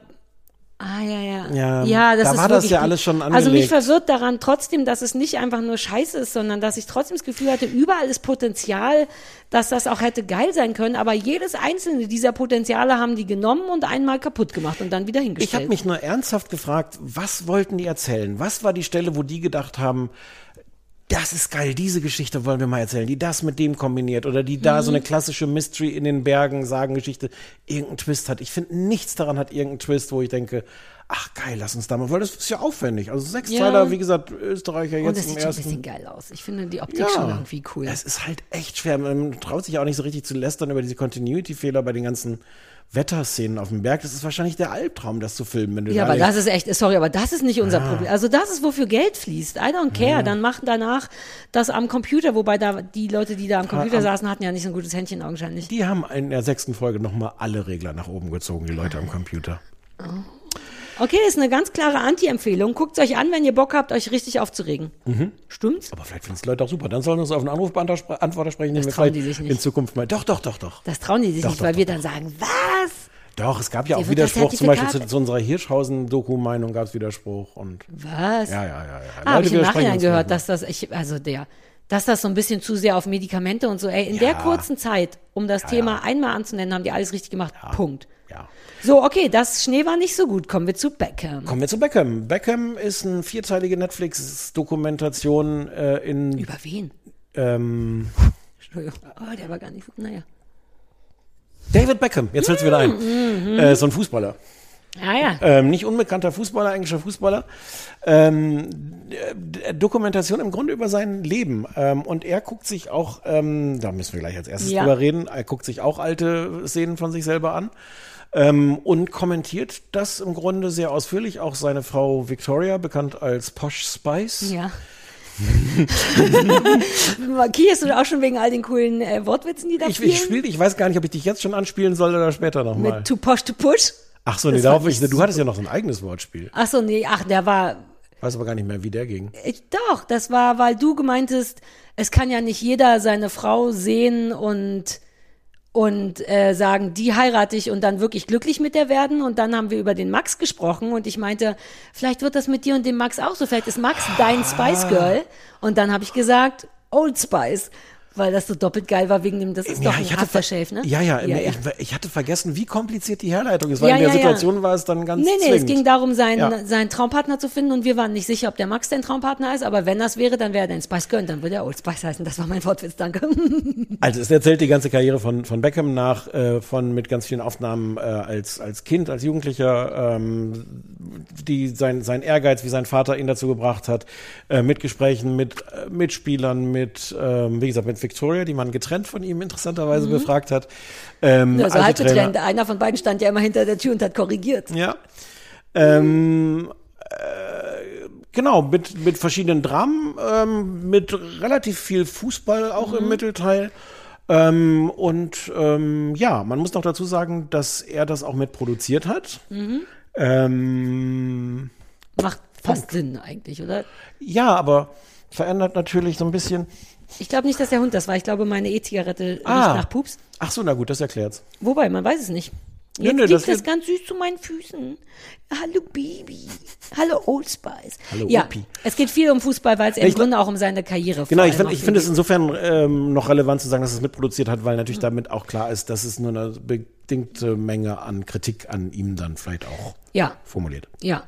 Speaker 1: Ah, ja, ja.
Speaker 2: Ja,
Speaker 1: ja das
Speaker 2: da
Speaker 1: ist
Speaker 2: war das
Speaker 1: wirklich
Speaker 2: ja alles schon
Speaker 1: Also mich
Speaker 2: angelegt.
Speaker 1: verwirrt daran trotzdem, dass es nicht einfach nur Scheiße ist, sondern dass ich trotzdem das Gefühl hatte, überall ist Potenzial, dass das auch hätte geil sein können, aber jedes einzelne dieser Potenziale haben die genommen und einmal kaputt gemacht und dann wieder
Speaker 2: Ich
Speaker 1: hingestellt.
Speaker 2: habe mich nur ernsthaft gefragt, was wollten die erzählen? Was war die Stelle, wo die gedacht haben, das ist geil, diese Geschichte wollen wir mal erzählen, die das mit dem kombiniert oder die da
Speaker 1: Mhm.
Speaker 2: so eine klassische Mystery in den Bergen sagen Geschichte irgendeinen Twist hat. Ich finde nichts daran hat irgendeinen Twist, wo ich denke, ach geil, lass uns da mal, weil das ist ja aufwendig. Also sechs
Speaker 1: Ja.
Speaker 2: Wie gesagt, Österreicher
Speaker 1: und
Speaker 2: jetzt
Speaker 1: es
Speaker 2: im
Speaker 1: sieht schon ein
Speaker 2: ersten.
Speaker 1: bisschen geil aus. Ich finde die Optik schon irgendwie cool.
Speaker 2: Es ist halt echt schwer. Man traut sich auch nicht so richtig zu lästern über diese Continuity-Fehler bei den ganzen Wetterszenen auf dem Berg. Das ist wahrscheinlich der Albtraum, das zu filmen. Wenn du
Speaker 1: Ja,
Speaker 2: da
Speaker 1: aber das ist echt, sorry, aber das ist nicht
Speaker 2: Ah.
Speaker 1: unser Problem. Also das ist, wofür Geld fließt. I don't care. Dann machen danach das am Computer, wobei da die Leute, die da am Computer saßen, hatten ja nicht so ein gutes Händchen augenscheinlich.
Speaker 2: Die haben in der sechsten Folge nochmal alle Regler nach oben gezogen, die Leute am Computer.
Speaker 1: Okay, das ist eine ganz klare Anti-Empfehlung. Guckt euch an, wenn ihr Bock habt, euch richtig aufzuregen.
Speaker 2: Mhm.
Speaker 1: Stimmt's?
Speaker 2: Aber vielleicht finden es Leute auch super. Dann sollen wir uns auf einen Anrufbeantworter sprechen, den wir
Speaker 1: trauen die sich nicht.
Speaker 2: in Zukunft mal. Doch, doch, doch, doch.
Speaker 1: Das trauen die sich
Speaker 2: Doch,
Speaker 1: nicht,
Speaker 2: doch,
Speaker 1: weil
Speaker 2: doch,
Speaker 1: wir dann sagen, was?
Speaker 2: Doch, es gab ja auch
Speaker 1: das
Speaker 2: Widerspruch. Zum Beispiel zu, zu unserer Hirschhausen-Doku-Meinung gab es Widerspruch. Und
Speaker 1: Was?
Speaker 2: ja, ja, ja. ja.
Speaker 1: Ah, habe ich im Nachhinein gehört, dass das, ich, also der, dass das so ein bisschen zu sehr auf Medikamente und so, ey, in der
Speaker 2: Ja.
Speaker 1: kurzen Zeit, um das Thema einmal anzunennen, haben die alles richtig gemacht. Punkt.
Speaker 2: Ja.
Speaker 1: So, okay, das Schnee war nicht so gut. Kommen wir zu Beckham.
Speaker 2: Kommen wir zu Beckham. Beckham ist eine vierteilige Netflix-Dokumentation äh, in
Speaker 1: Über wen?
Speaker 2: ähm,
Speaker 1: Entschuldigung. Oh, der war gar nicht so, naja.
Speaker 2: David Beckham. Jetzt fällt es wieder ein.
Speaker 1: Mhm,
Speaker 2: Äh, so ein Fußballer.
Speaker 1: Ah ja.
Speaker 2: Ähm, nicht unbekannter Fußballer, englischer Fußballer. Ähm, äh, Dokumentation im Grunde über sein Leben. Ähm, und er guckt sich auch, ähm, da müssen wir gleich als erstes
Speaker 1: Ja.
Speaker 2: drüber reden, er guckt sich auch alte Szenen von sich selber an. Ähm, und kommentiert das im Grunde sehr ausführlich. Auch seine Frau Victoria, bekannt als Posh Spice.
Speaker 1: Ja. [laughs] Markierst du auch schon wegen all den coolen äh, Wortwitzen, die da
Speaker 2: Ich,
Speaker 1: fielen?
Speaker 2: ich, spiel, ich weiß gar nicht, ob ich dich jetzt schon anspielen soll oder später nochmal.
Speaker 1: Mit To Posh to Push?
Speaker 2: Ach so, nee, darauf, ich,
Speaker 1: ich
Speaker 2: du hattest ja noch so ein eigenes Wortspiel.
Speaker 1: Ach so, nee, ach, der war,
Speaker 2: Weiß aber gar nicht mehr, wie der ging.
Speaker 1: ich, doch, das war, weil du gemeintest, es kann ja nicht jeder seine Frau sehen und und äh, sagen, die heirate ich und dann wirklich glücklich mit der werden. Und dann haben wir über den Max gesprochen und ich meinte, vielleicht wird das mit dir und dem Max auch so. Vielleicht ist Max dein Spice Girl. Und dann habe ich gesagt, Old Spice, weil das so doppelt geil war wegen dem, das ist doch ein
Speaker 2: ver-
Speaker 1: Aftershave, ne?
Speaker 2: Ja, ja,
Speaker 1: ja, ja.
Speaker 2: Ich, ich hatte vergessen, wie kompliziert die Herleitung ist, weil
Speaker 1: Ja,
Speaker 2: in der
Speaker 1: ja, ja.
Speaker 2: Situation war es dann ganz
Speaker 1: Nee, nee,
Speaker 2: zwingend.
Speaker 1: es ging darum, seinen,
Speaker 2: Ja.
Speaker 1: seinen Traumpartner zu finden und wir waren nicht sicher, ob der Max dein Traumpartner ist, aber wenn das wäre, dann wäre er dein Spice Girl und dann würde er Old Spice heißen. Das war mein Wortwitz, danke. [laughs]
Speaker 2: Also es erzählt die ganze Karriere von, von Beckham nach, äh, von mit ganz vielen Aufnahmen äh, als, als Kind, als Jugendlicher, ähm, die sein, sein Ehrgeiz, wie sein Vater ihn dazu gebracht hat, äh, mit Gesprächen mit äh, Mitspielern, mit, ähm, wie gesagt, mit Victoria, die man getrennt von ihm interessanterweise befragt hat. Ähm,
Speaker 1: Also halb getrennt. Einer von beiden stand ja immer hinter der Tür und hat korrigiert.
Speaker 2: Ja. Ähm, äh, genau, mit, mit verschiedenen Dramen, ähm, mit relativ viel Fußball auch im Mittelteil. Ähm, und ähm, ja, man muss noch dazu sagen, dass er das auch mitproduziert hat. Ähm,
Speaker 1: Macht fast Sinn eigentlich, oder?
Speaker 2: ja, aber verändert natürlich so ein bisschen.
Speaker 1: Ich glaube nicht, dass der Hund das war. Ich glaube, meine E-Zigarette riecht
Speaker 2: Ah.
Speaker 1: nach Pups.
Speaker 2: Ach so, na gut, das erklärt's.
Speaker 1: Wobei, man weiß es nicht. Jetzt
Speaker 2: nö,
Speaker 1: liegt
Speaker 2: das
Speaker 1: ganz süß zu meinen Füßen. Hallo Baby. Hallo Old Spice.
Speaker 2: Hallo
Speaker 1: ja,
Speaker 2: Opi.
Speaker 1: es geht viel um Fußball, weil es im Grunde auch um seine Karriere
Speaker 2: Genau,
Speaker 1: vor
Speaker 2: ich finde finde es
Speaker 1: geht.
Speaker 2: insofern ähm, noch relevant zu sagen, dass es mitproduziert hat, weil natürlich damit auch klar ist, dass es nur eine bedingte Menge an Kritik an ihm dann vielleicht auch
Speaker 1: Ja,
Speaker 2: formuliert.
Speaker 1: ja.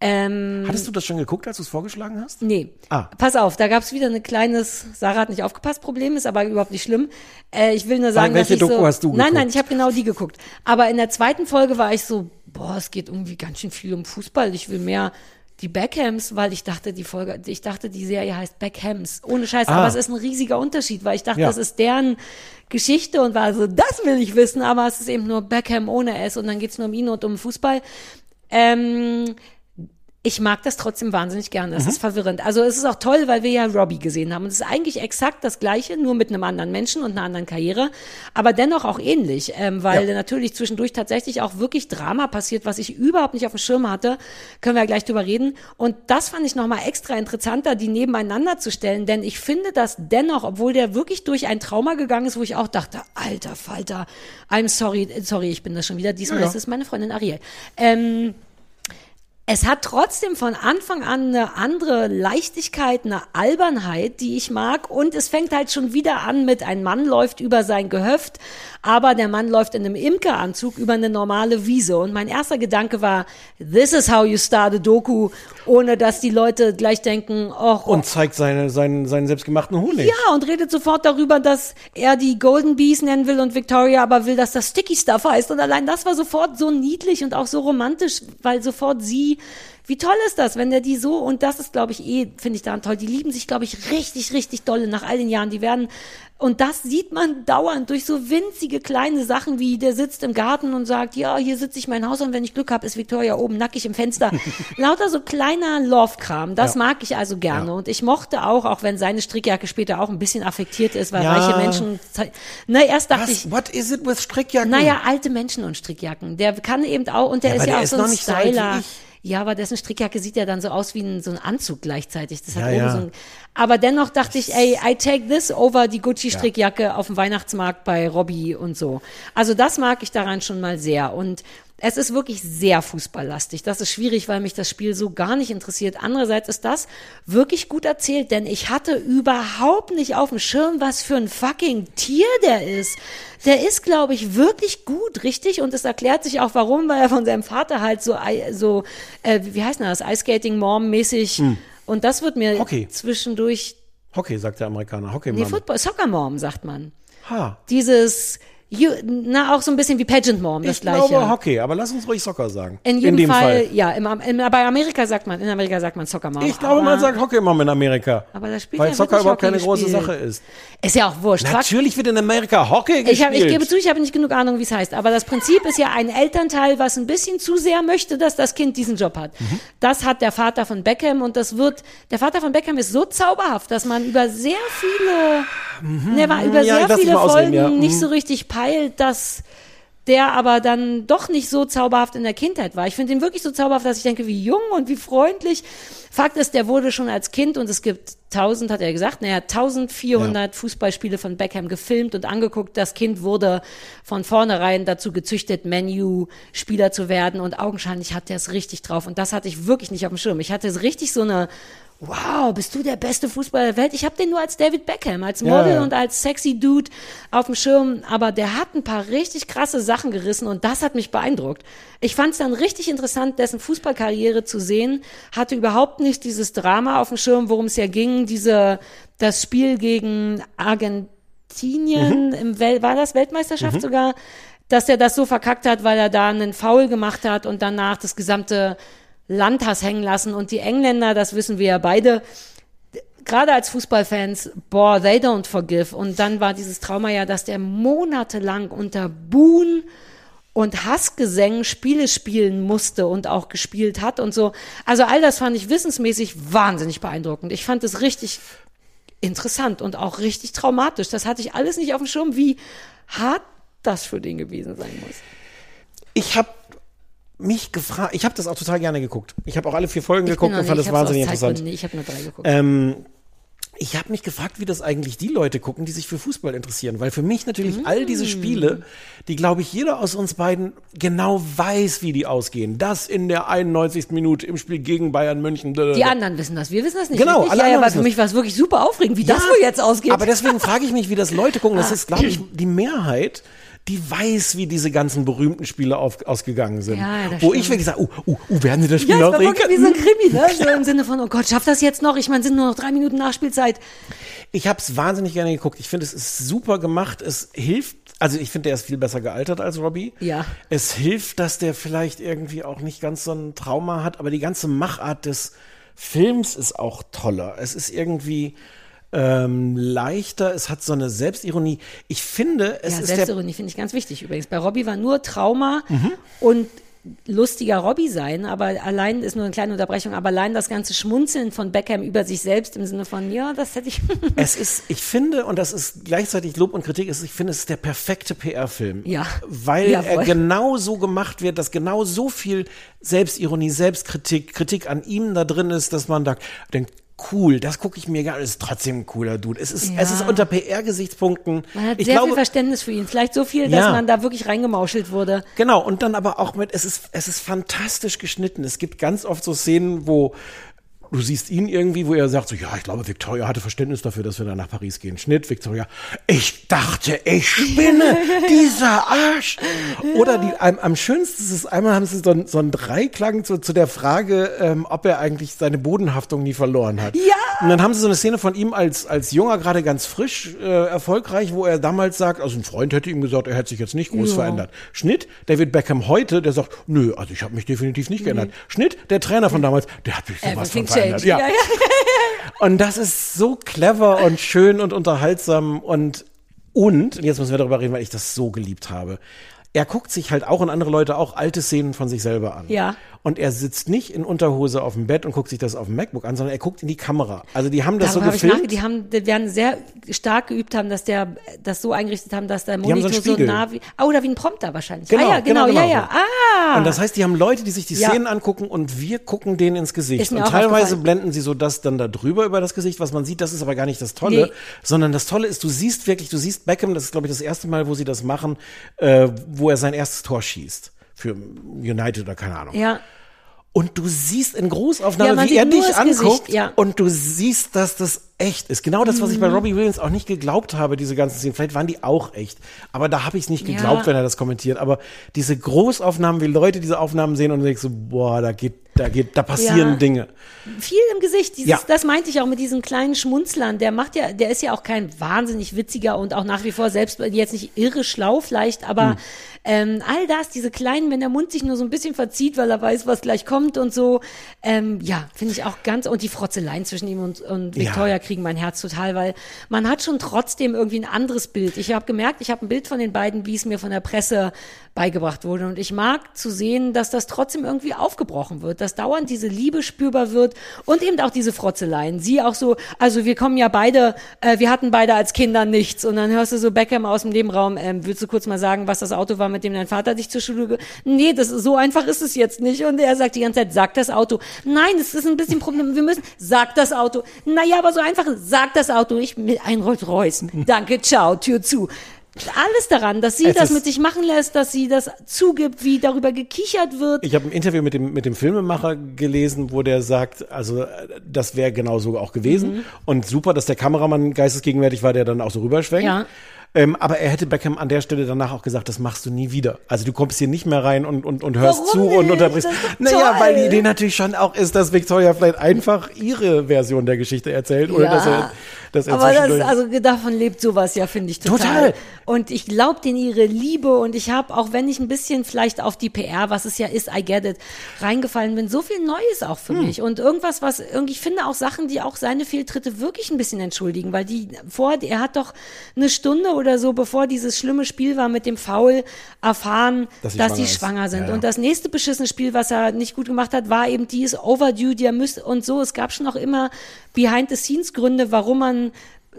Speaker 1: Ähm,
Speaker 2: Hattest du das schon geguckt, als du es vorgeschlagen hast?
Speaker 1: Nee.
Speaker 2: Ah.
Speaker 1: Pass auf, da gab's wieder ein kleines, Sarah hat nicht aufgepasst, Problem ist aber überhaupt nicht schlimm. Äh, ich will nur sagen,
Speaker 2: welche
Speaker 1: dass ich
Speaker 2: Doku
Speaker 1: so,
Speaker 2: hast du
Speaker 1: Nein,
Speaker 2: geguckt?
Speaker 1: nein, ich habe genau die geguckt. Aber in der zweiten Folge war ich so, boah, es geht irgendwie ganz schön viel um Fußball. Ich will mehr die Beckhams, weil ich dachte, die Folge, ich dachte, die Serie heißt Beckhams. Ohne Scheiß,
Speaker 2: Ah.
Speaker 1: aber es ist ein riesiger Unterschied, weil ich dachte,
Speaker 2: Ja.
Speaker 1: das ist deren Geschichte und war so, das will ich wissen, aber es ist eben nur Beckham ohne S und dann geht's nur um ihn und um Fußball. Ähm, ich mag das trotzdem wahnsinnig gerne. Das ist verwirrend. Also es ist auch toll, weil wir ja Robbie gesehen haben. Und es ist eigentlich exakt das Gleiche, nur mit einem anderen Menschen und einer anderen Karriere, aber dennoch auch ähnlich, ähm, weil
Speaker 2: Ja.
Speaker 1: natürlich zwischendurch tatsächlich auch wirklich Drama passiert, was ich überhaupt nicht auf dem Schirm hatte. Können wir ja gleich drüber reden. Und das fand ich nochmal extra interessanter, die nebeneinander zu stellen, denn ich finde das dennoch, obwohl der wirklich durch ein Trauma gegangen ist, wo ich auch dachte, alter Falter, I'm sorry, sorry, ich bin das schon wieder. Diesmal
Speaker 2: ja.
Speaker 1: ist es meine Freundin Ariel. Ähm, es hat trotzdem von Anfang an eine andere Leichtigkeit, eine Albernheit, die ich mag. Und es fängt halt schon wieder an mit, ein Mann läuft über sein Gehöft, aber der Mann läuft in einem Imkeranzug über eine normale Wiese. Und mein erster Gedanke war, this is how you start a Doku, ohne dass die Leute gleich denken, oh,
Speaker 2: Und zeigt seine, seinen, seinen selbstgemachten Honig.
Speaker 1: ja, und redet sofort darüber, dass er die Golden Bees nennen will und Victoria aber will, dass das Sticky Stuff heißt. Und allein das war sofort so niedlich und auch so romantisch, weil sofort sie, wie toll ist das, wenn der die so, und das ist, glaube ich, eh, finde ich daran toll, die lieben sich, glaube ich, richtig, richtig dolle nach all den Jahren. Die werden, und das sieht man dauernd durch so winzige kleine Sachen, wie der sitzt im Garten und sagt, ja, hier sitze ich mein Haus und wenn ich Glück habe, ist Victoria oben nackig im Fenster. [laughs] Lauter so kleiner Love-Kram, das
Speaker 2: Ja.
Speaker 1: mag ich also gerne.
Speaker 2: Ja.
Speaker 1: Und ich mochte auch, auch wenn seine Strickjacke später auch ein bisschen affektiert ist, weil
Speaker 2: Ja.
Speaker 1: reiche Menschen, na, erst dachte ich,
Speaker 2: Was? What is it with Strickjacken?
Speaker 1: naja, alte Menschen und Strickjacken. Der kann eben auch, und der ist ja
Speaker 2: der
Speaker 1: auch
Speaker 2: ist
Speaker 1: so ein
Speaker 2: nicht so
Speaker 1: ja, aber dessen Strickjacke sieht ja dann so aus wie ein, so ein Anzug gleichzeitig. Das hat
Speaker 2: Ja,
Speaker 1: oben
Speaker 2: ja.
Speaker 1: so ein, aber dennoch dachte ich, ey, I take this over die Gucci-Strickjacke auf dem Weihnachtsmarkt bei Robbie und so. Also das mag ich daran schon mal sehr. Und es ist wirklich sehr fußballlastig. Das ist schwierig, weil mich das Spiel so gar nicht interessiert. Andererseits ist das wirklich gut erzählt, denn ich hatte überhaupt nicht auf dem Schirm, was für ein fucking Tier der ist. Der ist, glaube ich, wirklich gut, richtig? Und es erklärt sich auch, warum, weil er von seinem Vater halt so, so äh, wie heißt denn das, Ice Skating Mom mäßig. Und das wird mir
Speaker 2: Hm. Hockey.
Speaker 1: zwischendurch,
Speaker 2: Hockey, sagt der Amerikaner. Hockey,
Speaker 1: nee,
Speaker 2: Mann.
Speaker 1: Football, Soccer Mom, sagt man.
Speaker 2: Ha.
Speaker 1: Dieses, you, na, auch so ein bisschen wie Pageant Mom, das
Speaker 2: Ich
Speaker 1: gleiche.
Speaker 2: glaube Hockey, aber lass uns ruhig Soccer sagen.
Speaker 1: in jedem
Speaker 2: dem
Speaker 1: Fall, ja, im, im, bei Amerika sagt man, in Amerika sagt man Soccer Mom.
Speaker 2: Ich glaube, man sagt Hockey Mom in Amerika.
Speaker 1: Aber da spielt
Speaker 2: Weil
Speaker 1: ja
Speaker 2: Soccer überhaupt
Speaker 1: Hockey
Speaker 2: keine große. Sache ist.
Speaker 1: Ist ja auch wurscht.
Speaker 2: Natürlich wird in Amerika Hockey gespielt.
Speaker 1: Ich, hab, ich gebe zu, ich habe nicht genug Ahnung, wie es heißt. Aber das Prinzip ist ja ein Elternteil, was ein bisschen zu sehr möchte, dass das Kind diesen Job hat.
Speaker 2: Mhm.
Speaker 1: Das hat der Vater von Beckham und das wird, der Vater von Beckham ist so zauberhaft, dass man über sehr viele, ne, war über
Speaker 2: Mhm. Ja, ich
Speaker 1: sehr viele Folgen
Speaker 2: ja. Mhm.
Speaker 1: nicht so richtig peilt, dass der aber dann doch nicht so zauberhaft in der Kindheit war. Ich finde ihn wirklich so zauberhaft, dass ich denke, wie jung und wie freundlich. Fakt ist, der wurde schon als Kind und es gibt 1000, hat er gesagt, naja, 1400 Fußballspiele von Beckham gefilmt und angeguckt. Das Kind wurde von vornherein dazu gezüchtet, Menu-Spieler zu werden und augenscheinlich hat er es richtig drauf. Und das hatte ich wirklich nicht auf dem Schirm. Ich hatte so richtig so eine Wow, bist du der beste Fußballer der Welt? Ich habe den nur als David Beckham, als
Speaker 2: Ja,
Speaker 1: Model
Speaker 2: ja.
Speaker 1: und als sexy Dude auf dem Schirm, aber der hat ein paar richtig krasse Sachen gerissen und das hat mich beeindruckt. Ich fand es dann richtig interessant, dessen Fußballkarriere zu sehen, hatte überhaupt nicht dieses Drama auf dem Schirm, worum es ja ging, diese das Spiel gegen Argentinien im Wel war das Weltmeisterschaft sogar, dass er das so verkackt hat, weil er da einen Foul gemacht hat und danach das gesamte Landhass hängen lassen und die Engländer, das wissen wir ja beide, gerade als Fußballfans, boah, they don't forgive. Und dann war dieses Trauma ja, dass der monatelang unter Buhn und Hassgesängen Spiele spielen musste und auch gespielt hat und so. Also all das fand ich wissensmäßig wahnsinnig beeindruckend. Ich fand es richtig interessant und auch richtig traumatisch. Das hatte ich alles nicht auf dem Schirm, wie hart das für den gewesen sein muss.
Speaker 2: Ich habe mich gefragt, ich habe das auch total gerne geguckt. Ich habe auch alle vier Folgen
Speaker 1: Ich
Speaker 2: geguckt und fand
Speaker 1: nicht-
Speaker 2: das wahnsinnig interessant.
Speaker 1: nicht, Ich habe nur drei geguckt.
Speaker 2: Ähm, ich habe mich gefragt, wie das eigentlich die Leute gucken, die sich für Fußball interessieren. Weil für mich natürlich all
Speaker 1: Mm.
Speaker 2: diese Spiele, die, glaube ich, jeder aus uns beiden genau weiß, wie die ausgehen. Das in der 91. Minute im Spiel gegen Bayern München.
Speaker 1: Die anderen wissen das, wir wissen das nicht.
Speaker 2: Genau, alle
Speaker 1: ja, ja,
Speaker 2: wissen
Speaker 1: für mich war es wirklich super aufregend, wie das wohl jetzt ausgeht.
Speaker 2: Aber deswegen frage ich mich, wie das Leute gucken. Das ist, glaube ich, die Mehrheit die weiß, wie diese ganzen berühmten Spiele auf, ausgegangen sind.
Speaker 1: Ja,
Speaker 2: Wo
Speaker 1: stimmt.
Speaker 2: ich wirklich sage, uh, uh, uh, werden sie das Spiel
Speaker 1: Ja,
Speaker 2: noch drehen
Speaker 1: wirklich wie so ein
Speaker 2: können?
Speaker 1: Krimi, ne? [laughs] So im Sinne von, oh Gott, schafft das jetzt noch? Ich meine, sind nur noch drei Minuten Nachspielzeit.
Speaker 2: Ich habe es wahnsinnig gerne geguckt. Ich finde, es ist super gemacht. Es hilft, also ich finde, der ist viel besser gealtert als Robbie.
Speaker 1: Ja.
Speaker 2: Es hilft, dass der vielleicht irgendwie auch nicht ganz so ein Trauma hat, aber die ganze Machart des Films ist auch toller. Es ist irgendwie ähm, leichter, es hat so eine Selbstironie. Ich finde, es
Speaker 1: ja,
Speaker 2: ist
Speaker 1: Selbstironie finde ich ganz wichtig übrigens. Bei Robbie war nur Trauma
Speaker 2: Mhm.
Speaker 1: und lustiger Robbie sein, aber allein ist nur eine kleine Unterbrechung, aber allein das ganze Schmunzeln von Beckham über sich selbst im Sinne von, ja, das hätte ich. [laughs]
Speaker 2: Es ist, ich finde, und das ist gleichzeitig Lob und Kritik, ist, ich finde, es ist der perfekte PR-Film.
Speaker 1: Ja.
Speaker 2: Weil
Speaker 1: Ja,
Speaker 2: er genau so gemacht wird, dass genau so viel Selbstironie, Selbstkritik, Kritik an ihm da drin ist, dass man da denkt, cool, das gucke ich mir gerne, ist trotzdem ein cooler Dude. Es ist,
Speaker 1: Ja.
Speaker 2: es ist unter PR-Gesichtspunkten.
Speaker 1: Man hat
Speaker 2: ich
Speaker 1: sehr
Speaker 2: glaube,
Speaker 1: viel Verständnis für ihn. Vielleicht so viel, dass
Speaker 2: Ja.
Speaker 1: man da wirklich reingemauschelt wurde.
Speaker 2: Genau, und dann aber auch mit, es ist, es ist fantastisch geschnitten. Es gibt ganz oft so Szenen, wo du siehst ihn irgendwie, wo er sagt so, ja, ich glaube, Victoria hatte Verständnis dafür, dass wir dann nach Paris gehen. Schnitt, Victoria, ich dachte, ich spinne, [laughs] dieser Arsch. Oder die, am, am schönsten ist es, einmal haben sie so, ein- so einen Dreiklang zu, zu der Frage, ähm, ob er eigentlich seine Bodenhaftung nie verloren hat.
Speaker 1: Ja.
Speaker 2: Und dann haben sie so eine Szene von ihm als, als Junger, gerade ganz frisch, äh, erfolgreich, wo er damals sagt, also ein Freund hätte ihm gesagt, er hätte sich jetzt nicht groß
Speaker 1: Ja.
Speaker 2: verändert. Schnitt, David Beckham heute, der sagt, nö, also ich habe mich definitiv nicht geändert. Schnitt, der Trainer von damals, der hat mich sowas von
Speaker 1: Changed.
Speaker 2: Ja.
Speaker 1: Ja, ja.
Speaker 2: Und das ist so clever und schön und unterhaltsam und und, und jetzt müssen wir darüber reden, weil ich das so geliebt habe. Er guckt sich halt auch und andere Leute auch alte Szenen von sich selber an.
Speaker 1: Ja.
Speaker 2: Und er sitzt nicht in Unterhose auf dem Bett und guckt sich das auf dem MacBook an, sondern er guckt in die Kamera. Also die haben das
Speaker 1: Darüber
Speaker 2: so
Speaker 1: nachge-
Speaker 2: gefilmt.
Speaker 1: die haben, die werden sehr stark geübt haben, dass der, das so eingerichtet haben, dass der
Speaker 2: so
Speaker 1: Monitor so,
Speaker 2: Spiegel.
Speaker 1: nah wie, ah, oder wie ein Prompter wahrscheinlich.
Speaker 2: Genau,
Speaker 1: ah, ja, genau,
Speaker 2: genau,
Speaker 1: ja, ja.
Speaker 2: so.
Speaker 1: Ah.
Speaker 2: Und das heißt, die haben Leute, die sich die
Speaker 1: Ja.
Speaker 2: Szenen angucken und wir gucken denen ins Gesicht. Und teilweise blenden sie so das dann da drüber über das Gesicht, was man sieht. Das ist aber gar nicht das Tolle,
Speaker 1: Nee.
Speaker 2: sondern das Tolle ist, du siehst wirklich, du siehst Beckham, das ist glaube ich das erste Mal, wo sie das machen, äh, wo er sein erstes Tor schießt. Für United oder keine Ahnung.
Speaker 1: ja.
Speaker 2: Und du siehst in Großaufnahme,
Speaker 1: Ja,
Speaker 2: wie er dich anguckt
Speaker 1: Gesicht, ja.
Speaker 2: und du siehst, dass das echt ist. Genau das, was ich bei
Speaker 1: Mhm.
Speaker 2: Robbie Williams auch nicht geglaubt habe, diese ganzen Szenen. Vielleicht waren die auch echt. Aber da habe ich es nicht
Speaker 1: Ja.
Speaker 2: geglaubt, wenn er das kommentiert. Aber diese Großaufnahmen, wie Leute diese Aufnahmen sehen und denkst so, boah, da geht, da geht, da passieren
Speaker 1: Ja.
Speaker 2: Dinge.
Speaker 1: viel im Gesicht. Dieses,
Speaker 2: Ja.
Speaker 1: Das meinte ich auch mit diesen kleinen Schmunzlern. Der macht ja, der ist ja auch kein wahnsinnig witziger und auch nach wie vor selbst jetzt nicht irre schlau vielleicht, aber
Speaker 2: Hm.
Speaker 1: Ähm, all das, diese kleinen, wenn der Mund sich nur so ein bisschen verzieht, weil er weiß, was gleich kommt und so, ähm, ja, finde ich auch ganz und die Frotzeleien zwischen ihm und, und
Speaker 2: Ja.
Speaker 1: Victoria kriegen mein Herz total, weil man hat schon trotzdem irgendwie ein anderes Bild. Ich habe gemerkt, ich habe ein Bild von den beiden, wie es mir von der Presse beigebracht wurde und ich mag zu sehen, dass das trotzdem irgendwie aufgebrochen wird, dass dauernd diese Liebe spürbar wird und eben auch diese Frotzeleien. Sie auch so, also wir kommen ja beide, äh, wir hatten beide als Kinder nichts und dann hörst du so Beckham aus dem Nebenraum, ähm, willst du kurz mal sagen, was das Auto war, mit dem dein Vater dich zur Schule, nee, das so einfach ist es jetzt nicht und er sagt die ganze Zeit, sag das Auto. Nein, es ist ein bisschen Problem, wir müssen, sag das Auto. Naja, aber so einfach, sag das Auto, ich mit ein Rolls Royce. Danke, ciao, Tür zu. Alles daran, dass sie
Speaker 2: Es
Speaker 1: das mit sich machen lässt, dass sie das zugibt, wie darüber gekichert wird.
Speaker 2: Ich habe ein Interview mit dem, mit dem Filmemacher gelesen, wo der sagt, also äh, das wäre genau so auch gewesen.
Speaker 1: Mhm.
Speaker 2: Und super, dass der Kameramann geistesgegenwärtig war, der dann auch so rüberschwenkt.
Speaker 1: Ja.
Speaker 2: Ähm, aber er hätte Beckham an der Stelle danach auch gesagt, das machst du nie wieder. Also du kommst hier nicht mehr rein und, und, und hörst
Speaker 1: Warum
Speaker 2: zu und
Speaker 1: nicht?
Speaker 2: unterbrichst.
Speaker 1: Ist doch
Speaker 2: Naja,
Speaker 1: toll.
Speaker 2: weil die Idee natürlich schon auch ist, dass Victoria vielleicht einfach ihre Version der Geschichte erzählt oder
Speaker 1: Ja.
Speaker 2: dass er, dass er
Speaker 1: Aber das, also davon lebt sowas ja, finde ich total.
Speaker 2: Total.
Speaker 1: Und ich glaube denen ihre Liebe und ich habe, auch wenn ich ein bisschen vielleicht auf die PR, was es ja ist, I get it, reingefallen bin, so viel Neues auch für
Speaker 2: Hm.
Speaker 1: mich. Und irgendwas, was irgendwie, ich finde auch Sachen, die auch seine Fehltritte wirklich ein bisschen entschuldigen, weil die vor, er hat doch eine Stunde oder so, bevor dieses schlimme Spiel war mit dem Foul, erfahren,
Speaker 2: Dass
Speaker 1: dass,
Speaker 2: sie
Speaker 1: sie
Speaker 2: schwanger
Speaker 1: schwanger sind.
Speaker 2: Ja, ja.
Speaker 1: Und das nächste beschissene Spiel, was er nicht gut gemacht hat, war eben dieses Overdue, der müsste und so. Es gab schon auch immer Behind-the-Scenes-Gründe, warum man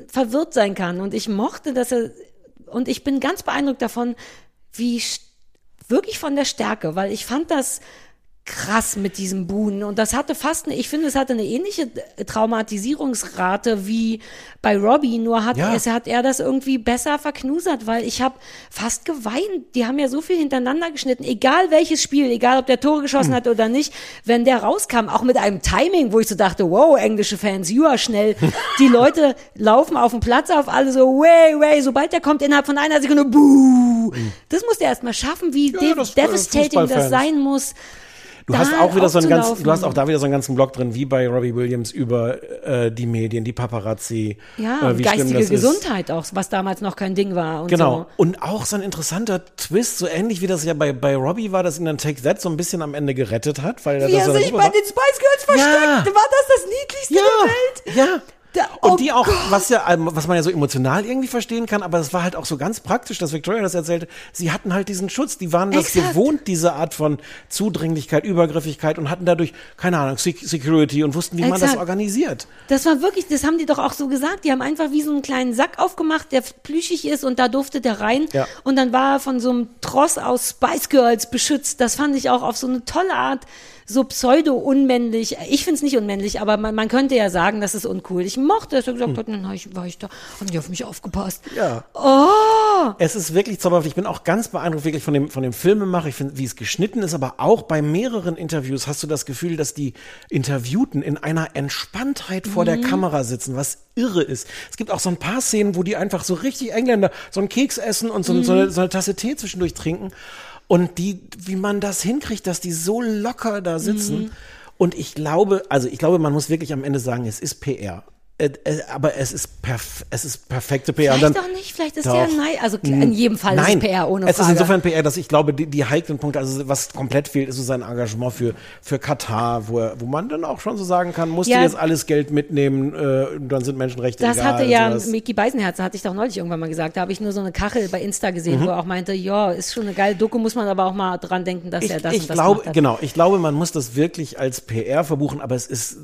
Speaker 1: verwirrt sein kann. Und ich mochte, dass er, und ich bin ganz beeindruckt davon, wie wirklich von der Stärke, weil ich fand das krass mit diesem Buhnen. Und das hatte fast, eine, ich finde, es hatte eine ähnliche Traumatisierungsrate wie bei Robbie, nur hat,
Speaker 2: Ja.
Speaker 1: es, hat er das irgendwie besser verknusert, weil ich habe fast geweint. Die haben ja so viel hintereinander geschnitten, egal welches Spiel, egal ob der Tore geschossen hat oder nicht, wenn der rauskam, auch mit einem Timing, wo ich so dachte, wow, englische Fans, you are schnell. [laughs] Die Leute laufen auf dem Platz auf, alle so, way, way, sobald der kommt, innerhalb von einer Sekunde, buh. Das muss der erst mal schaffen, wie
Speaker 2: Ja, das-
Speaker 1: devastating das sein muss.
Speaker 2: Du
Speaker 1: da
Speaker 2: hast auch wieder so einen ganz, du hast auch da wieder so einen ganzen Blog drin, wie bei Robbie Williams über äh, die Medien, die Paparazzi.
Speaker 1: Ja,
Speaker 2: äh,
Speaker 1: und
Speaker 2: wie
Speaker 1: geistige
Speaker 2: das ist.
Speaker 1: Gesundheit auch, was damals noch kein Ding war. Und
Speaker 2: Genau.
Speaker 1: So.
Speaker 2: Und auch so ein interessanter Twist, so ähnlich wie das ja bei, bei Robbie war, dass ihn dann Take That so ein bisschen am Ende gerettet hat, weil er
Speaker 1: Wie
Speaker 2: das
Speaker 1: er sich bei den Spice Girls versteckte, war das das Niedlichste
Speaker 2: ja,
Speaker 1: der Welt?
Speaker 2: ja.
Speaker 1: Da-
Speaker 2: und
Speaker 1: oh
Speaker 2: die auch,
Speaker 1: Gott.
Speaker 2: was ja, ähm, was man ja so emotional irgendwie verstehen kann, aber es war halt auch so ganz praktisch, dass Victoria das erzählte. Sie hatten halt diesen Schutz, die waren das
Speaker 1: Exakt.
Speaker 2: gewohnt, diese Art von Zudringlichkeit, Übergriffigkeit und hatten dadurch, keine Ahnung, Sec- Security und wussten, wie man das
Speaker 1: Exakt.
Speaker 2: organisiert.
Speaker 1: Das war wirklich, das haben die doch auch so gesagt. Die haben einfach wie so einen kleinen Sack aufgemacht, der plüschig ist und da durfte der rein.
Speaker 2: Ja.
Speaker 1: Und dann war er von so einem Tross aus Spice Girls beschützt. Das fand ich auch auf so eine tolle Art so pseudo-unmännlich. Ich find's nicht unmännlich, aber man, man könnte ja sagen, das ist uncool. Ich mochte, dass er gesagt hat, dann ich, war ich da, haben die auf mich aufgepasst.
Speaker 2: Ja.
Speaker 1: Oh!
Speaker 2: Es ist wirklich zauberhaft. Ich bin auch ganz beeindruckt wirklich von dem, von dem Filmemacher. Ich finde, wie es geschnitten ist, aber auch bei mehreren Interviews hast du das Gefühl, dass die Interviewten in einer Entspanntheit vor der Kamera sitzen, was irre ist. Es gibt auch so ein paar Szenen, wo die einfach so richtig Engländer so einen Keks essen und so, so, eine, so eine Tasse Tee zwischendurch trinken. Und die, wie man das hinkriegt, dass die so locker da sitzen. Und ich glaube, also ich glaube, man muss wirklich am Ende sagen, es ist PR. Äh, äh, aber es ist, perf es ist perfekte PR.
Speaker 1: Vielleicht
Speaker 2: dann-
Speaker 1: auch nicht, vielleicht ist
Speaker 2: Doch.
Speaker 1: der nein. Also in jedem Fall
Speaker 2: Nein,
Speaker 1: ist es PR ohne
Speaker 2: es
Speaker 1: Frage.
Speaker 2: ist insofern PR, dass ich glaube, die, die heiklen Punkte, also was komplett fehlt, ist so sein Engagement für, für Katar, wo, er, wo man dann auch schon so sagen kann, musst
Speaker 1: Ja.
Speaker 2: du jetzt alles Geld mitnehmen, äh, dann sind Menschenrechte
Speaker 1: Das
Speaker 2: egal.
Speaker 1: hatte ja
Speaker 2: sowas.
Speaker 1: Mickey Beisenherz, hatte ich doch neulich irgendwann mal gesagt. Da habe ich nur so eine Kachel bei Insta
Speaker 2: Mhm.
Speaker 1: gesehen, wo er auch meinte, ja, ist schon eine geile Doku, muss man aber auch mal dran denken, dass
Speaker 2: ich,
Speaker 1: er das
Speaker 2: ich
Speaker 1: und das
Speaker 2: glaube, genau, ich glaube, man muss das wirklich als PR verbuchen, aber es ist,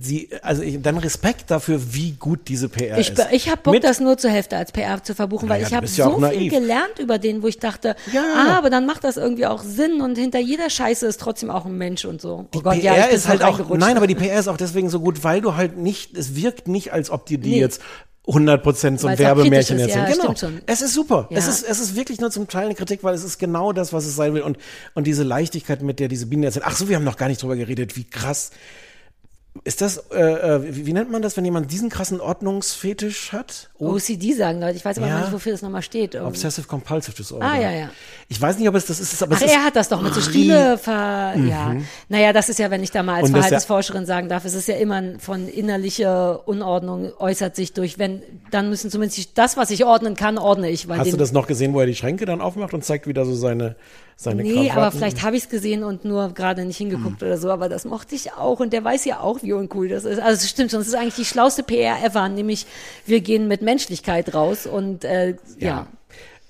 Speaker 2: sie, also ich, dann Respekt dafür, wie gut diese PR
Speaker 1: Ich,
Speaker 2: ist.
Speaker 1: ich habe Bock,
Speaker 2: Mit-
Speaker 1: das nur zur Hälfte als PR zu verbuchen, weil
Speaker 2: Naja,
Speaker 1: ich
Speaker 2: du
Speaker 1: habe
Speaker 2: ja
Speaker 1: so viel gelernt über den, wo ich dachte,
Speaker 2: Ja.
Speaker 1: ah, aber dann macht das irgendwie auch Sinn und hinter jeder Scheiße ist trotzdem auch ein Mensch und so.
Speaker 2: Die
Speaker 1: oh Gott,
Speaker 2: PR
Speaker 1: ja, ich
Speaker 2: ist halt auch, nein, aber die PR ist auch deswegen so gut, weil du halt nicht, es wirkt nicht, als ob dir die
Speaker 1: Nee.
Speaker 2: jetzt 100% so ein Werbemärchen
Speaker 1: ist,
Speaker 2: erzählen.
Speaker 1: ja,
Speaker 2: genau. Es ist super.
Speaker 1: Ja.
Speaker 2: Es ist, es ist wirklich nur zum Teil eine Kritik, weil es ist genau das, was es sein will. Und, und diese Leichtigkeit, mit der diese Bienen erzählen. Ach so, wir haben noch gar nicht drüber geredet, wie krass. Ist das, äh, äh, wie, wie nennt man das, wenn jemand diesen krassen Ordnungsfetisch hat? Oh,
Speaker 1: OCD sagen Leute, ich weiß aber
Speaker 2: Ja.
Speaker 1: nicht, wofür das nochmal steht. Ähm,
Speaker 2: Obsessive Compulsive Disorder.
Speaker 1: Ah, ja, ja.
Speaker 2: Ich weiß nicht, ob es das ist, aber
Speaker 1: Ach,
Speaker 2: es ist
Speaker 1: er hat das doch mit so Stimme ver, ja. Naja, das ist ja, wenn ich da mal als
Speaker 2: Mhm. Das ja-
Speaker 1: Verhaltensforscherin sagen darf, es ist ja immer von innerlicher Unordnung äußert sich durch, wenn, dann müssen zumindest das, was ich ordnen kann, ordne ich, weil
Speaker 2: Hast du das noch gesehen, wo er die Schränke dann aufmacht und zeigt wieder so seine, seine
Speaker 1: Nee, aber
Speaker 2: Krawatten?
Speaker 1: vielleicht habe ich es gesehen und nur gerade nicht hingeguckt
Speaker 2: Hm.
Speaker 1: oder so, aber das mochte ich auch und der weiß ja auch, wie uncool das ist. Also es stimmt schon, es ist eigentlich die schlauste PR ever, nämlich wir gehen mit Menschlichkeit raus und äh, ja.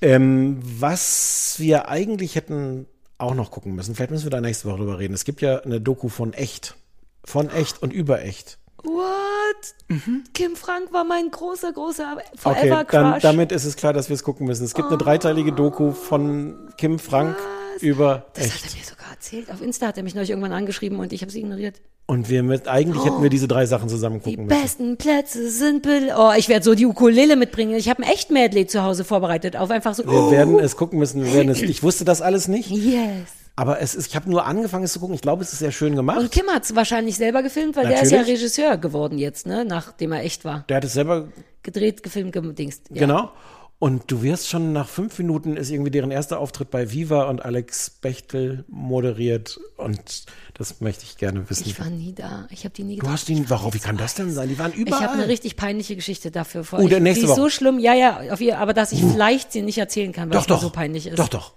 Speaker 2: Ähm, was wir eigentlich hätten auch noch gucken müssen, vielleicht müssen wir da nächste Woche drüber reden. Es gibt ja eine Doku von echt. Von echt und über echt.
Speaker 1: What? Kim Frank war mein großer, großer
Speaker 2: Mhm. Okay,
Speaker 1: Forever
Speaker 2: dann,
Speaker 1: Crush.
Speaker 2: damit ist es klar, dass wir es gucken müssen. Es gibt eine dreiteilige Doku von Kim Frank
Speaker 1: Was?
Speaker 2: über
Speaker 1: das hat
Speaker 2: echt.
Speaker 1: er mir sogar erzählt. Auf Insta hat er mich neulich irgendwann angeschrieben und ich habe sie ignoriert.
Speaker 2: Und wir mit, eigentlich hätten wir diese drei Sachen zusammen
Speaker 1: Oh. Die
Speaker 2: gucken müssen.
Speaker 1: besten Plätze sind Bill. Oh, ich werde so die Ukulele mitbringen. Ich habe ein echt Medley zu Hause vorbereitet. Auf einfach so.
Speaker 2: Wir werden es gucken müssen. Wir werden es, ich wusste das alles nicht,
Speaker 1: yes.
Speaker 2: Aber es ist, ich habe nur angefangen es zu gucken. Ich glaube, es ist sehr schön gemacht.
Speaker 1: Und Kim hat es wahrscheinlich selber gefilmt, weil der ist ja
Speaker 2: Natürlich.
Speaker 1: Regisseur geworden jetzt, ne? Nachdem er echt war.
Speaker 2: Der hat es selber
Speaker 1: Gedreht, gefilmt, gedingst. Ja.
Speaker 2: Genau. Und du wirst schon nach fünf Minuten ist irgendwie deren erster Auftritt bei Viva und Alex Bechtel moderiert. Und das möchte ich gerne wissen.
Speaker 1: Ich war nie da. Ich habe die nie
Speaker 2: du
Speaker 1: getroffen.
Speaker 2: hast ihn, warum, wie kann das denn sein? Die waren
Speaker 1: Ich
Speaker 2: überall.
Speaker 1: habe eine richtig peinliche Geschichte dafür vor.
Speaker 2: Oh, der
Speaker 1: ich,
Speaker 2: nächste
Speaker 1: die ist so
Speaker 2: Woche.
Speaker 1: schlimm, ja, ja, auf ihr, aber dass ich vielleicht sie nicht erzählen kann, weil
Speaker 2: doch,
Speaker 1: es
Speaker 2: doch.
Speaker 1: so peinlich ist.
Speaker 2: Doch, doch.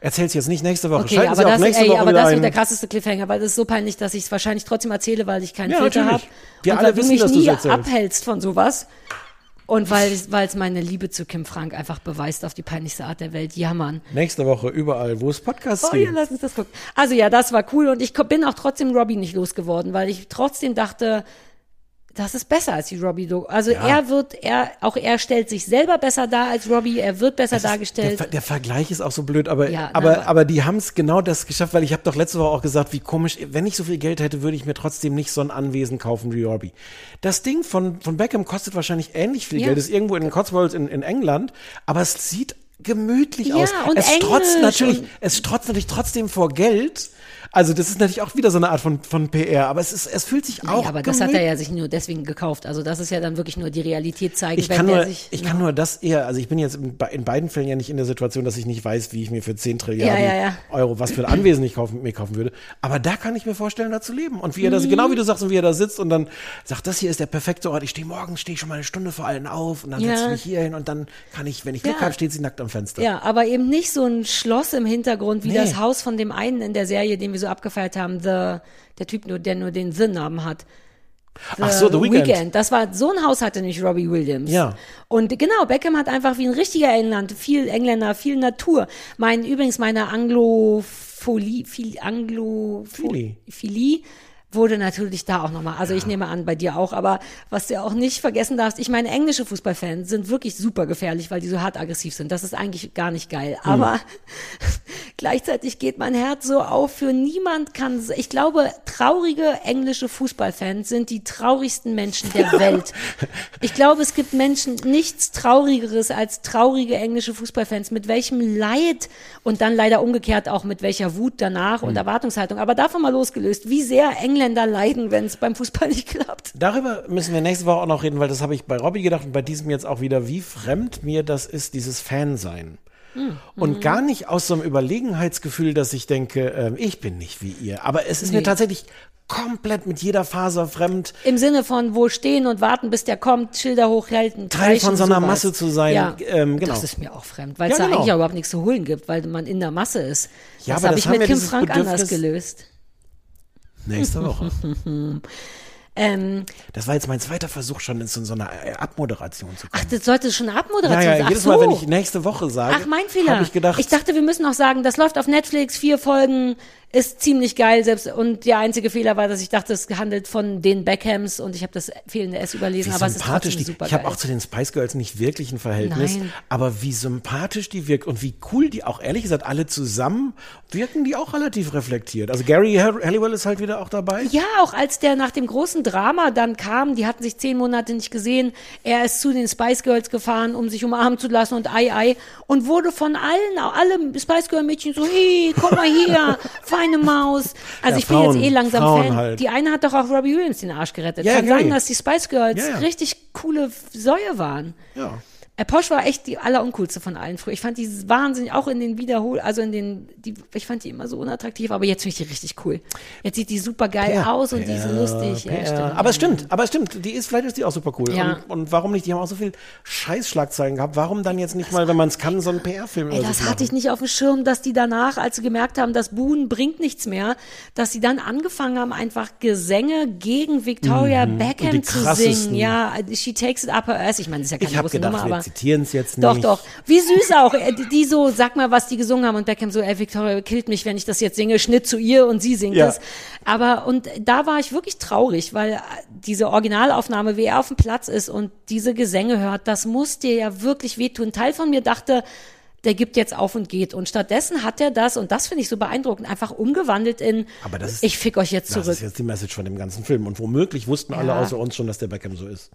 Speaker 2: Erzähl's jetzt nicht nächste Woche.
Speaker 1: Okay,
Speaker 2: Schalten
Speaker 1: aber
Speaker 2: Sie
Speaker 1: das,
Speaker 2: nächste
Speaker 1: ey,
Speaker 2: Woche
Speaker 1: aber das wird der krasseste Cliffhanger, weil das ist so peinlich, dass ich es wahrscheinlich trotzdem erzähle, weil ich keinen
Speaker 2: Ja,
Speaker 1: Filter habe. Und
Speaker 2: alle
Speaker 1: weil du
Speaker 2: wissen,
Speaker 1: mich
Speaker 2: dass
Speaker 1: nie
Speaker 2: erzählst.
Speaker 1: abhältst von sowas. Und weil es meine Liebe zu Kim Frank einfach beweist auf die peinlichste Art der Welt. Ja, Mann.
Speaker 2: Nächste Woche überall, wo es Podcasts
Speaker 1: Oh ja,
Speaker 2: gibt.
Speaker 1: lass uns das gucken. Also ja, das war cool und ich bin auch trotzdem Robbie nicht losgeworden, weil ich trotzdem dachte, das ist besser als die Robbie Doku. Also er wird, er, auch er stellt sich selber besser dar als Robbie, er wird besser
Speaker 2: Der,
Speaker 1: dargestellt.
Speaker 2: Ver- der Vergleich ist auch so blöd, aber,
Speaker 1: Ja, na,
Speaker 2: aber,
Speaker 1: aber-
Speaker 2: aber die haben es genau das geschafft, weil ich habe doch letzte Woche auch gesagt, wie komisch, wenn ich so viel Geld hätte, würde ich mir trotzdem nicht so ein Anwesen kaufen wie Robbie. Das Ding von, von Beckham kostet wahrscheinlich ähnlich viel
Speaker 1: Ja.
Speaker 2: Geld, ist irgendwo in den Cotswolds in, in England, aber es sieht gemütlich
Speaker 1: Ja,
Speaker 2: aus.
Speaker 1: und
Speaker 2: es strotzt natürlich, es strotzt natürlich trotzdem vor Geld. Also das ist natürlich auch wieder so eine Art von, von PR, aber es ist, es fühlt sich auch
Speaker 1: ja, aber das hat er ja sich nur deswegen gekauft. Also das ist ja dann wirklich nur die Realität zeigen,
Speaker 2: ich
Speaker 1: wenn
Speaker 2: kann, nur,
Speaker 1: sich.
Speaker 2: ich kann nur das eher, also ich bin jetzt in, be- in beiden Fällen ja nicht in der Situation, dass ich nicht weiß, wie ich mir für 10 Trilliarden
Speaker 1: Ja, ja, ja.
Speaker 2: Euro was für ein Anwesen ich kaufen, mir kaufen würde. Aber da kann ich mir vorstellen, da zu leben. Und wie er
Speaker 1: Mhm.
Speaker 2: das, genau wie du sagst, und wie er da sitzt und dann sagt, das hier ist der perfekte Ort. Ich stehe morgens, stehe ich schon mal eine Stunde vor allen auf und dann setze ich mich hier hin und dann kann ich, wenn ich Glück habe, steht sie nackt am Fenster.
Speaker 1: Ja, aber eben nicht so ein Schloss im Hintergrund wie
Speaker 2: Nee.
Speaker 1: das Haus von dem einen in der Serie, den wir so abgefeiert haben, The, der Typ nur, der nur den The-Namen hat.
Speaker 2: Ach so, The Weeknd.
Speaker 1: Das war, so ein Haus hatte nicht Robbie Williams.
Speaker 2: Ja.
Speaker 1: Und genau, Beckham hat einfach wie ein richtiger England, viel Engländer, viel Natur. Mein, übrigens meine Anglophilie, viel
Speaker 2: Philly.
Speaker 1: Wurde natürlich da auch nochmal, also ich nehme an, bei dir auch, aber was du auch nicht vergessen darfst, ich meine, englische Fußballfans sind wirklich super gefährlich, weil die so hart aggressiv sind. Das ist eigentlich gar nicht geil.
Speaker 2: Hm.
Speaker 1: Aber [laughs] gleichzeitig geht mein Herz so auf, für niemand kann, ich glaube, traurige englische Fußballfans sind die traurigsten Menschen der [laughs] Welt. Ich glaube, es gibt Menschen nichts traurigeres als traurige englische Fußballfans, mit welchem Leid und dann leider umgekehrt auch mit welcher Wut danach
Speaker 2: Hm.
Speaker 1: und Erwartungshaltung. Aber davon mal losgelöst, wie sehr Engländer leiden, wenn es beim Fußball nicht klappt.
Speaker 2: Darüber müssen wir nächste Woche auch noch reden, weil das habe ich bei Robbie gedacht und bei diesem jetzt auch wieder, wie fremd mir das ist, dieses Fansein.
Speaker 1: Hm.
Speaker 2: Und gar nicht aus so einem Überlegenheitsgefühl, dass ich denke, ähm, ich bin nicht wie ihr. Aber es ist mir
Speaker 1: Nee.
Speaker 2: tatsächlich komplett mit jeder Faser fremd.
Speaker 1: Im Sinne von wo stehen und warten, bis der kommt, Schilder hochhalten,
Speaker 2: Teil von so einer
Speaker 1: sowas.
Speaker 2: Masse zu sein,
Speaker 1: Ja,
Speaker 2: ähm, genau.
Speaker 1: das ist mir auch fremd, weil es
Speaker 2: Ja,
Speaker 1: da
Speaker 2: genau.
Speaker 1: eigentlich auch überhaupt nichts zu holen gibt, weil man in der Masse ist.
Speaker 2: Ja,
Speaker 1: das habe ich mit
Speaker 2: ja
Speaker 1: Kim Frank anders gelöst.
Speaker 2: Nächste Woche. [laughs]
Speaker 1: Ähm,
Speaker 2: Das war jetzt mein zweiter Versuch schon in so, einer äh, Abmoderation zu kommen.
Speaker 1: ach, das sollte schon eine Abmoderation
Speaker 2: ja, ja,
Speaker 1: sein. Ach
Speaker 2: jedes
Speaker 1: so.
Speaker 2: Mal, wenn ich nächste Woche sage,
Speaker 1: Ach, mein Fehler.
Speaker 2: habe ich gedacht,
Speaker 1: ich dachte, wir müssen noch sagen, das läuft auf Netflix, vier Folgen, ist ziemlich geil selbst. Und der einzige Fehler war, dass ich dachte, es handelt von den Beckhams und ich habe das fehlende S überlesen,
Speaker 2: wie
Speaker 1: aber es ist
Speaker 2: sympathisch die,
Speaker 1: super
Speaker 2: ich habe auch zu den Spice Girls nicht wirklich ein Verhältnis,
Speaker 1: Nein.
Speaker 2: aber wie sympathisch die wirkt und wie cool die auch, ehrlich gesagt, alle zusammen wirken die auch relativ reflektiert. Also Gary Hall- Halliwell ist halt wieder auch dabei.
Speaker 1: Ja, auch als der nach dem großen Drama dann kam, die hatten sich zehn Monate nicht gesehen, er ist zu den Spice Girls gefahren, um sich umarmen zu lassen und ei, ei, und wurde von allen, alle Spice Girl Mädchen so, hey, komm mal hier, [laughs] feine Maus. [laughs] Also
Speaker 2: Ja,
Speaker 1: ich bin
Speaker 2: Frauen-
Speaker 1: jetzt eh langsam
Speaker 2: Frauen
Speaker 1: Fan.
Speaker 2: halt.
Speaker 1: Die eine hat doch auch Robbie Williams den Arsch gerettet.
Speaker 2: Ja,
Speaker 1: Kann
Speaker 2: Gary.
Speaker 1: sein, dass die Spice Girls
Speaker 2: Ja, ja.
Speaker 1: richtig coole Säue waren.
Speaker 2: Ja.
Speaker 1: Äh, Posh war echt die alleruncoolste von allen früher. Ich fand die wahnsinnig, auch in den Wiederhol, also in den, die, ich fand die immer so unattraktiv, aber jetzt finde ich die richtig cool. Jetzt sieht die super geil
Speaker 2: Ja.
Speaker 1: aus und die sind lustig. Ja,
Speaker 2: Ja, aber es stimmt, aber es stimmt. Die ist, vielleicht ist die auch super cool.
Speaker 1: Ja.
Speaker 2: Und, und warum nicht? Die haben auch so viel Scheißschlagzeilen gehabt. Warum dann jetzt nicht mal, wenn man es kann, so einen PR-Film
Speaker 1: Ey, das hatte ich nicht auf dem Schirm, dass die danach, als sie gemerkt haben, das Buhen bringt nichts mehr, dass sie dann angefangen haben, einfach Gesänge gegen Victoria
Speaker 2: Mhm.
Speaker 1: Beckham zu singen. Ja, she takes it up her ass. Ich meine, das ist ja keine große
Speaker 2: gedacht,
Speaker 1: Nummer, aber
Speaker 2: zitieren es jetzt
Speaker 1: doch,
Speaker 2: nicht.
Speaker 1: doch. Wie süß auch. Äh, Die, so, sag mal, was die gesungen haben und Beckham so, ey, Victoria killt mich, wenn ich das jetzt singe. Schnitt zu ihr und sie singt
Speaker 2: Ja.
Speaker 1: es. Aber, und da war ich wirklich traurig, weil äh, diese Originalaufnahme, wie er auf dem Platz ist und diese Gesänge hört, das muss dir ja wirklich wehtun. Ein Teil von mir dachte, der gibt jetzt auf und geht. Und stattdessen hat er das, und das finde ich so beeindruckend, einfach umgewandelt in,
Speaker 2: Aber das ist-
Speaker 1: ich fick euch jetzt
Speaker 2: Das
Speaker 1: zurück.
Speaker 2: ist jetzt die Message von dem ganzen Film. Und womöglich wussten alle
Speaker 1: Ja.
Speaker 2: außer uns schon, dass der Beckham so ist.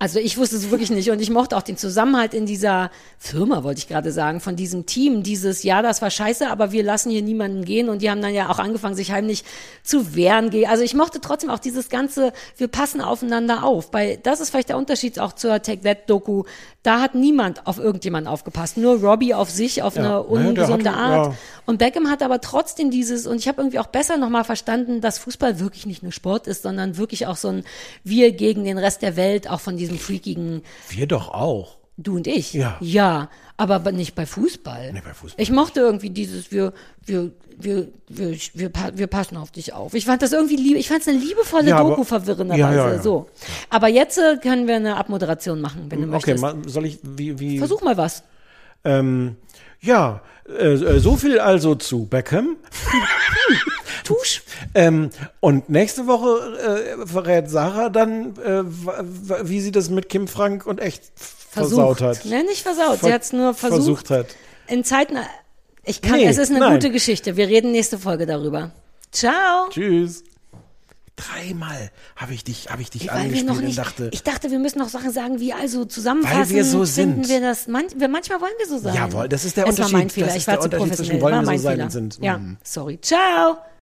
Speaker 1: Also ich wusste es wirklich nicht und ich mochte auch den Zusammenhalt in dieser Firma, wollte ich gerade sagen, von diesem Team, dieses, ja, das war scheiße, aber wir lassen hier niemanden gehen und die haben dann ja auch angefangen, sich heimlich zu wehren. Also ich mochte trotzdem auch dieses ganze, wir passen aufeinander auf. Bei, das ist vielleicht der Unterschied auch zur Take That Doku. Da hat niemand auf irgendjemanden aufgepasst, nur Robbie auf sich, auf
Speaker 2: Ja.
Speaker 1: eine ungesunde
Speaker 2: hatte-
Speaker 1: Art.
Speaker 2: ja.
Speaker 1: Und Beckham hat aber trotzdem dieses, und ich habe irgendwie auch besser nochmal verstanden, dass Fußball wirklich nicht nur Sport ist, sondern wirklich auch so ein Wir gegen den Rest der Welt, auch von diesem freakigen
Speaker 2: Wir doch auch.
Speaker 1: Du und ich.
Speaker 2: Ja.
Speaker 1: Ja, aber nicht bei Fußball.
Speaker 2: Nee, bei Fußball
Speaker 1: Ich mochte irgendwie dieses, wir, wir, wir, wir, wir, wir passen auf dich auf. Ich fand das irgendwie lieb, ich fand es eine liebevolle
Speaker 2: Ja, aber-
Speaker 1: Doku verwirrenderweise.
Speaker 2: Ja, ja.
Speaker 1: So. Aber jetzt äh, können wir eine Abmoderation machen, wenn du
Speaker 2: Okay,
Speaker 1: möchtest.
Speaker 2: mal, soll ich, wie, wie?
Speaker 1: Versuch mal was.
Speaker 2: Ähm, ja, äh, äh, so viel also zu Beckham. [laughs]
Speaker 1: Tusch.
Speaker 2: Ähm, und nächste Woche äh, verrät Sarah dann, äh, wie sie das mit Kim Frank und echt versaut hat.
Speaker 1: Ne, nicht versaut.
Speaker 2: Ver-
Speaker 1: Sie hat es nur versucht.
Speaker 2: versucht hat.
Speaker 1: In Zeiten, ich kann,
Speaker 2: Nee,
Speaker 1: es ist eine
Speaker 2: nein.
Speaker 1: gute Geschichte. Wir reden nächste Folge darüber. Ciao.
Speaker 2: Tschüss. Dreimal habe ich dich, habe ich dich
Speaker 1: Weil
Speaker 2: angespielt
Speaker 1: noch
Speaker 2: und
Speaker 1: nicht,
Speaker 2: dachte,
Speaker 1: ich dachte, wir müssen noch Sachen sagen, wie also zusammenfassen.
Speaker 2: Weil wir so
Speaker 1: Finden
Speaker 2: sind.
Speaker 1: wir das, man, manchmal wollen wir so sein.
Speaker 2: Jawohl, das ist der
Speaker 1: es war
Speaker 2: Unterschied.
Speaker 1: mein Fehler.
Speaker 2: Das
Speaker 1: ich
Speaker 2: ist
Speaker 1: war
Speaker 2: der
Speaker 1: zu
Speaker 2: Unterschied zwischen wollen
Speaker 1: war
Speaker 2: wir so sein
Speaker 1: Fehler.
Speaker 2: und sind.
Speaker 1: Ja,
Speaker 2: Mhm.
Speaker 1: sorry. Ciao.